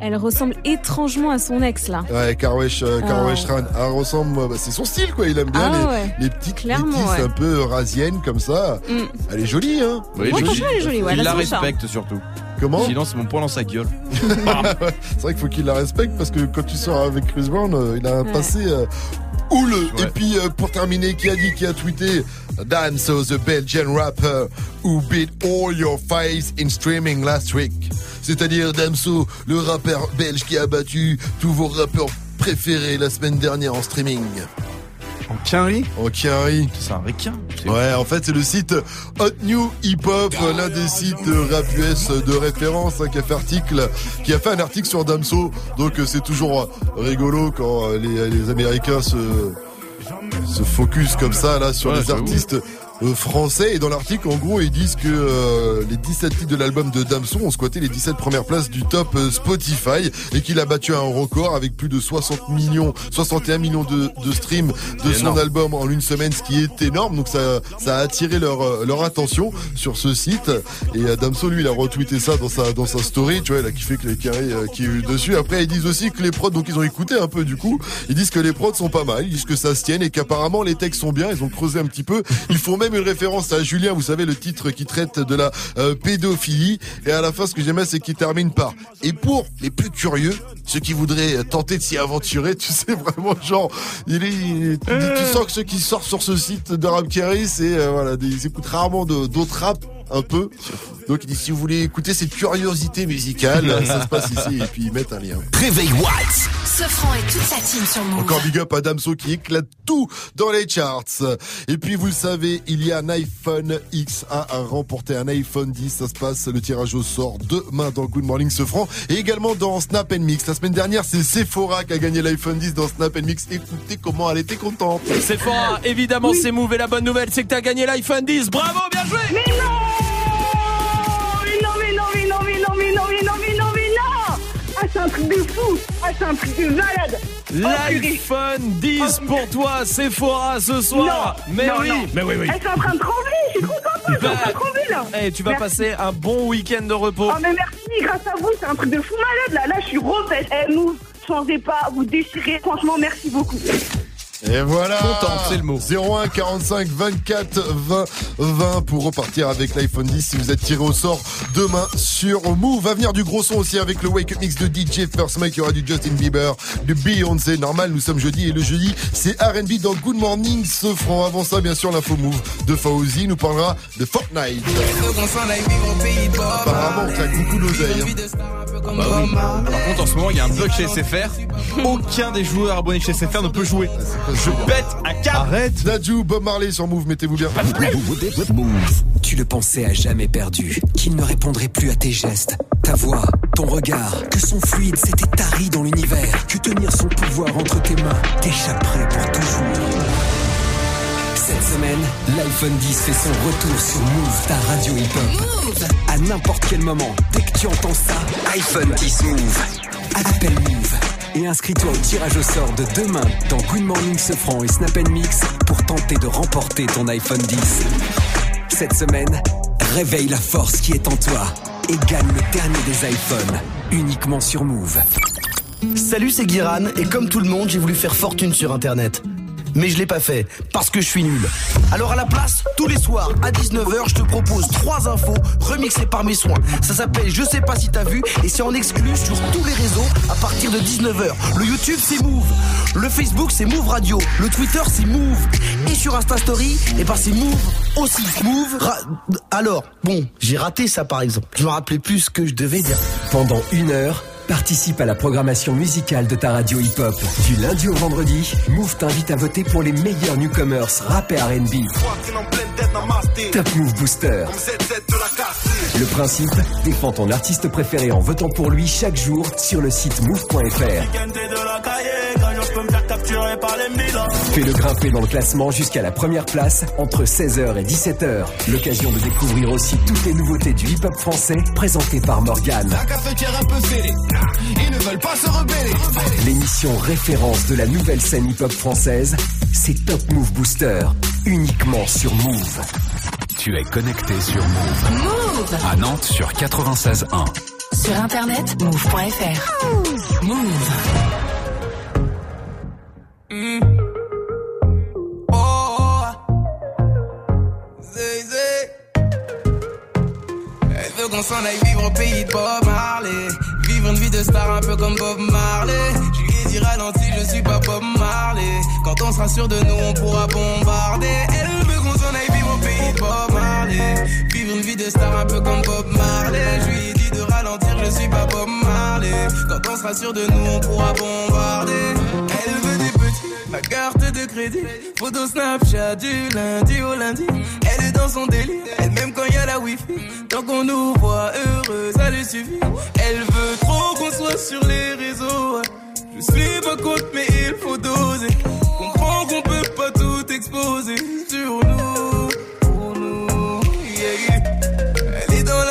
Elle ressemble étrangement à son ex, là. Ouais, Karwesh, euh, Karwesh Ah. Ran. Elle ressemble, euh, bah, c'est son style quoi. Il aime bien Ah les, ouais. les petites Clairement, métisses ouais. un peu rasiennes comme ça. Mm. Elle est jolie, hein. Oui, franchement, elle est jolie, ouais, Il elle la charme. respecte surtout. Comment Sinon, c'est mon poing dans sa gueule. C'est vrai qu'il faut qu'il la respecte parce que quand tu sors avec Chris Brown, euh, il a un Ouais. passé euh, Oul. Et puis euh, pour terminer, qui a dit, qui a tweeté Damso, the Belgian rapper who beat all your face in streaming last week? C'est-à-dire Damso, le rappeur belge qui a battu tous vos rappeurs préférés la semaine dernière en streaming. En quinri En quinri. C'est un requin. Ouais, en fait, c'est le site Hot New Hip Hop, l'un des sites rap US de référence, hein, qui a fait article, qui a fait un article sur Damso. Donc, euh, c'est toujours rigolo quand euh, les, les Américains se, se focus comme ça, là, sur Ouais, les artistes euh, français. Et dans l'article, en gros, ils disent que euh, les 17 titres de l'album de Damso ont squatté les 17 premières places du top euh, Spotify et qu'il a battu un record avec plus de 60 millions, 61 millions de, de streams de son énorme. album en une semaine, ce qui est énorme. Donc ça, ça a attiré leur, euh, leur attention sur ce site. Et euh, Damso, lui, il a retweeté ça dans sa, dans sa story. Tu vois, il a kiffé que les carrés euh, qui est eu dessus. Après, ils disent aussi que les prods, donc ils ont écouté un peu du coup. Ils disent que les prods sont pas mal. Ils disent que ça se tienne et qu'apparemment les textes sont bien. Ils ont creusé un petit peu. Ils font même une référence à Julien, vous savez, le titre qui traite de la euh, pédophilie. Et à la fin, ce que j'aimais, c'est qu'il termine par. Et pour les plus curieux, ceux qui voudraient euh, tenter de s'y aventurer, tu sais vraiment, genre, il est, il- tu, tu sens que ceux qui sortent sur ce site de Rap Carry, c'est euh, voilà, des- ils écoutent rarement de- d'autres rap un peu. Donc il dit si vous voulez écouter cette curiosité musicale, ça se passe ici et puis ils mettent un lien. Réveil Watts. Ce franc et toute sa team sur Move. Encore big up à Damso qui éclate tout dans les charts. Et puis vous le savez, il y a un iPhone X à remporter, un iPhone 10. Ça se passe, le tirage au sort demain dans Good Morning ce franc. Et également dans Snap Mix. La semaine dernière, c'est Sephora qui a gagné l'iPhone 10 dans Snap Mix. Écoutez comment elle était contente. Fort, évidemment, c'est Move et la bonne nouvelle, c'est que t'as gagné l'iPhone 10. Bravo, bien joué Mais non c'est un truc de fou Ah, c'est un truc de malade. L'iPhone 10 pour toi, Sephora ce soir. Non, mais non, oui, non. mais oui, oui. Elle est en train de trembler, je suis trop contente, je suis en train de trembler là Eh, tu vas Merci. passer un bon week-end de repos. Oh mais merci, grâce à vous, c'est un truc de fou malade là, là je suis refaite. Eh nous, changez pas, vous déchirez, franchement merci beaucoup. Et voilà Contente, c'est le mot. 01 45 24 20 20 pour repartir avec l'iPhone 10 si vous êtes tiré au sort demain sur Move. Va venir du gros son aussi avec le Wake Up Mix de DJ First Mike. Il y aura du Justin Bieber, du Beyoncé. Normal, nous sommes jeudi et le jeudi, c'est R&B dans Good Morning ce franc. Avant ça, bien sûr, l'info Move de Fauzi nous parlera de Fortnite. Apparemment, on claque beaucoup d'oseille. hein. Bah oui. Par contre, en ce moment, il y a un bug chez SFR. Aucun des joueurs abonnés chez SFR ne peut jouer. Je bête à 4 Arrête Dadju, Bob Marley sur Move, mettez-vous bien. Tu le pensais à jamais perdu, qu'il ne répondrait plus à tes gestes, ta voix, ton regard, que son fluide s'était tari dans l'univers, que tenir son pouvoir entre tes mains t'échapperait pour toujours. Cette semaine, l'iPhone 10 fait son retour sur Move, ta radio hip-hop. À n'importe quel moment, dès que tu entends ça, iPhone 10 Move. Appelle Move et inscris-toi au tirage au sort de demain dans Good Morning Sofran et Snap Mix pour tenter de remporter ton iPhone 10. Cette semaine, réveille la force qui est en toi et gagne le dernier des iPhones, uniquement sur Move. Salut, c'est Guiran, et comme tout le monde, j'ai voulu faire fortune sur Internet. Mais je l'ai pas fait, parce que je suis nul. Alors à la place, tous les soirs, à 19h, je te propose trois infos remixées par mes soins. Ça s'appelle Je sais pas si t'as vu, et c'est en exclu sur tous les réseaux à partir de 19h. Le YouTube, c'est Move. Le Facebook, c'est Move Radio. Le Twitter, c'est Move. Et sur Insta Story, et ben c'est Move aussi. Move. Alors, bon, j'ai raté ça par exemple. Je me rappelais plus ce que je devais dire. Pendant une heure, participe à la programmation musicale de ta radio hip-hop. Du lundi au vendredi, Move t'invite à voter pour les meilleurs newcomers rap et R&B. Top Move Booster. Le principe, défends ton artiste préféré en votant pour lui chaque jour sur le site move.fr. Fais-le grimper dans le classement jusqu'à la première place entre 16h et 17h. L'occasion de découvrir aussi toutes les nouveautés du hip-hop français présentées par Morgane. L'émission référence de la nouvelle scène hip-hop française, c'est Top Move Booster, uniquement sur Move. Tu es connecté sur Move. Move À Nantes sur 96.1. Sur internet, move.fr. Move. Zé, zé. Elle veut qu'on s'en aille vivre au pays de Bob Marley. Vivre une vie de star un peu comme Bob Marley. Je lui ai dit ralenti, je suis pas Bob Marley. Quand on sera sûr de nous, on pourra bombarder. Elle Bob Marley. Vivre une vie de star un peu comme Bob Marley. Je lui ai dit de ralentir, je suis pas Bob Marley. Quand on sera sûr de nous, on pourra bombarder. Elle veut des petits, ma carte de crédit. Photo Snapchat du lundi au lundi. Elle est dans son délire, elle même quand il y a la wifi. Tant qu'on nous voit heureux, ça lui suffit. Elle veut trop qu'on soit sur les réseaux. Je suis pas contre, mais il faut doser. Comprends qu'on peut pas tout exposer sur nous.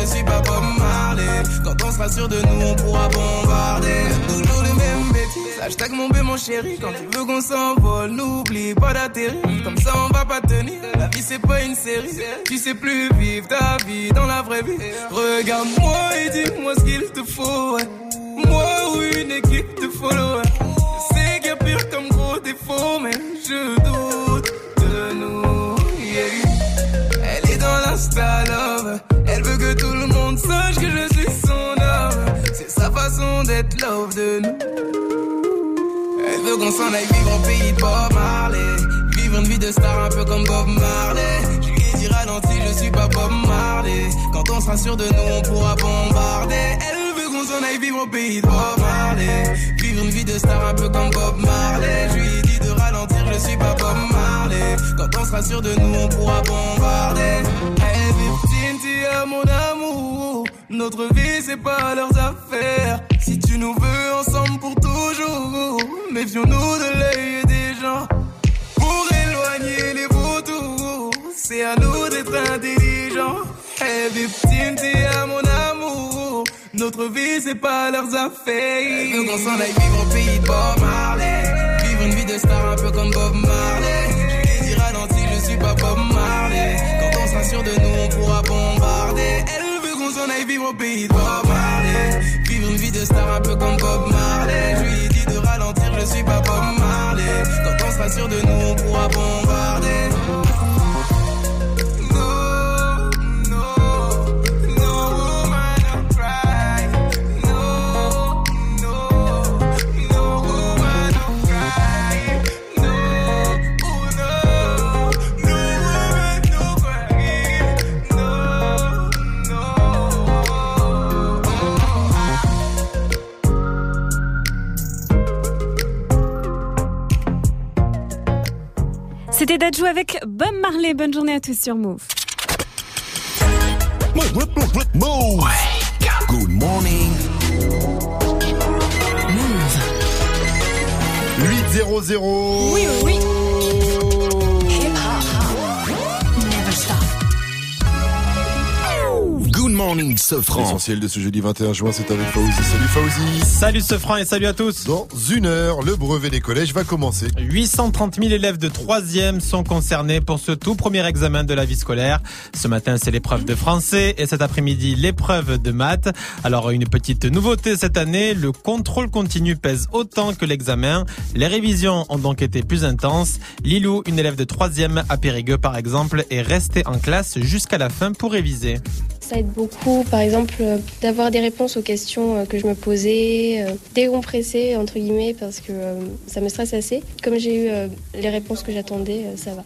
Je suis pas Bob Marley. Quand on sera sûr de nous, on pourra bombarder. Toujours les mêmes bêtises. Hashtag mon bé, mon chéri. Quand tu veux qu'on s'envole, n'oublie pas d'atterrir. Comme ça, on va pas tenir. La vie, c'est pas une série. Tu sais plus vivre ta vie dans la vraie vie. Regarde-moi et dis-moi ce qu'il te faut. ouais. Elle veut qu'on s'en aille vivre au pays de Bob Marley. Vivre une vie de star un peu comme Bob Marley. Je lui ai dit ralenti, je suis pas Bob Marley. Quand on sera sûr de nous, on pourra bombarder. Elle veut qu'on s'en aille vivre au pays de Bob Marley. Vivre une vie de star un peu comme Bob Marley. Je lui ai dit de ralentir, je suis pas Bob Marley. Quand on sera sûr de nous, on pourra bombarder. Hey, Victime, à mon amour. Notre vie, c'est pas leurs affaires. Si tu nous veux ensemble pour toujours, méfions-nous de l'œil des gens. Pour éloigner les vautours, c'est à nous d'être intelligents. Hey, victime, t'es à mon amour. Notre vie, c'est pas leurs affaires. Elle veut qu'on s'en aille vivre au pays de Bob Marley. Vivre une vie de star un peu comme Bob Marley. Je lui ai dit ralenti, je suis pas Bob Marley. Quand on sera sûr de nous, on pourra bombarder. S'en aille vivre au pays de Bob. Vivre une vie de star un peu comme Bob Marley. Je lui ai dit de ralentir, je suis pas Bob Marley. Quand on sera sûr de nous, on pourra bombarder. C'était Dajou avec Bob Marley. Bonne journée à tous sur Move. Move. Good morning. 8-0-0. Oui, oui. Morning, Sofran. L'essentiel de ce jeudi 21 juin, c'est avec Fauzi. Salut Fauzi. Salut ce franc et salut à tous. Dans une heure, le brevet des collèges va commencer. 830 000 élèves de 3e sont concernés pour ce tout premier examen de la vie scolaire. Ce matin, c'est l'épreuve de français et cet après-midi, l'épreuve de maths. Alors, une petite nouveauté cette année, le contrôle continu pèse autant que l'examen. Les révisions ont donc été plus intenses. Lilou, une élève de 3e à Périgueux par exemple, est restée en classe jusqu'à la fin pour réviser. Ça aide beaucoup, par exemple, euh, d'avoir des réponses aux questions euh, que je me posais, euh, décompresser, entre guillemets, parce que ça me stresse assez. Comme j'ai eu les réponses que j'attendais, ça va.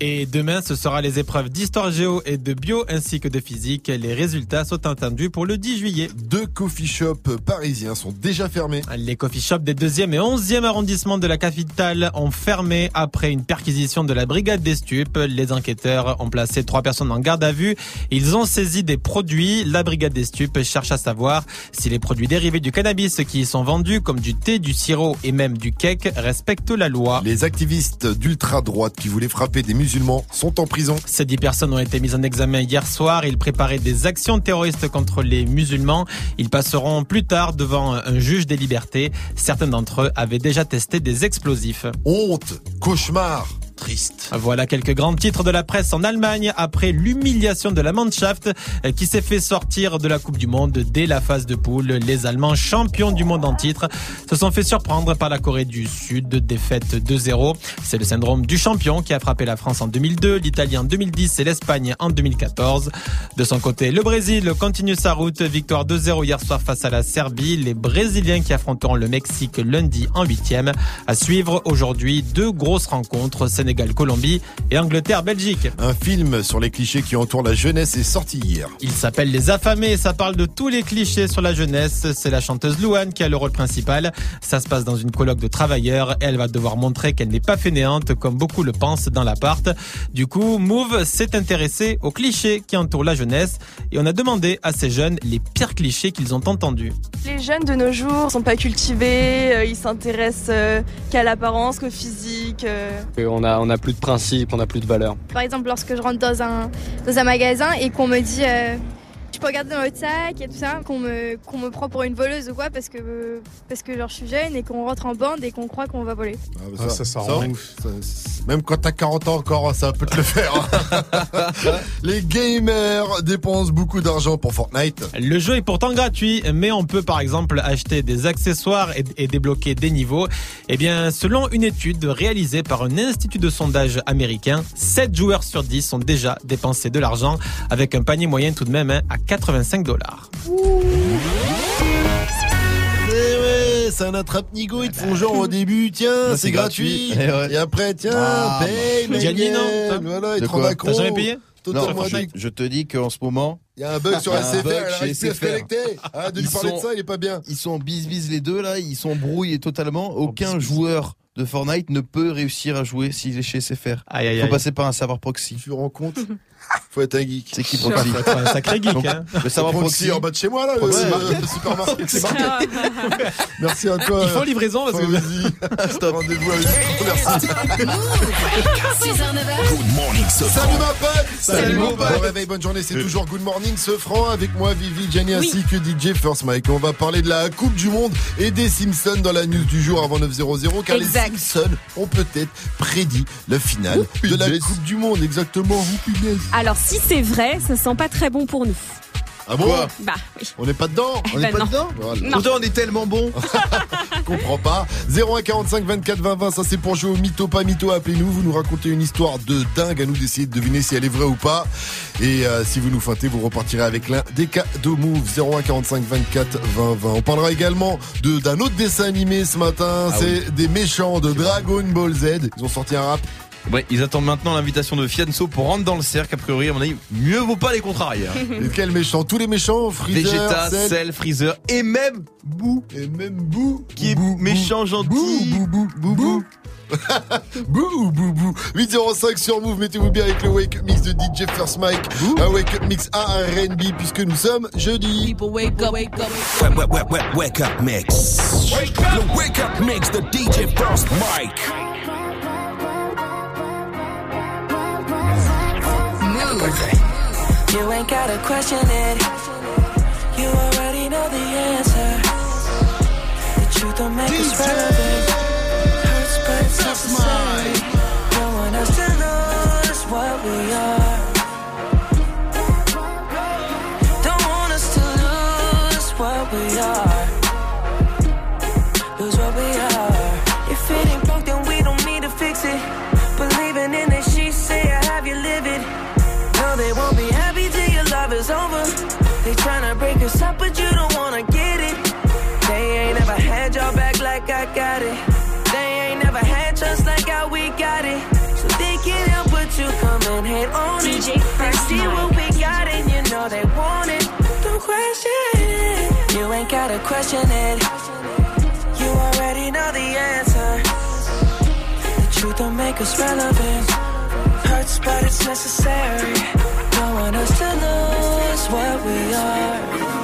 Et demain, ce sera les épreuves d'histoire géo et de bio ainsi que de physique. Les résultats sont attendus pour le 10 juillet. Deux coffee shops parisiens sont déjà fermés. Les coffee shops des 2e et 11e arrondissements de la capitale ont fermé après une perquisition de la brigade des stupes. Les enquêteurs ont placé trois personnes en garde à vue. Ils ont saisi des produits. La brigade des stupes cherche à savoir si les produits dérivés du cannabis qui y sont vendus, comme du thé, du sirop et même du cake, respectent la loi. Les activistes d'ultra-droite qui voulaient frapper des musulmans sont en prison. Ces dix personnes ont été mises en examen hier soir. Ils préparaient des actions terroristes contre les musulmans. Ils passeront plus tard devant un juge des libertés. Certains d'entre eux avaient déjà testé des explosifs. Honte, cauchemar. Voilà quelques grands titres de la presse en Allemagne après l'humiliation de la Mannschaft euh, qui s'est fait sortir de la Coupe du Monde dès la phase de poule. Les Allemands champions du monde en titre se sont fait surprendre par la Corée du Sud, défaite 2-0. C'est le syndrome du champion qui a frappé la France en 2002, l'Italie en 2010 et l'Espagne en 2014. De son côté, le Brésil continue sa route. Victoire 2-0 hier soir face à la Serbie. Les Brésiliens qui affronteront le Mexique lundi en huitième. À suivre aujourd'hui deux grosses rencontres, Sénégal-Colombie et Angleterre-Belgique. Un film sur les clichés qui entourent la jeunesse est sorti hier. Il s'appelle Les Affamés et ça parle de tous les clichés sur la jeunesse. C'est la chanteuse Louane qui a le rôle principal. Ça se passe dans une colloque de travailleurs. Elle va devoir montrer qu'elle n'est pas fainéante comme beaucoup le pensent dans l'appart. Du coup, Move s'est intéressé aux clichés qui entourent la jeunesse et on a demandé à ces jeunes les pires clichés qu'ils ont entendus. Les jeunes de nos jours sont pas cultivés, euh, ils s'intéressent euh, qu'à l'apparence, qu'au physique. euh. Et on a, on a plus de principes, on a plus de valeurs. Par exemple, lorsque je rentre dans un, dans un magasin et qu'on me dit regarder dans votre sac et tout ça, qu'on me, qu'on me prend pour une voleuse ou quoi parce que, parce que genre, je suis jeune et qu'on rentre en bande et qu'on croit qu'on va voler. Ah, ça, ça, rend ouf. Ça, c'est- même quand t'as 40 ans encore, ça peut te le faire. les gamers dépensent beaucoup d'argent pour Fortnite. Le jeu est pourtant gratuit, mais on peut par exemple acheter des accessoires et, et débloquer des niveaux. Eh bien, selon une étude réalisée par un institut de sondage américain, 7 joueurs sur 10 ont déjà dépensé de l'argent, avec un panier moyen tout de même hein, à 85 dollars. Eh ouais, c'est un attrape-nigo, ils te font genre au début, tiens, c'est gratuit. gratuit. Eh ouais. Et après, tiens, Ah, paye, bah. mais Gianni, non, Voilà, ils te rendent quoi accro. T'as jamais payé Non, je, te dis qu'en ce moment, Il y a un bug sur Il SFR, elle plus à se connecter. Ah, de lui parler de sont- ça, il est pas bien. ils sont en bis-bis les deux là, ils s'embrouillent totalement. Aucun joueur de Fortnite ne peut réussir à jouer s'il est chez SFR. Aïe, aïe, Faut aïe. passer par un serveur proxy. Tu te rends compte Faut être un geek. C'est qui Faut proxy être un sacré geek, Donc, hein. Le serveur proxy proxy. en bas de chez moi, là, Proxy le- le supermarché. c'est. Merci à toi. Il faut livraison parce que Vas-y. Stop. Rendez-vous avec Merci. 6h, 9h. Good morning, ce Salut ma pote Salut, mon pote. Bon réveil, bonne journée, c'est toujours Good Morning ce franc avec moi Vivi, Jenny ainsi que DJ First Mike. On va parler de la Coupe du Monde et des Simpsons dans la news du jour avant 9.00 car Exact. les Simpsons ont peut-être prédit la finale de la Coupe du Monde, exactement. Vous punaise. Alors si c'est vrai, ça sent pas très bon pour nous. Ah bon Quoi Bah oui. On n'est pas dedans On n'est Bah pas non. dedans Voilà. On est tellement bon. comprends pas. 0145 24 20 20, ça c'est pour jouer au mytho pas mytho. Appelez-nous, vous nous racontez une histoire de dingue à nous d'essayer de deviner si elle est vraie ou pas. Et euh, si vous nous feintez, vous repartirez avec l'un des cadeaux Move 0145 24 20 20. On parlera également de d'un autre dessin animé ce matin. Ah c'est des méchants de Dragon Ball Z. Ils ont sorti un rap. Ouais, ils attendent maintenant l'invitation de Fianso pour rentrer dans le cercle. A priori, à mon avis, mieux vaut pas les contrarier. hein. Et quels méchants Tous les méchants Freezer, Vegeta, Cell, Cell, Freezer et même Boo et même Boo qui est méchant gentil. Bou, bou, bou, bou. Bou, bou, bou. 805 sur Move, mettez-vous bien avec le Wake Up Mix de DJ First Mike. Un Wake Up Mix à R&B puisque nous sommes jeudi. wake up, wake up. Wake, wake, wake, wake, wake up mix. The wake up mix, the DJ First Mike. You ain't gotta question it. You already know the answer. The truth don't make us relevant. Hurts, but it's necessary. Don't gotta question it. You already know the answer. The truth don't make us relevant. Hurts, but it's necessary. Don't want us to lose what we are.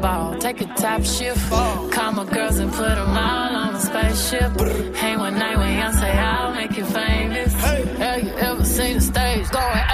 ball. Take a top shift. Call my girls and put them all on a spaceship. Hang one night when I say I'll make you famous. Hey. Have you ever seen the stage going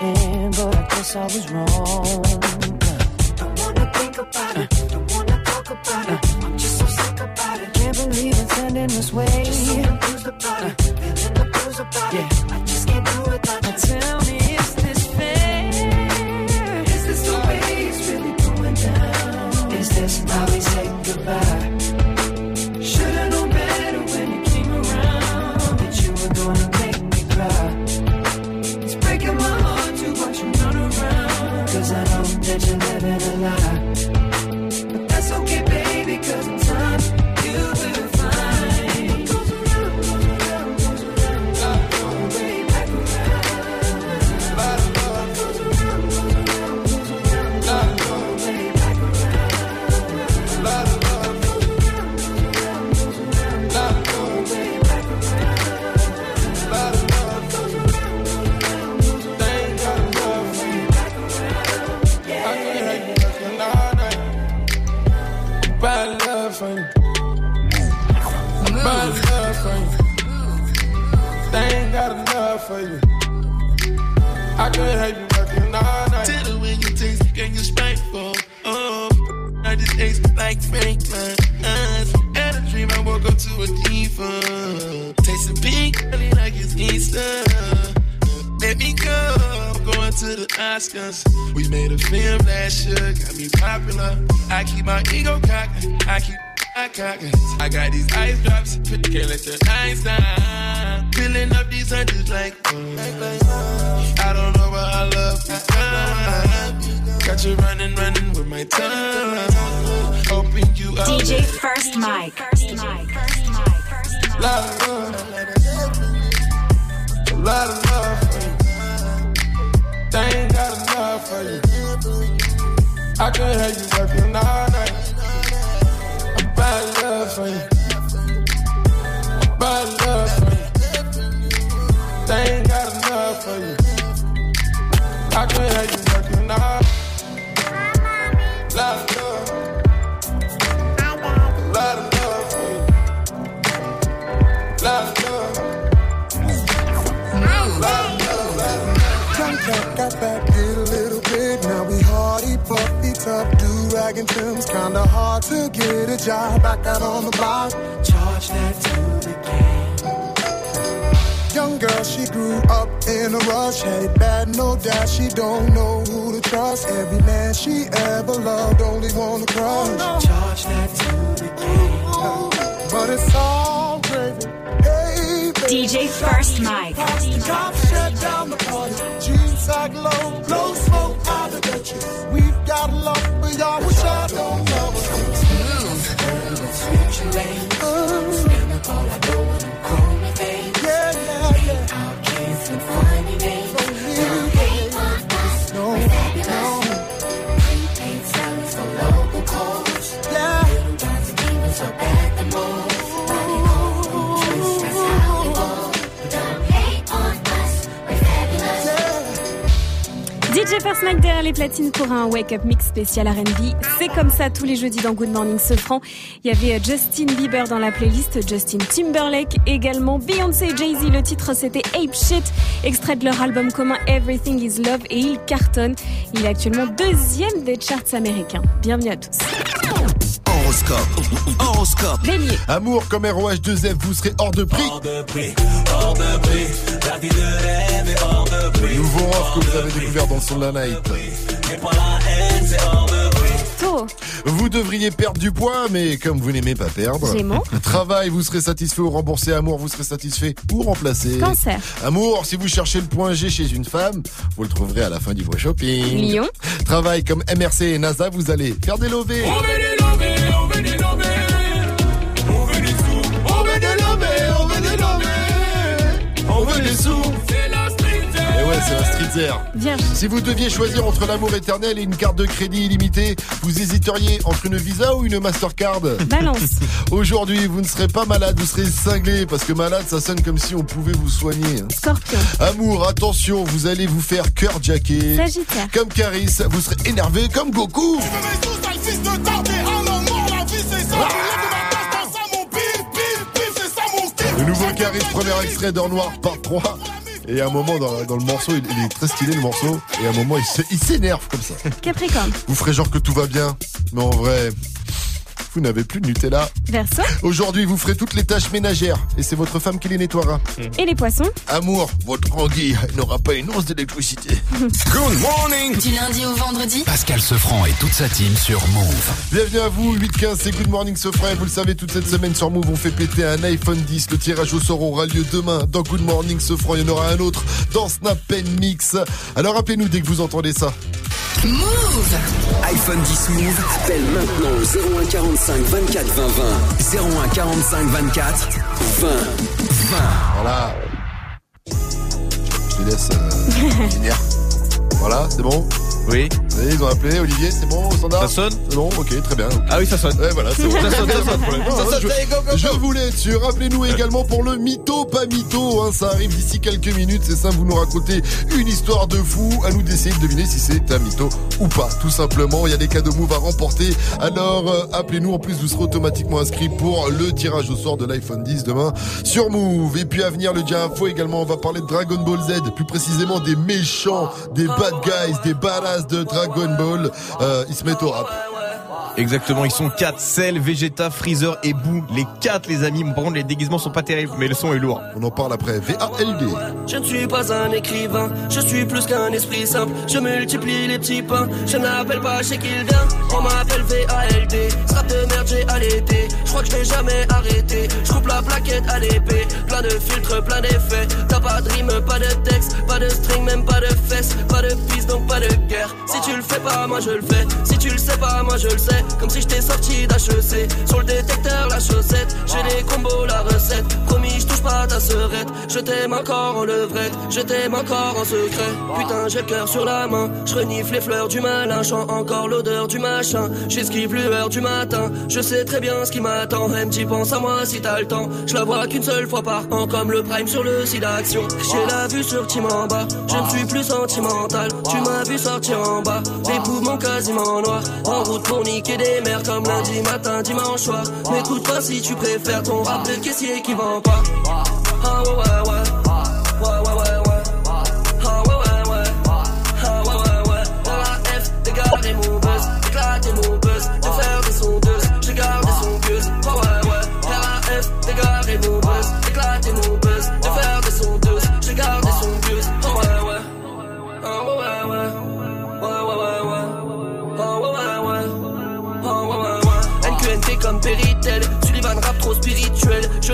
but I guess I was wrong. Wake Up Mix spécial R&B. C'est comme ça tous les jeudis dans Good Morning Sofran. Il y avait euh, Justin Bieber dans la playlist, Justin Timberlake, également Beyoncé et Jay-Z. Le titre c'était Ape Shit, extrait de leur album commun Everything Is Love et il cartonne. Il est actuellement deuxième des charts américains. Bienvenue à tous. Horoscope. Horoscope. Bélier. Amour comme ROH2F, vous serez hors de prix. Hors de prix, hors de prix, la vie de rêve est hors de prix. Nouveau offre que vous avez découvert dans son la night. C'est hors de prix. Taureau. Vous devriez perdre du poids, mais comme vous n'aimez pas perdre. Gémeaux. Travail, vous serez satisfait ou remboursé. Amour, vous serez satisfait ou remplacé. Cancer. Amour, si vous cherchez le point G chez une femme, vous le trouverez à la fin du mois shopping. Lion. Travail comme MRC et NASA, vous allez faire des lovés, Vierge. Si vous deviez choisir entre l'amour éternel et une carte de crédit illimitée, vous hésiteriez entre une Visa ou une Mastercard Balance. Aujourd'hui, vous ne serez pas malade, vous serez cinglé parce que malade, ça sonne comme si on pouvait vous soigner. hein. Scorpion. Amour, attention, vous allez vous faire cœur jacké. Sagittaire. Comme Caris, vous serez énervé comme Goku. Le nouveau Caris, premier extrait d'Or Noir, part 3. Et à un moment dans, dans le morceau, il, il est très stylé le morceau. Et à un moment, il s'énerve comme ça. Capricorne. Vous ferez genre que tout va bien. Mais en vrai, vous n'avez plus de Nutella. Verseau. Aujourd'hui, vous ferez toutes les tâches ménagères. Et c'est votre femme qui les nettoiera. Et les poissons. Amour, votre anguille n'aura pas une once d'électricité. Good morning. Du lundi au vendredi Pascal Sefranc et toute sa team sur Move. Bienvenue à vous, 8-15, c'est Good Morning Sofra et vous le savez, toute cette semaine sur Move, on fait péter un iPhone 10. Le tirage au sort aura lieu demain dans Good Morning Sofra. Il y en aura un autre dans Snap Pen Mix. Alors appelez-nous dès que vous entendez ça. Move iPhone 10 Move, appelle maintenant au 01 45 24 20 20. 01 45 24 20 20. Voilà. Je les laisse euh. Voilà, c'est bon? Oui. Vous voyez, ils ont appelé, Olivier, c'est bon, au standard Ça sonne? C'est bon, ok, très bien. Ah oui, ça sonne. Ouais, voilà, c'est bon. Ça sonne, ça sonne. Non, Ça sonne, je, allez, go, go, go. je voulais être sûr. Rappelez-nous également pour le mytho, pas mytho. Hein, ça arrive d'ici quelques minutes. C'est simple, vous nous racontez une histoire de fou. À nous d'essayer de deviner si c'est un mytho ou pas. Tout simplement, il y a des cadeaux Move à remporter. Alors, euh, appelez-nous. En plus, vous serez automatiquement inscrit pour le tirage au sort de l'iPhone 10 demain sur Move. Et puis à venir, le dia info également. On va parler de Dragon Ball Z. Plus précisément des méchants, des bad guys, des badass de Dragon Ball. Euh, ils se mettent au rap. Exactement, ils sont 4, Cell, Vegeta, Freezer et Boo. Les 4 les amis, par contre les déguisements sont pas terribles, mais le son est lourd. On en parle après. VALD. Je ne suis pas un écrivain, je suis plus qu'un esprit simple. Je multiplie les petits pains, je n'appelle pas chez Kildin. On m'appelle VALD, strap de merde j'ai allaité. Je crois que je vais jamais arrêter. Je coupe la plaquette à l'épée, plein de filtres, plein d'effets. T'as pas de rime, pas de texte, pas de string, même pas de fesses. Pas de piste, donc pas de guerre. Si tu le fais pas, moi je le fais. Si tu le sais pas, moi je le sais. Comme si j'étais sorti d'HEC. Sur le détecteur, la chaussette. J'ai les combos, la recette. Promis, je touche pas ta serette. Je t'aime encore en levrette. Je t'aime encore en secret. Putain, j'ai le cœur sur la main. Je renifle les fleurs du malin. Chant encore l'odeur du machin. J'esquive l'heure du matin. Je sais très bien ce qui m'attend. Même tu penses à moi si t'as le temps. Je la vois qu'une seule fois par an. Comme le prime sur le site d'action. J'ai la vue sur Tim en bas. Je ne suis plus sentimental. Tu m'as vu sortir en bas. Des poumons quasiment noirs. En route pour niquer des mères comme lundi matin, dimanche soir. M'écoute pas si tu préfères ton rap de caissier qui vend pas. Ah ouais ouais ouais.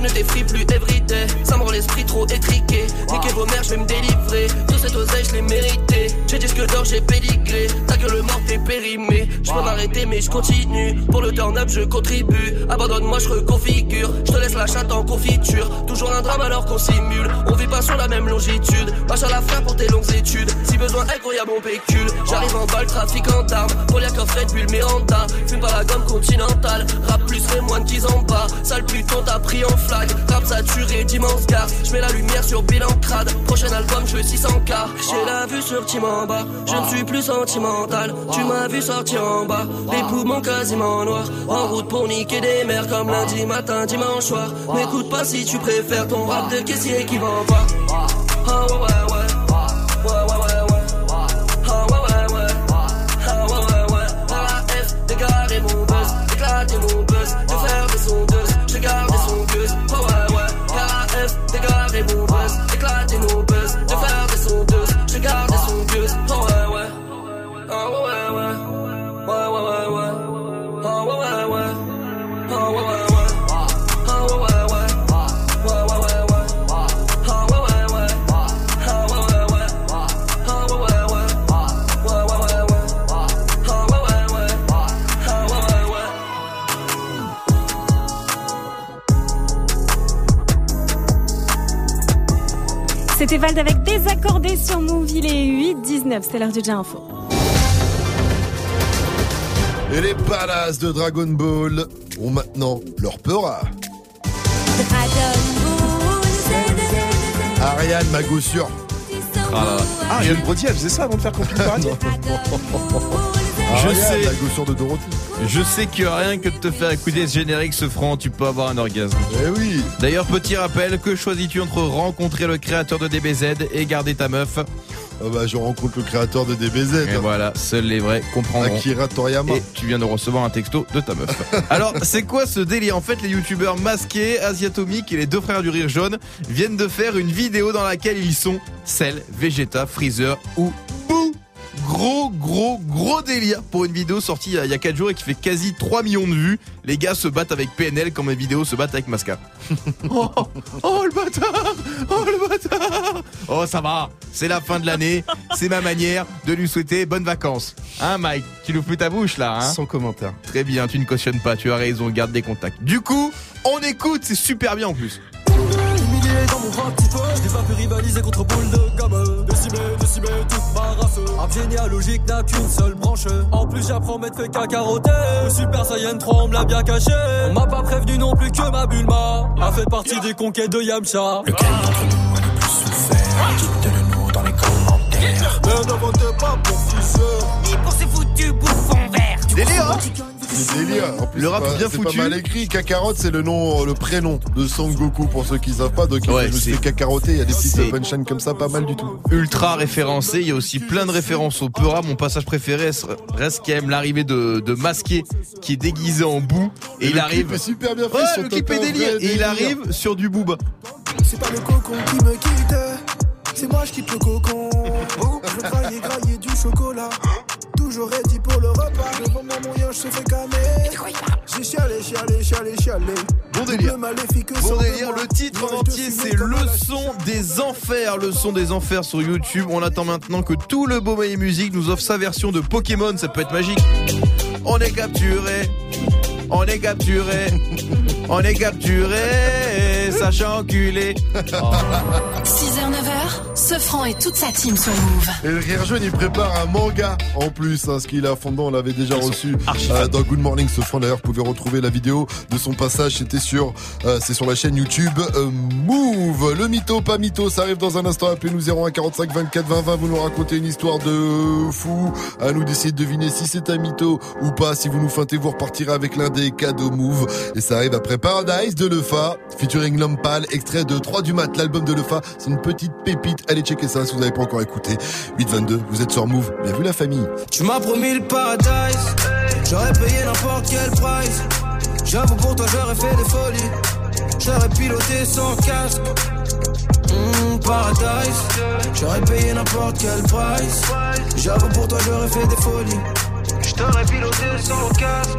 Ne t'effrie plus everyday. Ça me rend l'esprit trop étriqué. Niquez vos mères, je vais me délivrer. Tout cet oseille, je l'ai mérité. Disque d'or, j'ai pédigré. Ta gueule morte est périmée. Je peux m'arrêter, mais je continue. Pour le turn up, je contribue. Abandonne-moi, je reconfigure. Je te laisse la chatte en confiture. Toujours un drame alors qu'on simule. On vit pas sur la même longitude. Marche à la frère pour tes longues études. Si besoin, incroyable mon pécule. J'arrive en balle, trafic en d'armes. Poliakov, Red Bull, Miranda. Fume pas la gomme continentale. Rap plus les moines qu'ils en bas. Sale putain, t'as pris en flag. Rap saturé, d'immense gars. Je mets la lumière sur bilan crade. Prochain album, je veux 600k. J'ai la vue sur Tim en bas. Je ne suis plus sentimental. Tu m'as vu sortir en bas. Les poumons quasiment noirs. En route pour niquer des mères comme lundi matin, dimanche soir. M'écoute pas si tu préfères ton rap de caissier qui vend pas. Ah C'était Vald avec Désaccordé sur Move. Il est 8-19. C'est l'heure du Déjà Info. Et les palaces de Dragon Ball ont maintenant leur peur. Ariane, ma gossure. Ah, Ariane Brody, elle faisait ça avant de faire Paradis Je Ariane, sais. la gossure de Dorothy. Je sais que rien que de te faire écouter ce générique, ce franc, tu peux avoir un orgasme. Eh oui. D'ailleurs, petit rappel, que choisis-tu entre rencontrer le créateur de DBZ et garder ta meuf Ah bah, je rencontre le créateur de DBZ. Et voilà, seuls les vrais comprendront. Akira Toriyama. Et tu viens de recevoir un texto de ta meuf. Alors, c'est quoi ce délire? En fait, les youtubeurs masqués, Asiatomique et les deux frères du rire jaune viennent de faire une vidéo dans laquelle ils sont Cell, Vegeta, Freezer ou Boo Gros, gros, gros délire pour une vidéo sortie il y a 4 jours et qui fait quasi 3 millions de vues. Les gars se battent avec PNL comme les vidéos se battent avec Masca. oh, oh, le bâtard Oh le bâtard Oh ça va, c'est la fin de l'année, c'est ma manière de lui souhaiter bonnes vacances. Hein Mike, tu nous plus ta bouche là hein? Sans commentaire. Très bien, tu ne cautionnes pas, tu as raison, garde des contacts. Du coup, on écoute, c'est super bien en plus. Humilié dans mon rap petit peu J'ai pas pu rivaliser contre boule de décimé toute ma race Rap généalogique n'a qu'une seule branche. En plus j'apprends m'être fait cacaroter Le Super Saiyan 3 on me l'a bien caché. On m'a pas prévenu non plus que ma Bulma A fait partie des conquêtes de Yamcha. Lequel d'entre nous a le plus souffert Dites-le nous dans les commentaires? Ne n'inventez pas pour fils Ni pour ces foutus bouffons verts Délire hein C'est délire. En plus, Le c'est rap pas- bien c'est foutu. pas mal écrit. Kakarot, c'est le nom, le prénom de Son Goku pour ceux qui savent pas. Donc, Ouais, je me suis c'est- fait cacaroter. Il y a des petites c'est- punchlines comme ça, pas mal du tout. Ultra référencé, il y a aussi plein de références au Peura. Mon passage préféré reste quand même l'arrivée de, de Masqué qui est déguisé en boue et, Et il le arrive. clip est super bien fait, Ouais, le clip top est délire. Et il arrive sur du booba. C'est pas le cocon qui me quitte C'est moi je quitte le cocon. Je graille grailler du chocolat. Toujours ready pour le repas. Devant moi mon yinche se fait camer. J'ai chialé, chialé, chialé, chialé. Bon délire. Bon délire, le titre en entier c'est Le son des enfers, le son des enfers sur YouTube. On attend maintenant que tout le beau et musique nous offre sa version de Pokémon, ça peut être magique. On est capturé, on est capturé, on est capturé, sachant enculé. 6h, 9h, ce franc et toute sa team sur Move. Et le Rire Jaune, il prépare un manga en plus, hein, ce qu'il a fondant, on l'avait déjà reçu euh, dans Good Morning ce franc. D'ailleurs, vous pouvez retrouver la vidéo de son passage, c'était sur, euh, c'est sur la chaîne YouTube euh, Move. Le mytho, pas mytho, ça arrive dans un instant. Appelez-nous 01 45 24 20 20. Vous nous racontez une histoire de fou. À nous d'essayer de deviner si c'est un mytho ou pas. Si vous nous feintez, vous repartirez avec l'un des cadeaux Move. Et ça arrive après Paradise de Lefa, featuring L'Homme Pâle, extrait de 3 du mat, l'album de Lefa. C'est une petite pépite. Allez checker ça si vous n'avez pas encore écouté. 822, vous êtes sur Move. Bien vu la famille. Tu m'as promis le paradise J'aurais payé n'importe quel price J'avoue pour toi j'aurais fait des folies J'aurais piloté sans casque Mmh, paradise J'aurais payé n'importe quel price J'avoue pour toi j'aurais fait des folies J't'aurais piloté sans casque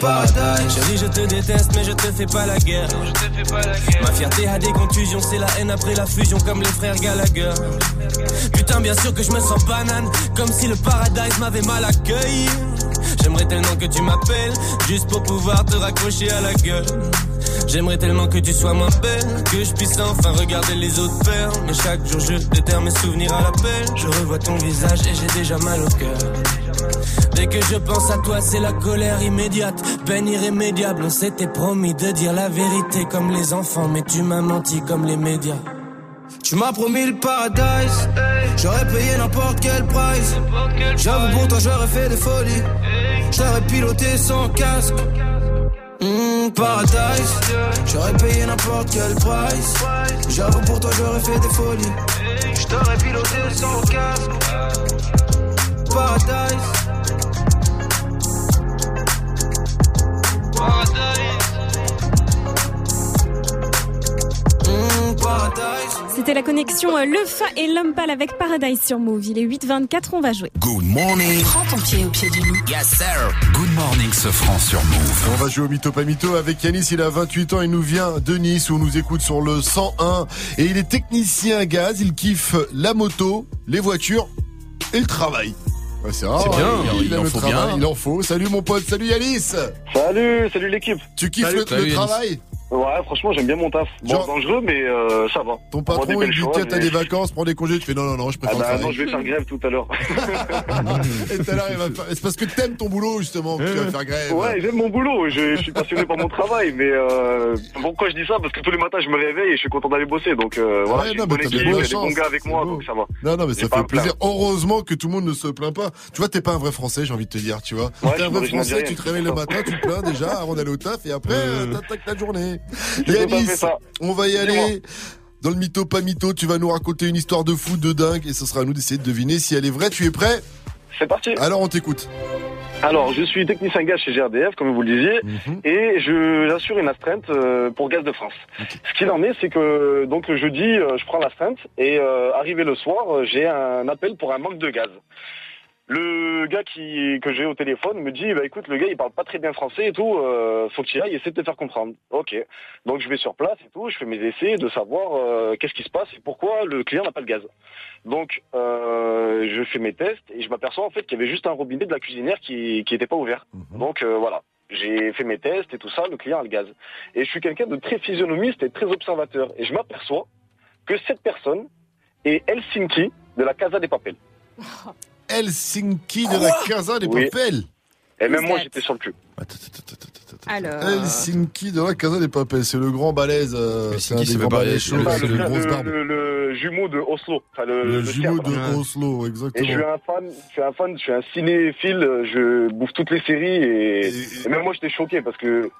Paradise. Chérie, je te déteste, mais je te fais pas la guerre. Ma fierté a des contusions, c'est la haine après la fusion, comme les frères Gallagher. Putain, bien sûr que je me sens banane, comme si le paradise m'avait mal accueilli. J'aimerais tellement que tu m'appelles, juste pour pouvoir te raccrocher à la gueule. J'aimerais tellement que tu sois moins belle, que je puisse enfin regarder les autres faire. Mais chaque jour je déterre mes souvenirs à l'appel. Je revois ton visage et j'ai déjà mal au cœur. Dès que je pense à toi, c'est la colère immédiate, peine irrémédiable. On s'était promis de dire la vérité comme les enfants, mais tu m'as menti comme les médias. Tu m'as promis le paradise. J'aurais payé n'importe quel price. J'avoue pour toi, j'aurais fait des folies. J'aurais piloté sans casque. Mmh, paradise. J'aurais payé n'importe quel price. J'avoue pour toi, j'aurais fait des folies. J'aurais piloté sans casque. Paradise. Paradise. C'était la connexion euh, Le Fa et Lumpal avec Paradise sur Move. Il est 8h24, on va jouer. Good morning. Prends ton pied au pied du loup. Yes, sir. Good morning, ce franc sur Move. On va jouer au mytho pas mytho avec Yanis, il a 28 ans, il nous vient de Nice où on nous écoute sur le 101 et il est technicien gaz, il kiffe la moto, les voitures et le travail. Ouais, c'est rare, C'est bien, hein, il aime en le faut travail, bien. il en faut. Salut mon pote, salut Yanis Salut, salut l'équipe. Tu kiffes Salut, le, salut, le Yanis. travail? Ouais, franchement, j'aime bien mon taf. Bon, Genre- dangereux, mais euh, ça va. Ton patron il dit tiens t'as des vacances, prends des congés, tu fais non non non je Ah préfère bah non, je vais faire grève tout à l'heure. Et tout à l'heure, il va faire- C'est parce que t'aimes ton boulot justement que tu vas faire grève. Ouais, j'aime mon boulot, je, je suis passionné par mon travail, mais euh, pourquoi je dis ça Parce que tous les matins, je me réveille et je suis content d'aller bosser. Donc euh, voilà, Ouais, j'ai a des bons gars avec moi, donc ça va. Non, non, mais ça fait plaisir. Heureusement que tout le monde ne se plaint pas. Tu vois, t'es pas un vrai français, j'ai envie de te dire, tu vois. T'es un vrai français, tu te réveilles le matin, tu te plains déjà avant d'aller au taf et après, t'attaques ta journée. Yanis, on va y aller. Dans le mytho, pas mytho, tu vas nous raconter une histoire de fou, de dingue, et ce sera à nous d'essayer de deviner si elle est vraie. Tu es prêt? C'est parti. Alors on t'écoute. Alors, je suis technicien gaz chez GRDF, comme vous le disiez, Mhm. et je j'assure une astreinte euh, pour Gaz de France. Ce qu'il en est, c'est que donc le jeudi, euh, je prends l'astreinte et euh, arrivé le soir, j'ai un appel pour un manque de gaz. Le gars qui que j'ai au téléphone me dit bah écoute le gars il parle pas très bien français et tout euh, faut que tu y ailles essaie de te faire comprendre. Ok donc je vais sur place et tout je fais mes essais de savoir euh, qu'est-ce qui se passe et pourquoi le client n'a pas de gaz. Donc euh, je fais mes tests et je m'aperçois en fait qu'il y avait juste un robinet de la cuisinière qui qui était pas ouvert. Donc euh, voilà j'ai fait mes tests et tout ça le client a le gaz et je suis quelqu'un de très physionomiste et très observateur et je m'aperçois que cette personne est Helsinki de la Casa des Papel. Helsinki de la Casa des Oui. Papel. Et même moi, j'étais sur le cul. Alors. Helsinki de la Casa des Papel, c'est le grand balèze. euh, c'est un des grands fait pas- balèzes c'est chauds, le- de- barbes. le- le jumeau de Oslo. Enfin, le, Le le jumeau de Oslo, Et je exactement. suis un fan, je suis un fan, je suis un cinéphile, je bouffe toutes les séries et, et même moi j'étais choqué parce que,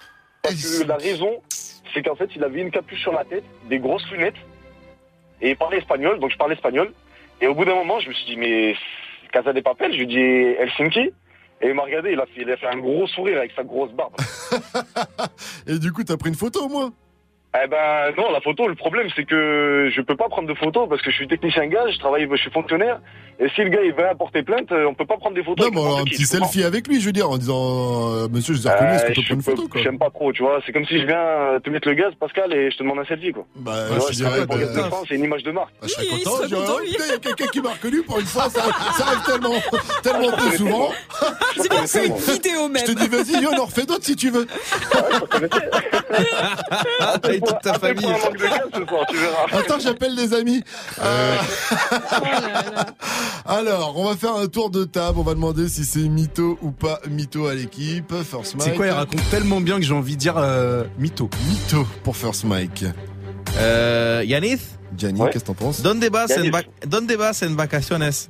parce que la raison, c'est qu'en fait il avait une capuche sur la tête, des grosses lunettes et il parlait espagnol, donc je parlais espagnol. Et au bout d'un moment, je me suis dit mais Casa des Papel, je lui dit Helsinki et il m'a regardé, il a fait, il a fait un gros sourire avec sa grosse barbe. Et du coup, t'as pris une photo moins Eh ben non, la photo, le problème c'est que je peux pas prendre de photos parce que je suis technicien gaz, je travaille, je suis fonctionnaire. Et si le gars il va porter plainte, euh, on peut pas prendre des photos. Non, mais alors un petit selfie avec lui, je veux dire, en disant euh, Monsieur, je vous ai reconnu, est-ce qu'on peut prendre une photo quoi J'aime pas trop, tu vois. C'est comme si je viens euh, te mettre le gaz, Pascal, et je te demande un selfie, quoi. Bah, je je dirais, pour bah, Gaz de France, c'est une image de marque. je serais content, oh, il y a quelqu'un qui m'a reconnu pour une fois, ça, ça arrive tellement, tellement peu souvent. C'est c'est une vidéo même. Je te dis, vas-y, on en refait d'autres si tu veux. Toute ta famille. Attends, j'appelle des amis. Euh, Alors, on va faire un tour de table. On va demander si c'est mytho ou pas mytho à l'équipe. First Mike. C'est quoi, il raconte tellement bien que j'ai envie de dire euh, mytho. Mytho pour First Mike. Euh, Yanis Gianni, qu'est-ce que t'en penses? ¿Dónde vas, en Yanis. va- ¿Dónde vas en vacaciones?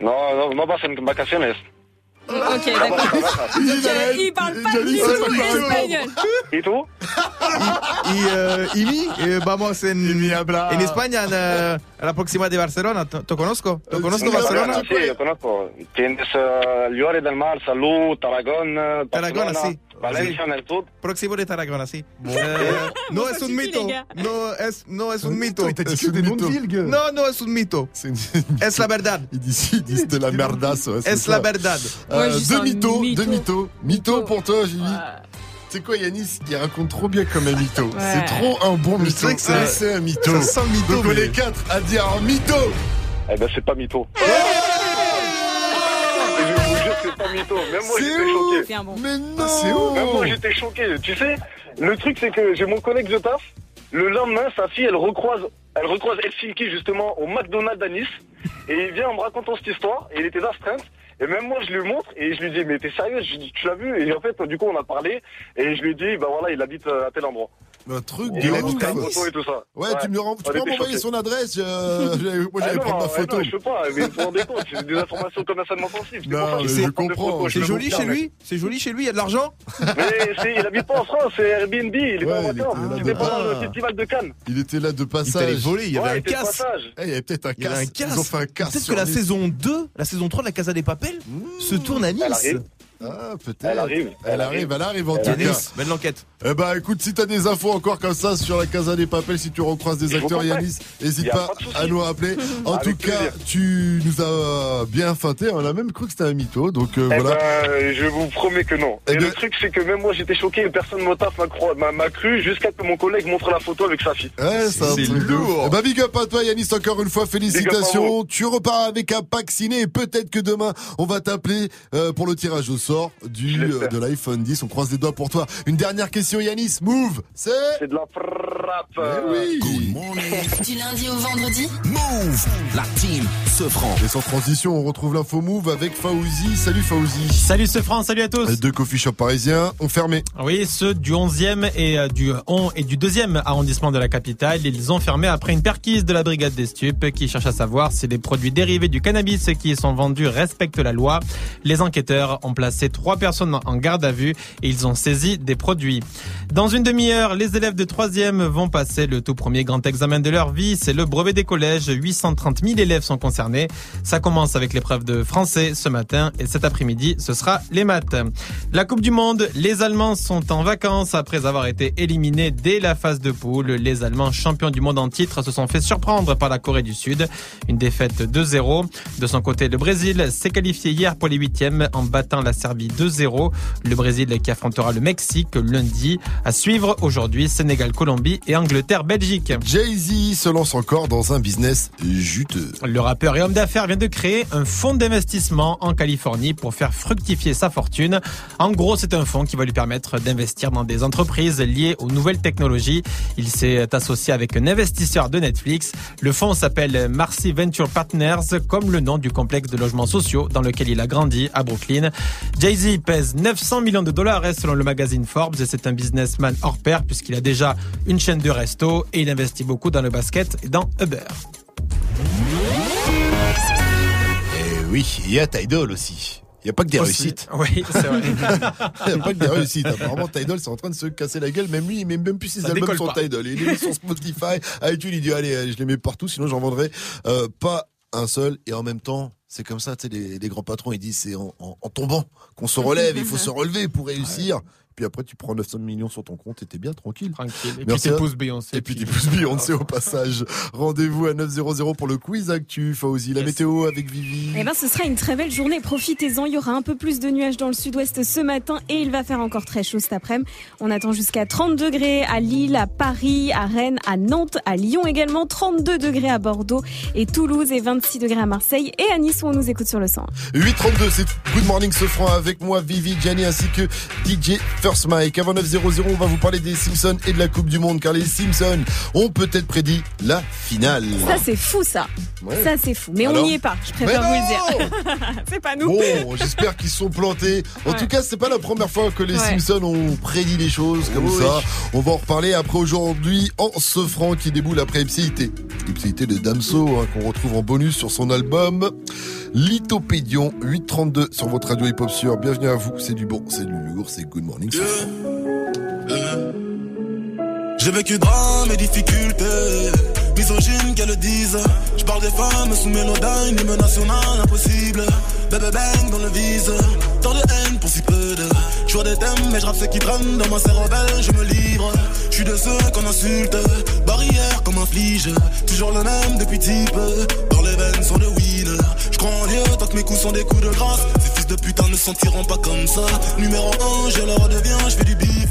No, no, no vas en vacaciones. Ok, d'accord. Euh, il parle pas du tout espagnol. ¿Y tú? Y, eh, y mí, eh, vamos en, en España, en, eh, a la próxima de Barcelona. ¿Te, conozco? ¿Te conozco Barcelona? Sí, yo conozco. Tienes uh, Llore del Mar, Salud, Tarragón, uh, Tarragona, Barcelona, sí. Valencia en el sur. Próximo de Tarragona, sí. Eh, no es un mito. No es, no es un mito. Il t'a dit que des noms de villes, gueule. No, no es un mito. Es la verdad. Il dit, il dit c'était la merdasse. ouais, c'est Es ça. la verdad. Euh, Ouais, juste deux un mythos, mytho. deux mythos. Mytho pour toi, Gigi. C'est quoi, Yanis? Il raconte trop bien comme un mytho. C'est trop un bon mytho. vrai que c'est- Ouais, c'est un mytho. ça sent le mytho, Donc on mais- est quatre à dire un mytho. Eh ben, c'est pas mytho. C'est pas mytho. Même moi, j'étais ouf. choqué. C'est un bon. Mais non. Même moi, j'étais choqué. Tu sais, le truc, c'est que j'ai mon collègue de taf. Le lendemain, sa fille, elle recroise, elle recroise Helsinki, justement, au McDonald's à Nice. Et il vient en me racontant cette histoire. Et il était d'astreinte. Et même moi, je lui montre et je lui dis, mais t'es sérieux? Je lui dis, tu l'as vu? Et en fait, du coup, on a parlé. Et je lui dis, bah voilà, il habite à tel endroit. Un truc de il ça. Ouais, tu me rends- tu peux m'envoyer son adresse. euh, moi, Ah j'allais non, prendre ma ah photo. non, je peux pas, mais vous vous rendez compte, c'est des informations commercialement sensibles. C'est Non, je comprends. C'est joli chez lui C'est joli chez lui, il y a de l'argent Mais c'est- il habite pas en France, c'est Airbnb, il est pas en vacances. Il est pas dans le Ah. festival de Cannes. Il était là de passage. t'allait voler, il y avait un il casse. passage. Eh, il y avait peut-être un Il casse. Ils ont fait un casse. Peut-être que la saison 2, la saison 3 de la Casa des Papel se tourne à Nice. Ah, peut-être. Elle arrive, Elle elle arrive, arrive. elle arrive en Elle tout arrive. cas. Nice, mène l'enquête. Eh ben, écoute, si t'as des infos encore comme ça sur la Casa des Papels, si tu recroises des Je acteurs. Yanis, n'hésite pas à nous rappeler. En Avec tout cas, plaisir. tu nous as bien feinté. On a même cru que c'était un mytho. Donc euh, Eh voilà. ben, je vous promets que non. Eh Et ben- le truc, c'est que même moi, j'étais choqué et personne de mon taf m'a cru jusqu'à que mon collègue montre la photo avec sa fille. Ouais, c'est un truc de ouf. lourd. Eh ben, big up à toi, Yanis, encore une fois, félicitations. Tu repars avec un pack ciné et peut-être que demain, on va t'appeler euh, pour le tirage au sort du, euh, de l'iPhone 10. On croise les doigts pour toi. Une dernière question, Yanis. Move. C'est. C'est de la frappe. Eh oui. Du lundi au vendredi Move, la team Sofran. Et sans transition, on retrouve l'info Move avec Faouzi. Salut Faouzi. Salut ce France, salut à tous. Deux coffee shops parisiens ont fermé. Oui, ceux du 11e et euh, du 11 et du 2e arrondissement de la capitale, ils ont fermé après une perquise de la brigade des stupes qui cherche à savoir si les produits dérivés du cannabis qui y sont vendus respectent la loi. Les enquêteurs ont placé trois personnes en garde à vue et ils ont saisi des produits. Dans une demi-heure, les élèves de 3e vont passer le tout premier grand examen de leur vie, c'est le brevet des collèges. 830 000 élèves sont concernés. Ça commence avec l'épreuve de français ce matin et cet après-midi, ce sera les maths. La Coupe du Monde, les Allemands sont en vacances après avoir été éliminés dès la phase de poule. Les Allemands champions du monde en titre se sont fait surprendre par la Corée du Sud. Une défaite 2-0. De son côté, le Brésil s'est qualifié hier pour les huitièmes en battant la Serbie 2-0. Le Brésil qui affrontera le Mexique lundi. À suivre aujourd'hui, Sénégal, Colombie et Angleterre, Belgique. Jay-Z se lance encore dans un business juteux. Le rappeur et homme d'affaires vient de créer un fonds d'investissement en Californie pour faire fructifier sa fortune. En gros, c'est un fonds qui va lui permettre d'investir dans des entreprises liées aux nouvelles technologies. Il s'est associé avec un investisseur de Netflix. Le fonds s'appelle Marcy Venture Partners, comme le nom du complexe de logements sociaux dans lequel il a grandi à Brooklyn. Jay-Z pèse 900 millions de dollars selon le magazine Forbes et c'est un businessman hors pair puisqu'il a déjà une chaîne de resto et il investit beaucoup dans le basket et dans Uber. Et oui, il y a Tidal aussi. Il n'y a pas que des Aussi. réussites. Oui, c'est vrai. Il n'y a pas que des réussites. Apparemment, Tidal, c'est en train de se casser la gueule. Même lui, il met même plus ses Ça albums pas. Tidal. Il les met sur Spotify, iTunes, il dit, allez, allez, je les mets partout, sinon j'en vendrai euh, pas un seul. Et en même temps, c'est comme ça, tu sais, les, les grands patrons, ils disent, c'est en, en- en tombant qu'on se relève. il faut se relever pour réussir. Puis après, tu prends 900 millions sur ton compte et t'es bien tranquille. Tranquille. Et Merci puis t'épouses Beyoncé. Et puis t'épouses Beyoncé au passage. Rendez-vous à 900 pour le quiz actu. Fauzi, la météo avec Vivi. Eh ben, ce sera une très belle journée. Profitez-en. Il y aura un peu plus de nuages dans le sud-ouest ce matin et il va faire encore très chaud cet après-midi. On attend jusqu'à 30 degrés à Lille, à Paris, à Rennes, à Nantes, à Lyon également. 32 degrés à Bordeaux et Toulouse et 26 degrés à Marseille et à Nice où on nous écoute sur le 100. 832, c'est Good Morning Sofran avec moi, Vivi, Gianni ainsi que DJ First Mike. Avant 9-0-0, on va vous parler des Simpsons et de la Coupe du Monde car les Simpsons ont peut-être prédit la finale. Ça, c'est fou, ça. Ouais. Ça, c'est fou. Mais Alors on n'y est pas, je préfère vous le dire. c'est pas nous. Bon, j'espère qu'ils sont plantés. En Ouais. tout cas, c'est pas la première fois que les Ouais. Simpsons ont prédit les choses comme Oui. ça. On va en reparler après aujourd'hui en ce franc qui déboule après MCIT. MCIT de Damso hein, qu'on retrouve en bonus sur son album Lithopédion 832 sur votre radio hip hop sur. Bienvenue à vous, c'est du bon, c'est du lourd, c'est Good Morning. J'ai vécu drame et difficultés. Misogyne qu'elles le disent. Je parle des femmes sous mélodie, hymne national impossible. Bébé bang dans le vise. Tant de haine pour si peu de. Je vois des thèmes, mais je rappe ce qui traîne dans ma cervelle, je me livre. Je suis de ceux qu'on insulte. Barrière Toujours le même depuis type. Dans les veines sont de winner. Je crois en Dieu tant que mes coups sont des coups de grâce. Ces fils de putain ne sentiront pas comme ça. Numéro 1, je leur deviens, je fais du bif.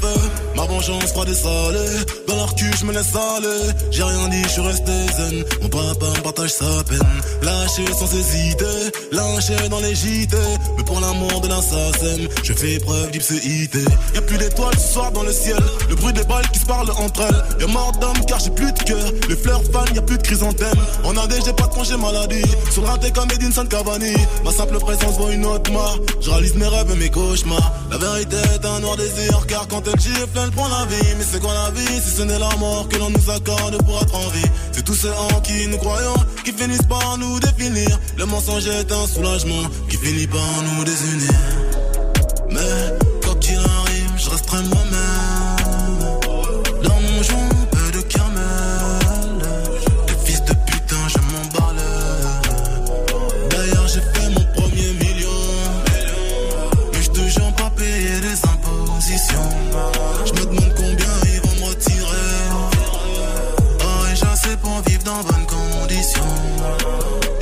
Ma vengeance froide et salée. Dans leur cul, je me laisse aller. J'ai rien dit, je suis resté zen. Mon papa me partage sa peine. Lâché sans hésiter. Lynché dans les JT. Mais pour l'amour de l'assassin, je fais preuve d'ipséité. Y'a plus d'étoiles ce soir dans le ciel. Le bruit des balles qui se parlent entre elles. Y'a mort d'homme car j'ai plus de cœur. Les fleurs fan, y'a plus de chrysanthème. En AD, j'ai pas de congé maladie. Sur le raté comme Edinson Cavani. Ma simple présence vaut une autre marque. Je réalise mes rêves et mes cauchemars. La vérité est un noir désir. Car quand elle gifle, elle prend la vie. Mais c'est quoi la vie si ce n'est la mort que l'on nous accorde pour être en vie? C'est tous ceux en qui nous croyons qui finissent par nous définir. Le mensonge est un soulagement qui finit par nous désunir. Mais quoi qu'il arrive, je resterai moi-même.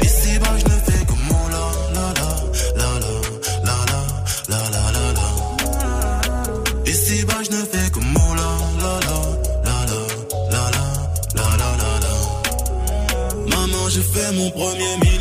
Ici, bas, je ne fais que mon la la la la la la la la la la la. Ici, bas, je ne fais que mon la la la la la la la la la la. Maman, j'ai fait mon premier million.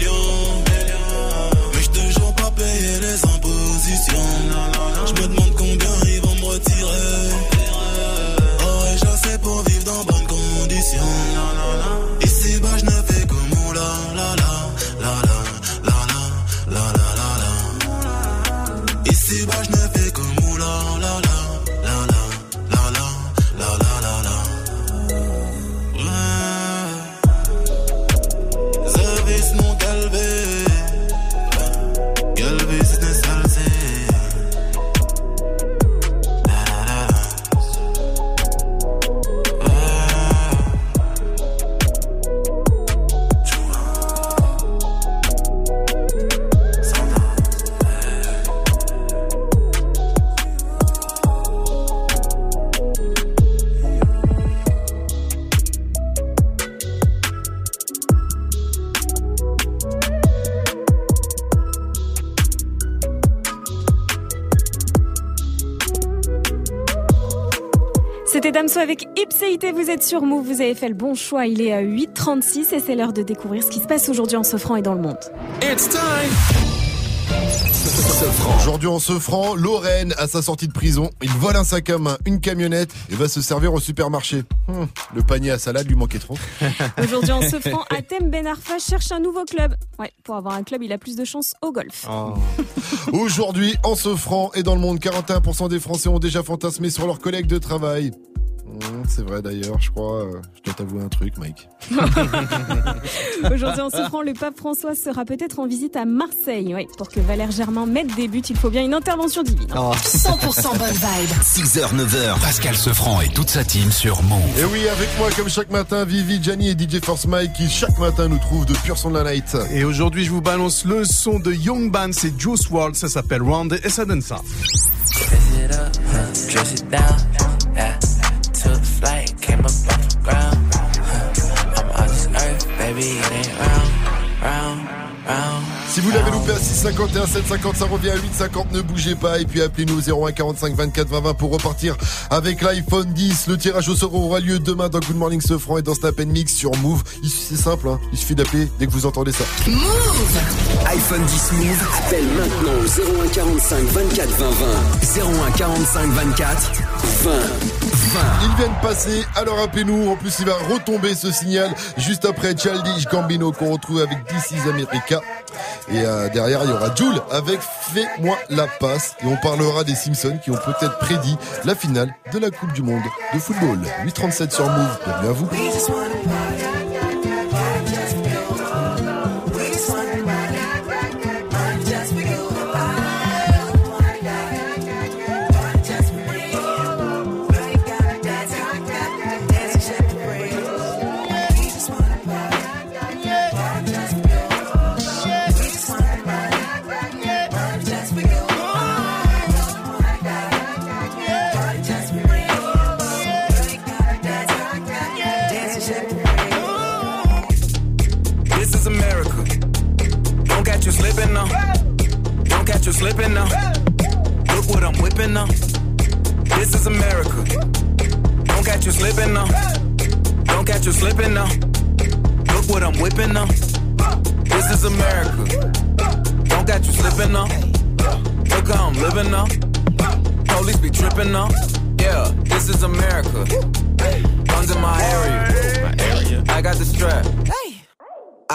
Vous êtes sur Move, vous avez fait le bon choix, il est à 8h36 et c'est l'heure de découvrir ce qui se passe aujourd'hui en Sofran et dans le monde. It's time. Aujourd'hui en se franc, Lorraine à sa sortie de prison, il vole un sac à main, une camionnette et va se servir au supermarché. Hum, le panier à salade lui manquait trop. Aujourd'hui en Sofran, Atem Ben Arfa cherche un nouveau club. Ouais, pour avoir un club, il a plus de chance au golf. Aujourd'hui en se franc et dans le monde, 41% des Français ont déjà fantasmé sur leurs collègues de travail. Hum, C'est vrai d'ailleurs, je crois. euh, Je dois t'avouer un truc, Mike. Aujourd'hui en Sofran, le pape François sera peut-être en visite à Marseille. Ouais, pour que Valère Germain mette des buts, il faut bien une intervention divine. hein. 100% bonne vibe. 6h, 9h, Pascal Sefranc et toute sa team sur Move. Et oui, avec moi, comme chaque matin, Vivi, Gianni et DJ Force Mike qui chaque matin nous trouvent de pur son de la night. Et aujourd'hui, je vous balance le son de Young Band, c'est Juice WRLD, ça s'appelle Round et ça donne ça. Dress it up, huh, dress it down. Yeah. Took flight, came up off the ground. Huh. I'm on this earth, baby, it ain't round, round, Si vous l'avez loupé à 651 750, ça revient à 850, ne bougez pas. Et puis appelez-nous au 01 45 24 20 20 pour repartir avec l'iPhone 10. Le tirage au sort aura lieu demain dans Good Morning Sofran et dans Snap Mix sur Move. C'est simple, hein. il suffit d'appeler dès que vous entendez ça. iPhone 10 Move, appelle maintenant au 01 45 24 20 20. 01 45 24 20 20. Ils viennent passer, alors appelez-nous. En plus, il va retomber ce signal juste après Childish Gambino qu'on retrouve avec is America. Et euh, derrière, il y aura Jules avec Fais-moi la passe. Et on parlera des Simpsons qui ont peut-être prédit la finale de la Coupe du Monde de football. 837 sur Move, bienvenue à vous.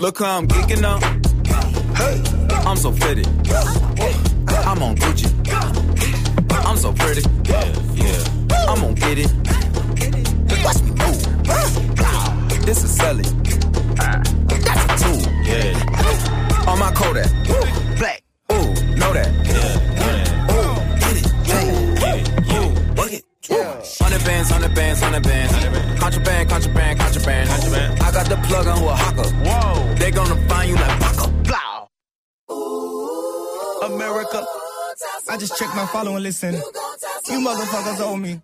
Look how I'm geeking now. I'm so fitted. I'm on Gucci. Checked my follow and listen. You motherfuckers owe me.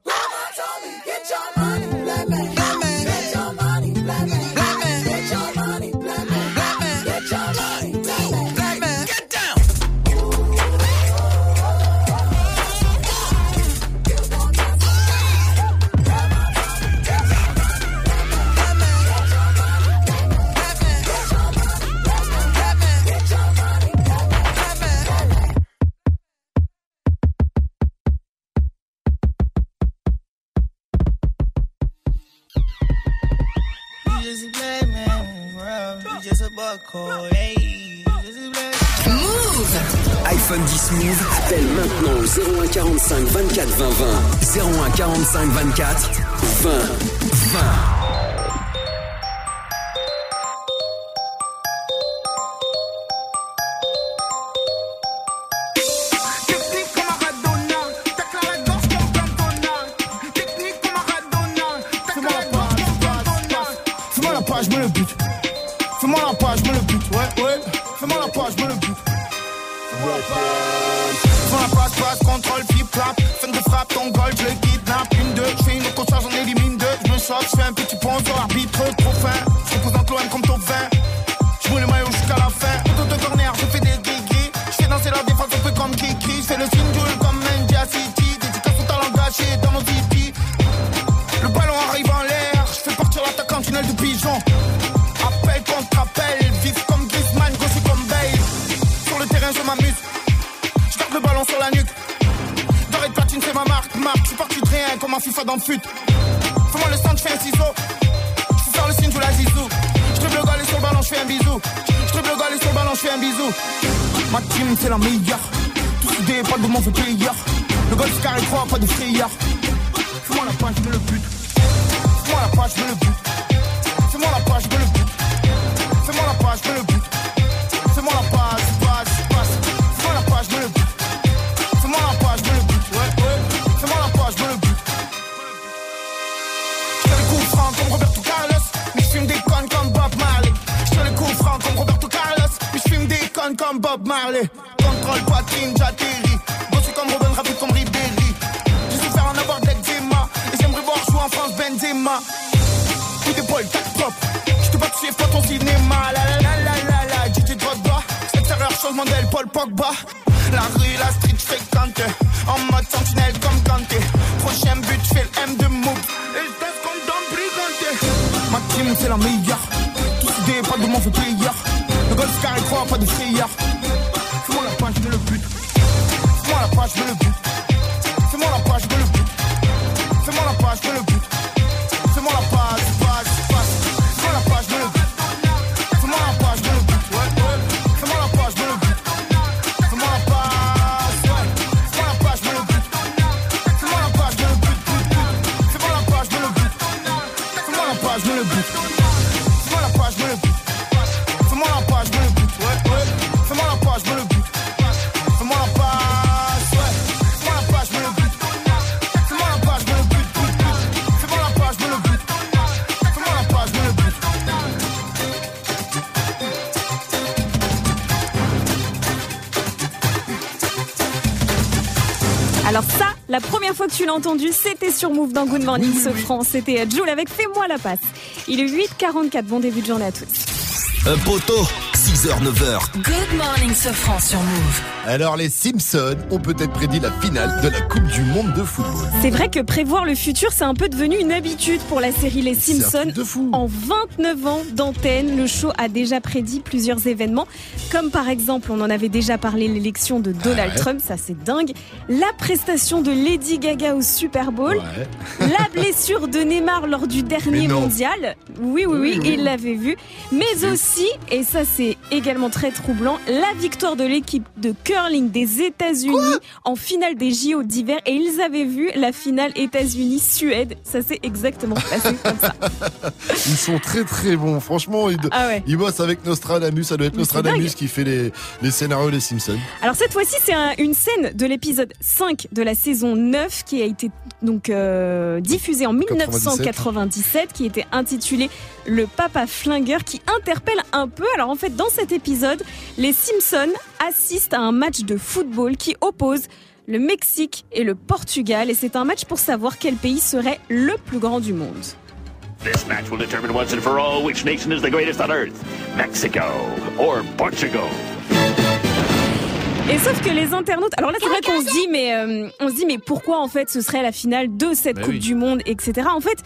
Première fois que tu l'as entendu, c'était sur Move dans Good Morning ce France. C'était Jules avec Fais-moi la passe. Il est 8h44. Bon début de journée à tous. Un poteau, 6h, 9h. Good morning, ce franc sur Move. Alors les Simpsons ont peut-être prédit la finale de la Coupe du Monde de football. C'est vrai que prévoir le futur, c'est un peu devenu une habitude pour la série Les Simpsons. truc de fou. En 29 ans d'antenne, le show a déjà prédit plusieurs événements, comme par exemple, on en avait déjà parlé, l'élection de Donald Ouais. Trump, ça c'est dingue, la prestation de Lady Gaga au Super Bowl, la blessure de Neymar lors du dernier mondial, oui oui oui, Oui, oui. il l'avait vu, mais aussi, et ça c'est également très troublant, la victoire de l'équipe de curling des États-Unis en finale des JO d'hiver, et ils avaient vu la finale États-Unis-Suède, ça s'est exactement passé comme ça. Ils sont très très bons. Franchement, ils, Ah ouais. ils bossent avec Nostradamus. Ça doit être Mais Nostradamus qui fait les, les scénarios des Simpsons. Alors cette fois-ci, c'est un- une scène de l'épisode 5 de la saison 9 qui a été donc euh, diffusée en 1997, qui était intitulée Le Papa Flingueur, qui interpelle un peu. Alors en fait, dans cet épisode, les Simpsons assistent à un match de football qui oppose le Mexique et le Portugal, et c'est un match pour savoir quel pays serait le plus grand du monde. This match will determine once and for all which nation is the greatest on earth Mexico or Portugal. Et sauf que les internautes, alors là c'est vrai qu'on se dit mais euh, on se dit mais pourquoi en fait ce serait la finale de cette Bah Coupe oui. du Monde, etc. En fait,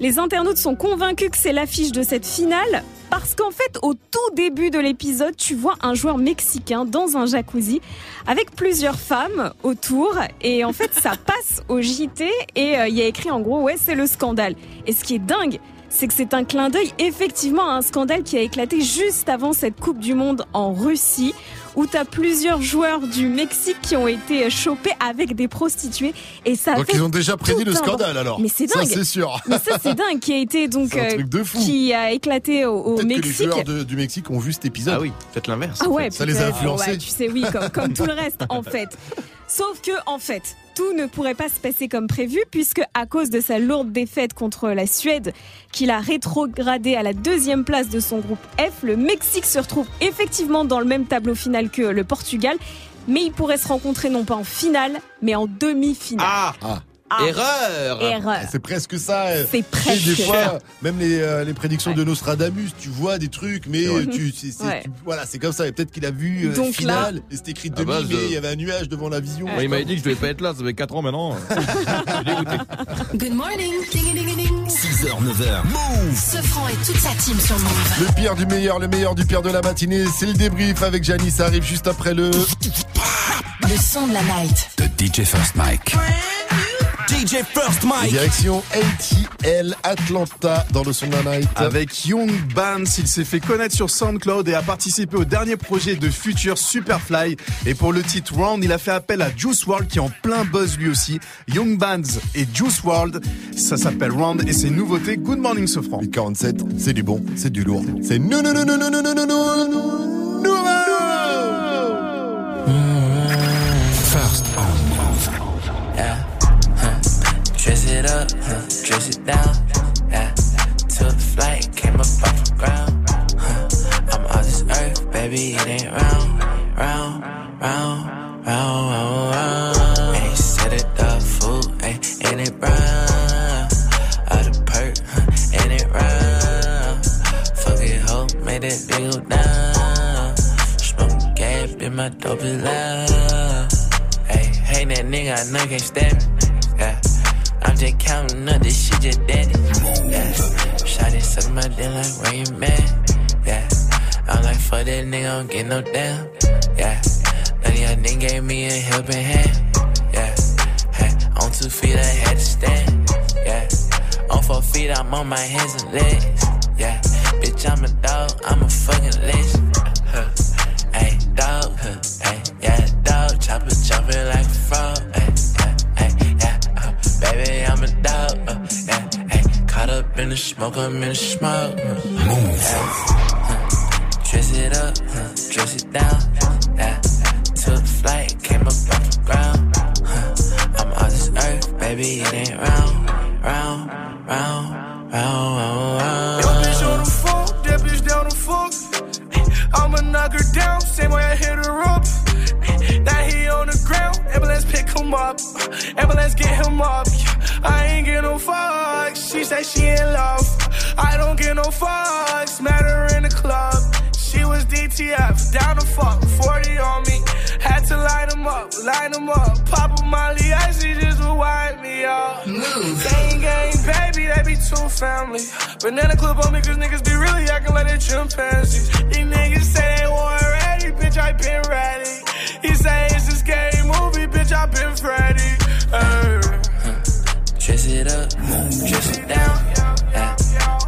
les internautes sont convaincus que c'est l'affiche de cette finale parce qu'en fait au tout début de l'épisode tu vois un joueur mexicain dans un jacuzzi avec plusieurs femmes autour et en fait ça passe au JT et euh, il y a écrit en gros ouais c'est le scandale. Et ce qui est dingue c'est que c'est un clin d'œil effectivement à un scandale qui a éclaté juste avant cette Coupe du Monde en Russie, où tu as plusieurs joueurs du Mexique qui ont été chopés avec des prostituées. Et ça a Donc fait ils ont déjà prédit le scandale alors. Mais c'est Ça dingue. c'est sûr. Mais ça c'est dingue qui a été donc un euh, truc de fou. qui a éclaté au, au Peut-être que les Mexique. joueurs de- du Mexique ont vu cet épisode. Ah oui, faites l'inverse. Ah ouais, Ça les a peut-être. influencés. Ouais, tu sais, oui, comme, comme tout le reste, en fait. Sauf que, en fait, tout ne pourrait pas se passer comme prévu, puisque à cause de sa lourde défaite contre la Suède, qu'il a rétrogradé à la deuxième place de son groupe F, le Mexique se retrouve effectivement dans le même tableau final que le Portugal, mais il pourrait se rencontrer non pas en finale, mais en demi-finale. Ah, Ah. Erreur Erreur. C'est presque ça. euh, C'est presque Des fois, ça. même les, euh, les prédictions de Nostradamus, tu vois des trucs, mais vrai. tu, c'est- c'est- Ouais. tu- voilà, c'est comme ça. Et peut-être qu'il a vu euh, Donc finale, là- et c'était écrit Ah demi, mais je- il y avait un nuage devant la vision. Ouais, Il m'avait dit que je devais pas être là, ça fait 4 ans maintenant. Good morning. Ding, ding, ding. 6h, 9h. Move Ce franc et toute sa team sur Move. Le pire du meilleur, le meilleur du pire de la matinée, c'est le débrief avec Janice. Ça arrive juste après le. Le son de la night. De DJ First Mike. DJ First Mike. Direction ATL Atlanta dans le son de la night. Avec Young Bands, il s'est fait connaître sur SoundCloud et a participé au dernier projet de Future Superfly. Et pour le titre Round, il a fait appel à Juice WRLD qui est en plein buzz lui aussi. Young Bands et Juice WRLD, ça s'appelle Round et c'est une nouveauté. Good morning Sofran. 47, c'est du bon, c'est du lourd. C'est non non non non non non non non non nouveau. First it up, huh. dress it down. Yeah, took flight, came up off the ground. Huh. I'm on this earth, baby, it ain't round, round, round, round, round, round. Ain't set it up, fool, ain't, ain't it brown? Out of perk, huh. ain't it round? Fuck it, ho, made thing go down. Smoke gas, in my dope is loud. Hey, hey, that nigga, I know can't stand me. Yeah, I'm just counting up this shit, just daddy. Yeah, shot it, suck my dick like where you mad. Yeah, I'm like, fuck that nigga, don't get no damn. Yeah, none of y'all nigga gave me a helping hand. Yeah, hey, on two feet, I had to stand. Yeah, on four feet, I'm on my hands and legs. Yeah, bitch, I'm a dog, I'm a fucking legend. Huh. Hey, dog, huh. hey, yeah, dog, chopper, chopping like a frog. Baby, I'm a dog. Uh, yeah, hey, caught up in the smoke, I'm in the smoke. Uh, Move. huh. Dress it up, huh. dress it down. Yeah, took flight, came up off the ground. Huh. I'm on this earth, baby, it ain't round, round, round, round, round, round. Your bitch on the fuck, that bitch down the fuck. I'ma knock her down, same way I hit her up. Him up. Ambulance get him up. I ain't get no fucks. She said she in love. I don't get no fucks. Met her in the club. She was DTF, down the fuck, 40 on me. Had to line them up, line them up. Pop a Molly, I see just to wind me up. Move. Gang, gang, baby, they be too family. Banana clip on me, cause niggas be really acting like they chimpanzees. These niggas say they weren't ready, bitch, I been ready. Dress it up, dress it down. Yeah.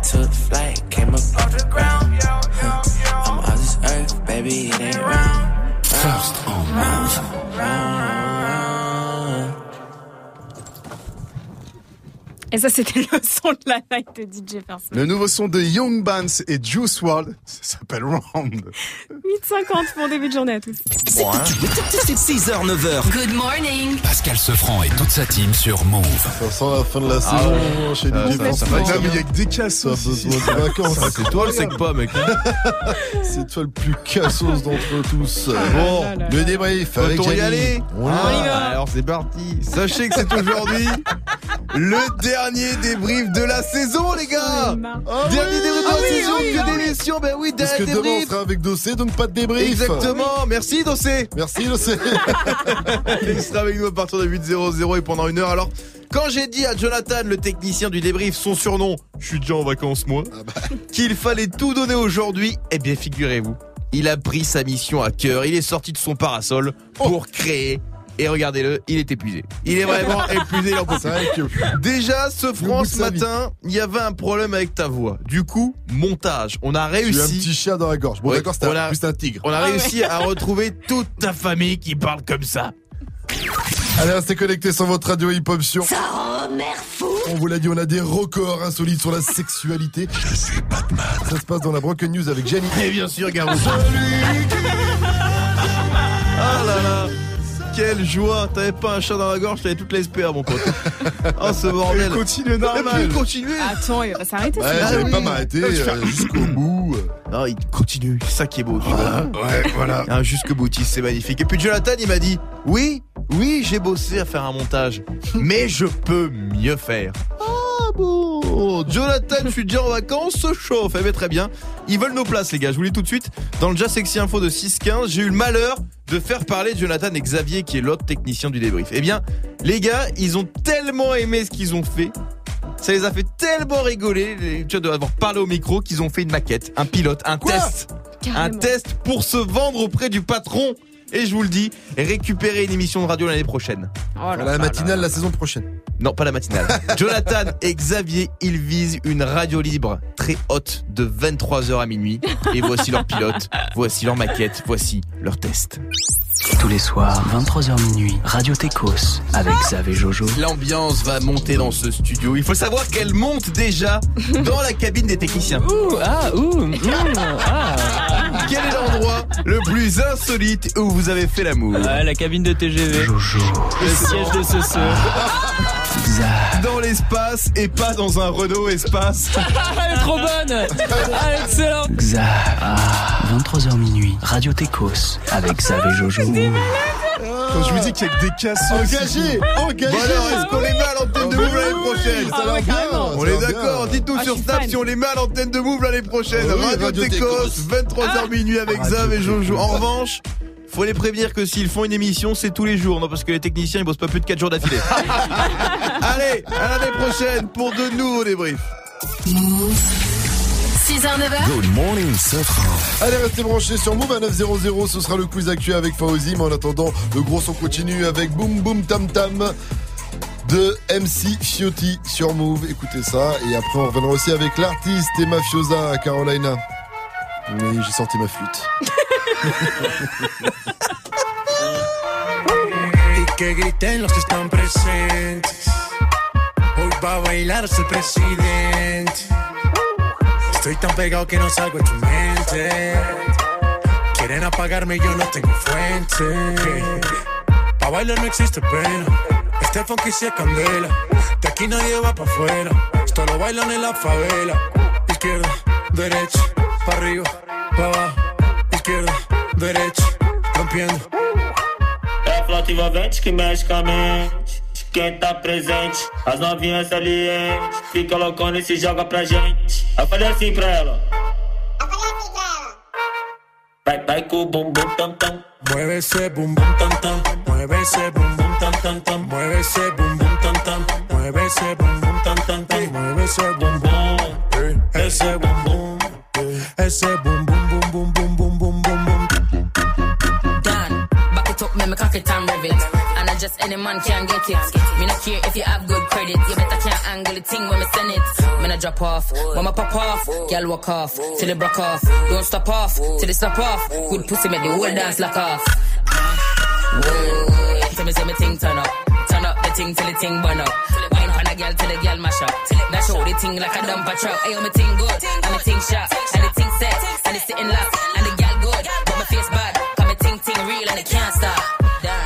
Took flight, came up off the ground. Huh. I'm on this earth, baby, it ain't round. First on Move. Et ça, c'était le son de la night de DJ First. Le nouveau son de Young Bands et Juice WRLD, ça s'appelle Round. 8h50 pour début de journée à tous. Bon, hein. C'est 6h, 9h. Good morning. Pascal Sefranc et toute sa team sur Move. Ça sent la fin de la Ah saison ouais. chez DJ Non, mais il y a que des Ça a cassos. besoin de vacances. Ah, C'est toi le sec pas, mec. C'est toi le plus cassos d'entre tous. Bon, Le débrief avec Autant y Gianni. aller On y Ah, va. Alors c'est parti. Sachez que c'est aujourd'hui le dernier débrief de la saison, les gars. Ah dernier oui, débrief de ah la oui, saison, ah oui, que ah oui. d'émission. Ben oui, Parce que dernier demain on sera avec Dossé, donc pas de débrief. Exactement. Merci, Dossé. Merci Dossé. Il sera avec nous à partir de 8.00 et pendant une heure. Alors, quand j'ai dit à Jonathan, le technicien du débrief, son surnom, je suis déjà en vacances moi, Ah bah. qu'il fallait tout donner aujourd'hui, eh bien figurez-vous, il a pris sa mission à cœur, il est sorti de son parasol pour créer. Et regardez-le, il est épuisé. Il est vraiment épuisé, il en peut que. Déjà, ce de ce matin, il y avait un problème avec ta voix. Du coup, montage. On a j'ai eu un réussi. petit chien dans la gorge. Bon d'accord, c'était on a- plus un tigre. On a réussi à retrouver toute ta famille qui parle comme ça. Allez, restez connectés sur votre radio Hip Hop sur. Ça rend fou. On vous l'a dit, on a des records insolites sur la sexualité. Je suis Batman. Ça se passe dans la Broken News avec Gianni. Et bien sûr, Garou. Ah là quelle joie T'avais pas un chat dans la gorge, t'avais toute la SPA mon pote. Oh ce bordel Il continue normal. il continue Attends, il va pas s'arrêter. Ouais, pas m'arrêter euh, jusqu'au bout. Non, il continue, c'est ça qui est beau, tu vois. Ouais, voilà. Un jusque boutiste, c'est magnifique. Et puis Jonathan, il m'a dit Oui, oui, j'ai bossé à faire un montage, mais je peux mieux faire. Ah bon Jonathan, je suis déjà en vacances, se chauffe. Eh ben, très bien. Ils veulent nos places, les gars. Je vous le dis tout de suite. Dans le Jazz Sexy Info de 6-15, j'ai eu le malheur de faire parler Jonathan et Xavier, qui est l'autre technicien du débrief. Eh bien, les gars, ils ont tellement aimé ce qu'ils ont fait. Ça les a fait tellement rigoler, tu vois, d'avoir parlé au micro, qu'ils ont fait une maquette, un pilote, un test. Un test pour se vendre auprès du patron Et je vous le dis, récupérez une émission de radio l'année prochaine. Oh la matinale la saison prochaine. Non, pas la matinale. Jonathan et Xavier, ils visent une radio libre très haute de 23h à minuit. Et voici leur pilote, voici leur maquette, voici leur test. Tous les soirs, 23h minuit, Radio Técos avec Xav et Jojo. L'ambiance va monter dans ce studio. Il faut savoir qu'elle monte déjà dans la cabine des techniciens. Ouh, ah, ouh, mm, ah. Quel est l'endroit le plus insolite où vous avez fait l'amour Ah, la cabine de TGV. Jojo. Le siège de ce Xav. Dans l'espace et pas dans un Renault espace. Elle est trop bonne Ah, excellent Xav. Ah, 23h minuit, Radio Técos avec Xav et Jojo. Quand je vous dis qu'il y a que des cassons. Engagé Engagé Bon alors, est-ce qu'on les met à l'antenne de Move l'année prochaine ça va bien, On est d'accord, dites-nous Ah, sur Snap fan. si on les met à l'antenne de Move l'année prochaine. Ah oui, Radio Radio Técos, Técos. 23h minuit avec Radio Zav et Jojo. En revanche, faut les prévenir que s'ils font une émission, c'est tous les jours. Non, parce que les techniciens, ils bossent pas plus de 4 jours d'affilée. Allez, à l'année prochaine pour de nouveaux débriefs. 6h, 9h, Good morning. Allez, restez branchés sur Move à 900. Ce sera le quiz actuel avec Fauzi. Mais en attendant, le gros son continue avec Boom Boom Tam Tam de MC Fiotti sur Move. Écoutez ça. Et après, on reviendra aussi avec l'artiste et mafiosa à Carolina. Oui, j'ai sorti ma flûte. Y que griten los que están presentes. Hoy va a bailar hasta el presidente. Estoy tan pegado que no salgo de tu mente. Quieren apagarme, yo no tengo fuente. Pa' bailar no existe pena. Este funky sí es candela. De aquí nadie va pa' afuera. Esto lo bailan en la favela. Izquierda, derecha, pa' arriba, pa' abajo. Izquierda, derecha, rompiendo. É a envolvente que mexe com a mente. Quem tá presente, as novinhas salientes. Fica loucona e se joga pra gente. Eu falei assim pra ela. Vai, vai com o bumbum tam tam. Mueve ese bum bum tam tam, mueve ese bum bum tam tam tam, mueve ese bum bum tam tam, mueve ese bum bum tam tam tam, mueve ese bum bum, ese bum bum, ese bum bum bum bum bum bum bum bum bum. Dan, back it up, make me cock it and rev it. And I just any man can get it. Me not care if you have good credit. You better can't angle the thing when me send it. Me not drop off, when me pop off, girl walk off till it broke off. Don't stop off till it stop off. Good pussy make the whole dance lock off. Whoa, tell me say me thing turn up, turn up the thing till the thing burn up. Girl till the girl mash up. Now show the thing like a dumper truck. Ayo me thing good, and me thing sharp, and the set, and it's sitting locked, and the girl good, but my face bad. Me ting ting real and it can't stop.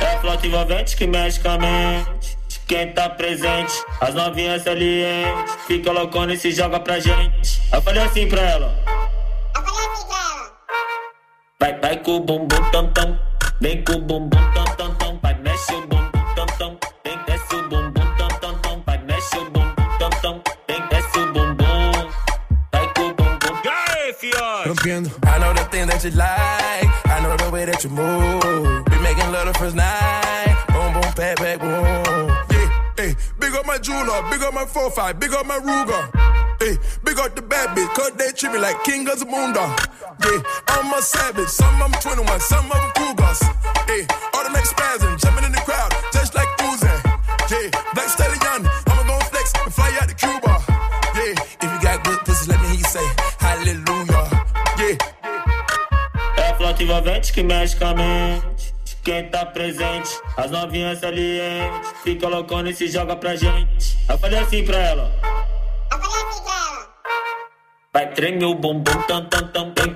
É a flauta envolvente que mexe com a mente. Quem tá presente, as novinhas salientes. Fica loucona e se joga pra gente. Eu falei assim pra ela. Vai, vai com o bumbum tam tam. Vem com o bumbum tam. That you like. I know the way that you move. Be making love the first night. Boom, boom, pat, pat, boom. Hey, hey, big up my jeweler, big up my 4-5, big up my Ruger. Hey, big up the bad bitch, cause they treat me like king of the moondog. Yeah, I'm a savage, some of them 21, some of them cougars. Hey, automatic spazzing, jumping in the crowd, just like Uzi. Yeah, black stallion, A flauta envolvente que mexe com a mente. Quem tá presente, as novinhas salientes. Fica loucona e se joga pra gente. Eu falei assim pra ela. Vai tremer o bumbum tam tam tam tam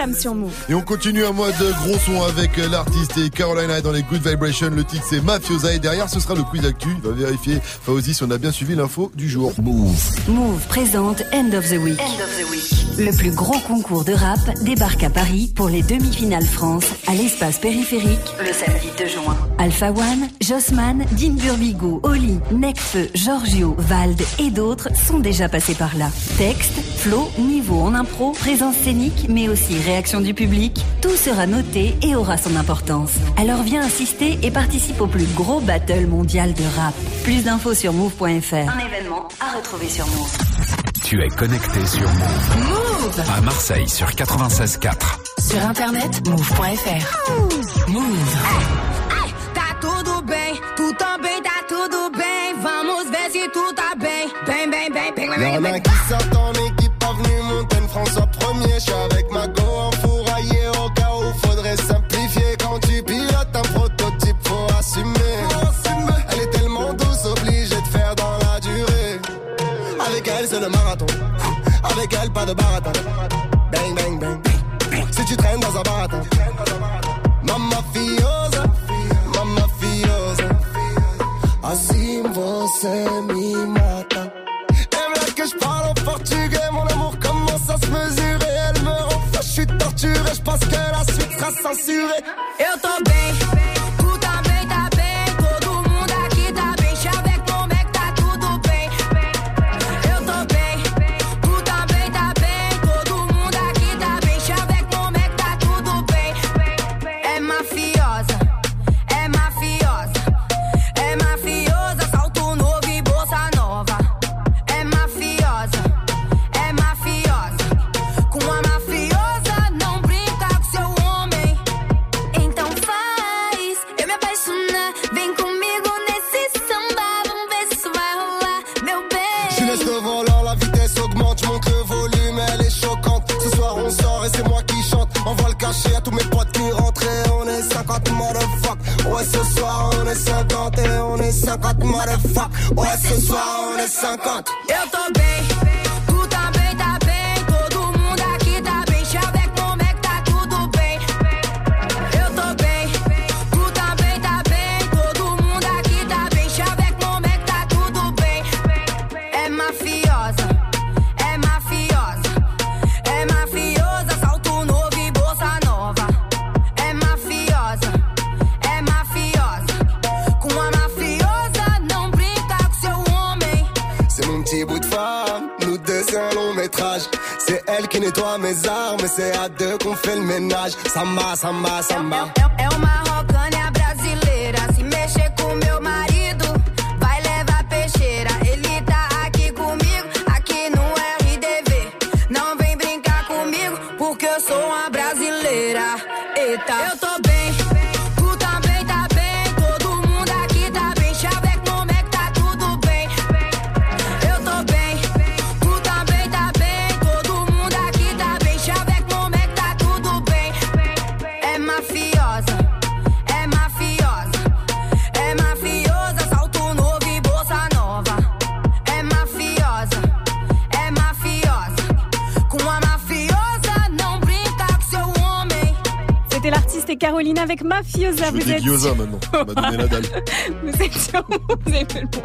Tam Tam Jam sur Move. Et on continue un mode gros son avec l'artiste et Carolina dans les Good Vibrations. Le titre c'est Mafiosa et derrière ce sera le quiz actu. Il va vérifier Fauzi si on a bien suivi l'info du jour. Move. Move présente End of the Week. Le plus gros concours de rap débarque à Paris pour les demi-finales France à l'espace périphérique le samedi 2 juin. Alpha One, Jossman, Dean Burbigo, Oli, Necfeu, Giorgio, Vald et d'autres sont déjà passés par là. Texte, flow, niveau en impro, présence scénique, mais aussi réaction du public, tout sera noté et aura son importance. Alors viens assister et participe au plus gros battle mondial de rap. Plus d'infos sur move.fr. Un événement à retrouver sur Move. Tu es connecté sur Move. Move À Marseille sur 96.4. Sur internet, move.fr. Move. Tá tudo bem, tu também tá tudo bem. Vamos ver se tu tá bem. Bem, bem, bem, bem, bem, Y'en bem, a bem. qui sortent en équipe, pas venu monter une François premier. Je suis avec ma Pas de baratin. Bang, bang, bang. Si tu traînes dans un baratin. Mamma fiosa, mamma fiosa. Assim você me mata. Elle veut que je parle en portugais, mon amour commence à se mesurer. Elle me rend je suis torturé, je pense que la suite sera censurée. Eu tô bem, est 50 et on est 50 motherfuck. Ouais, ce soir on est 50. Eu nettoie mes armes, et c'est à deux qu'on fait le ménage. Samba, samba, samba. É uma rocânia avec Mafiosa. Je Vous êtes gyoza maintenant. On m'a donné la dalle. Vous êtes sur vous avez fait le bon.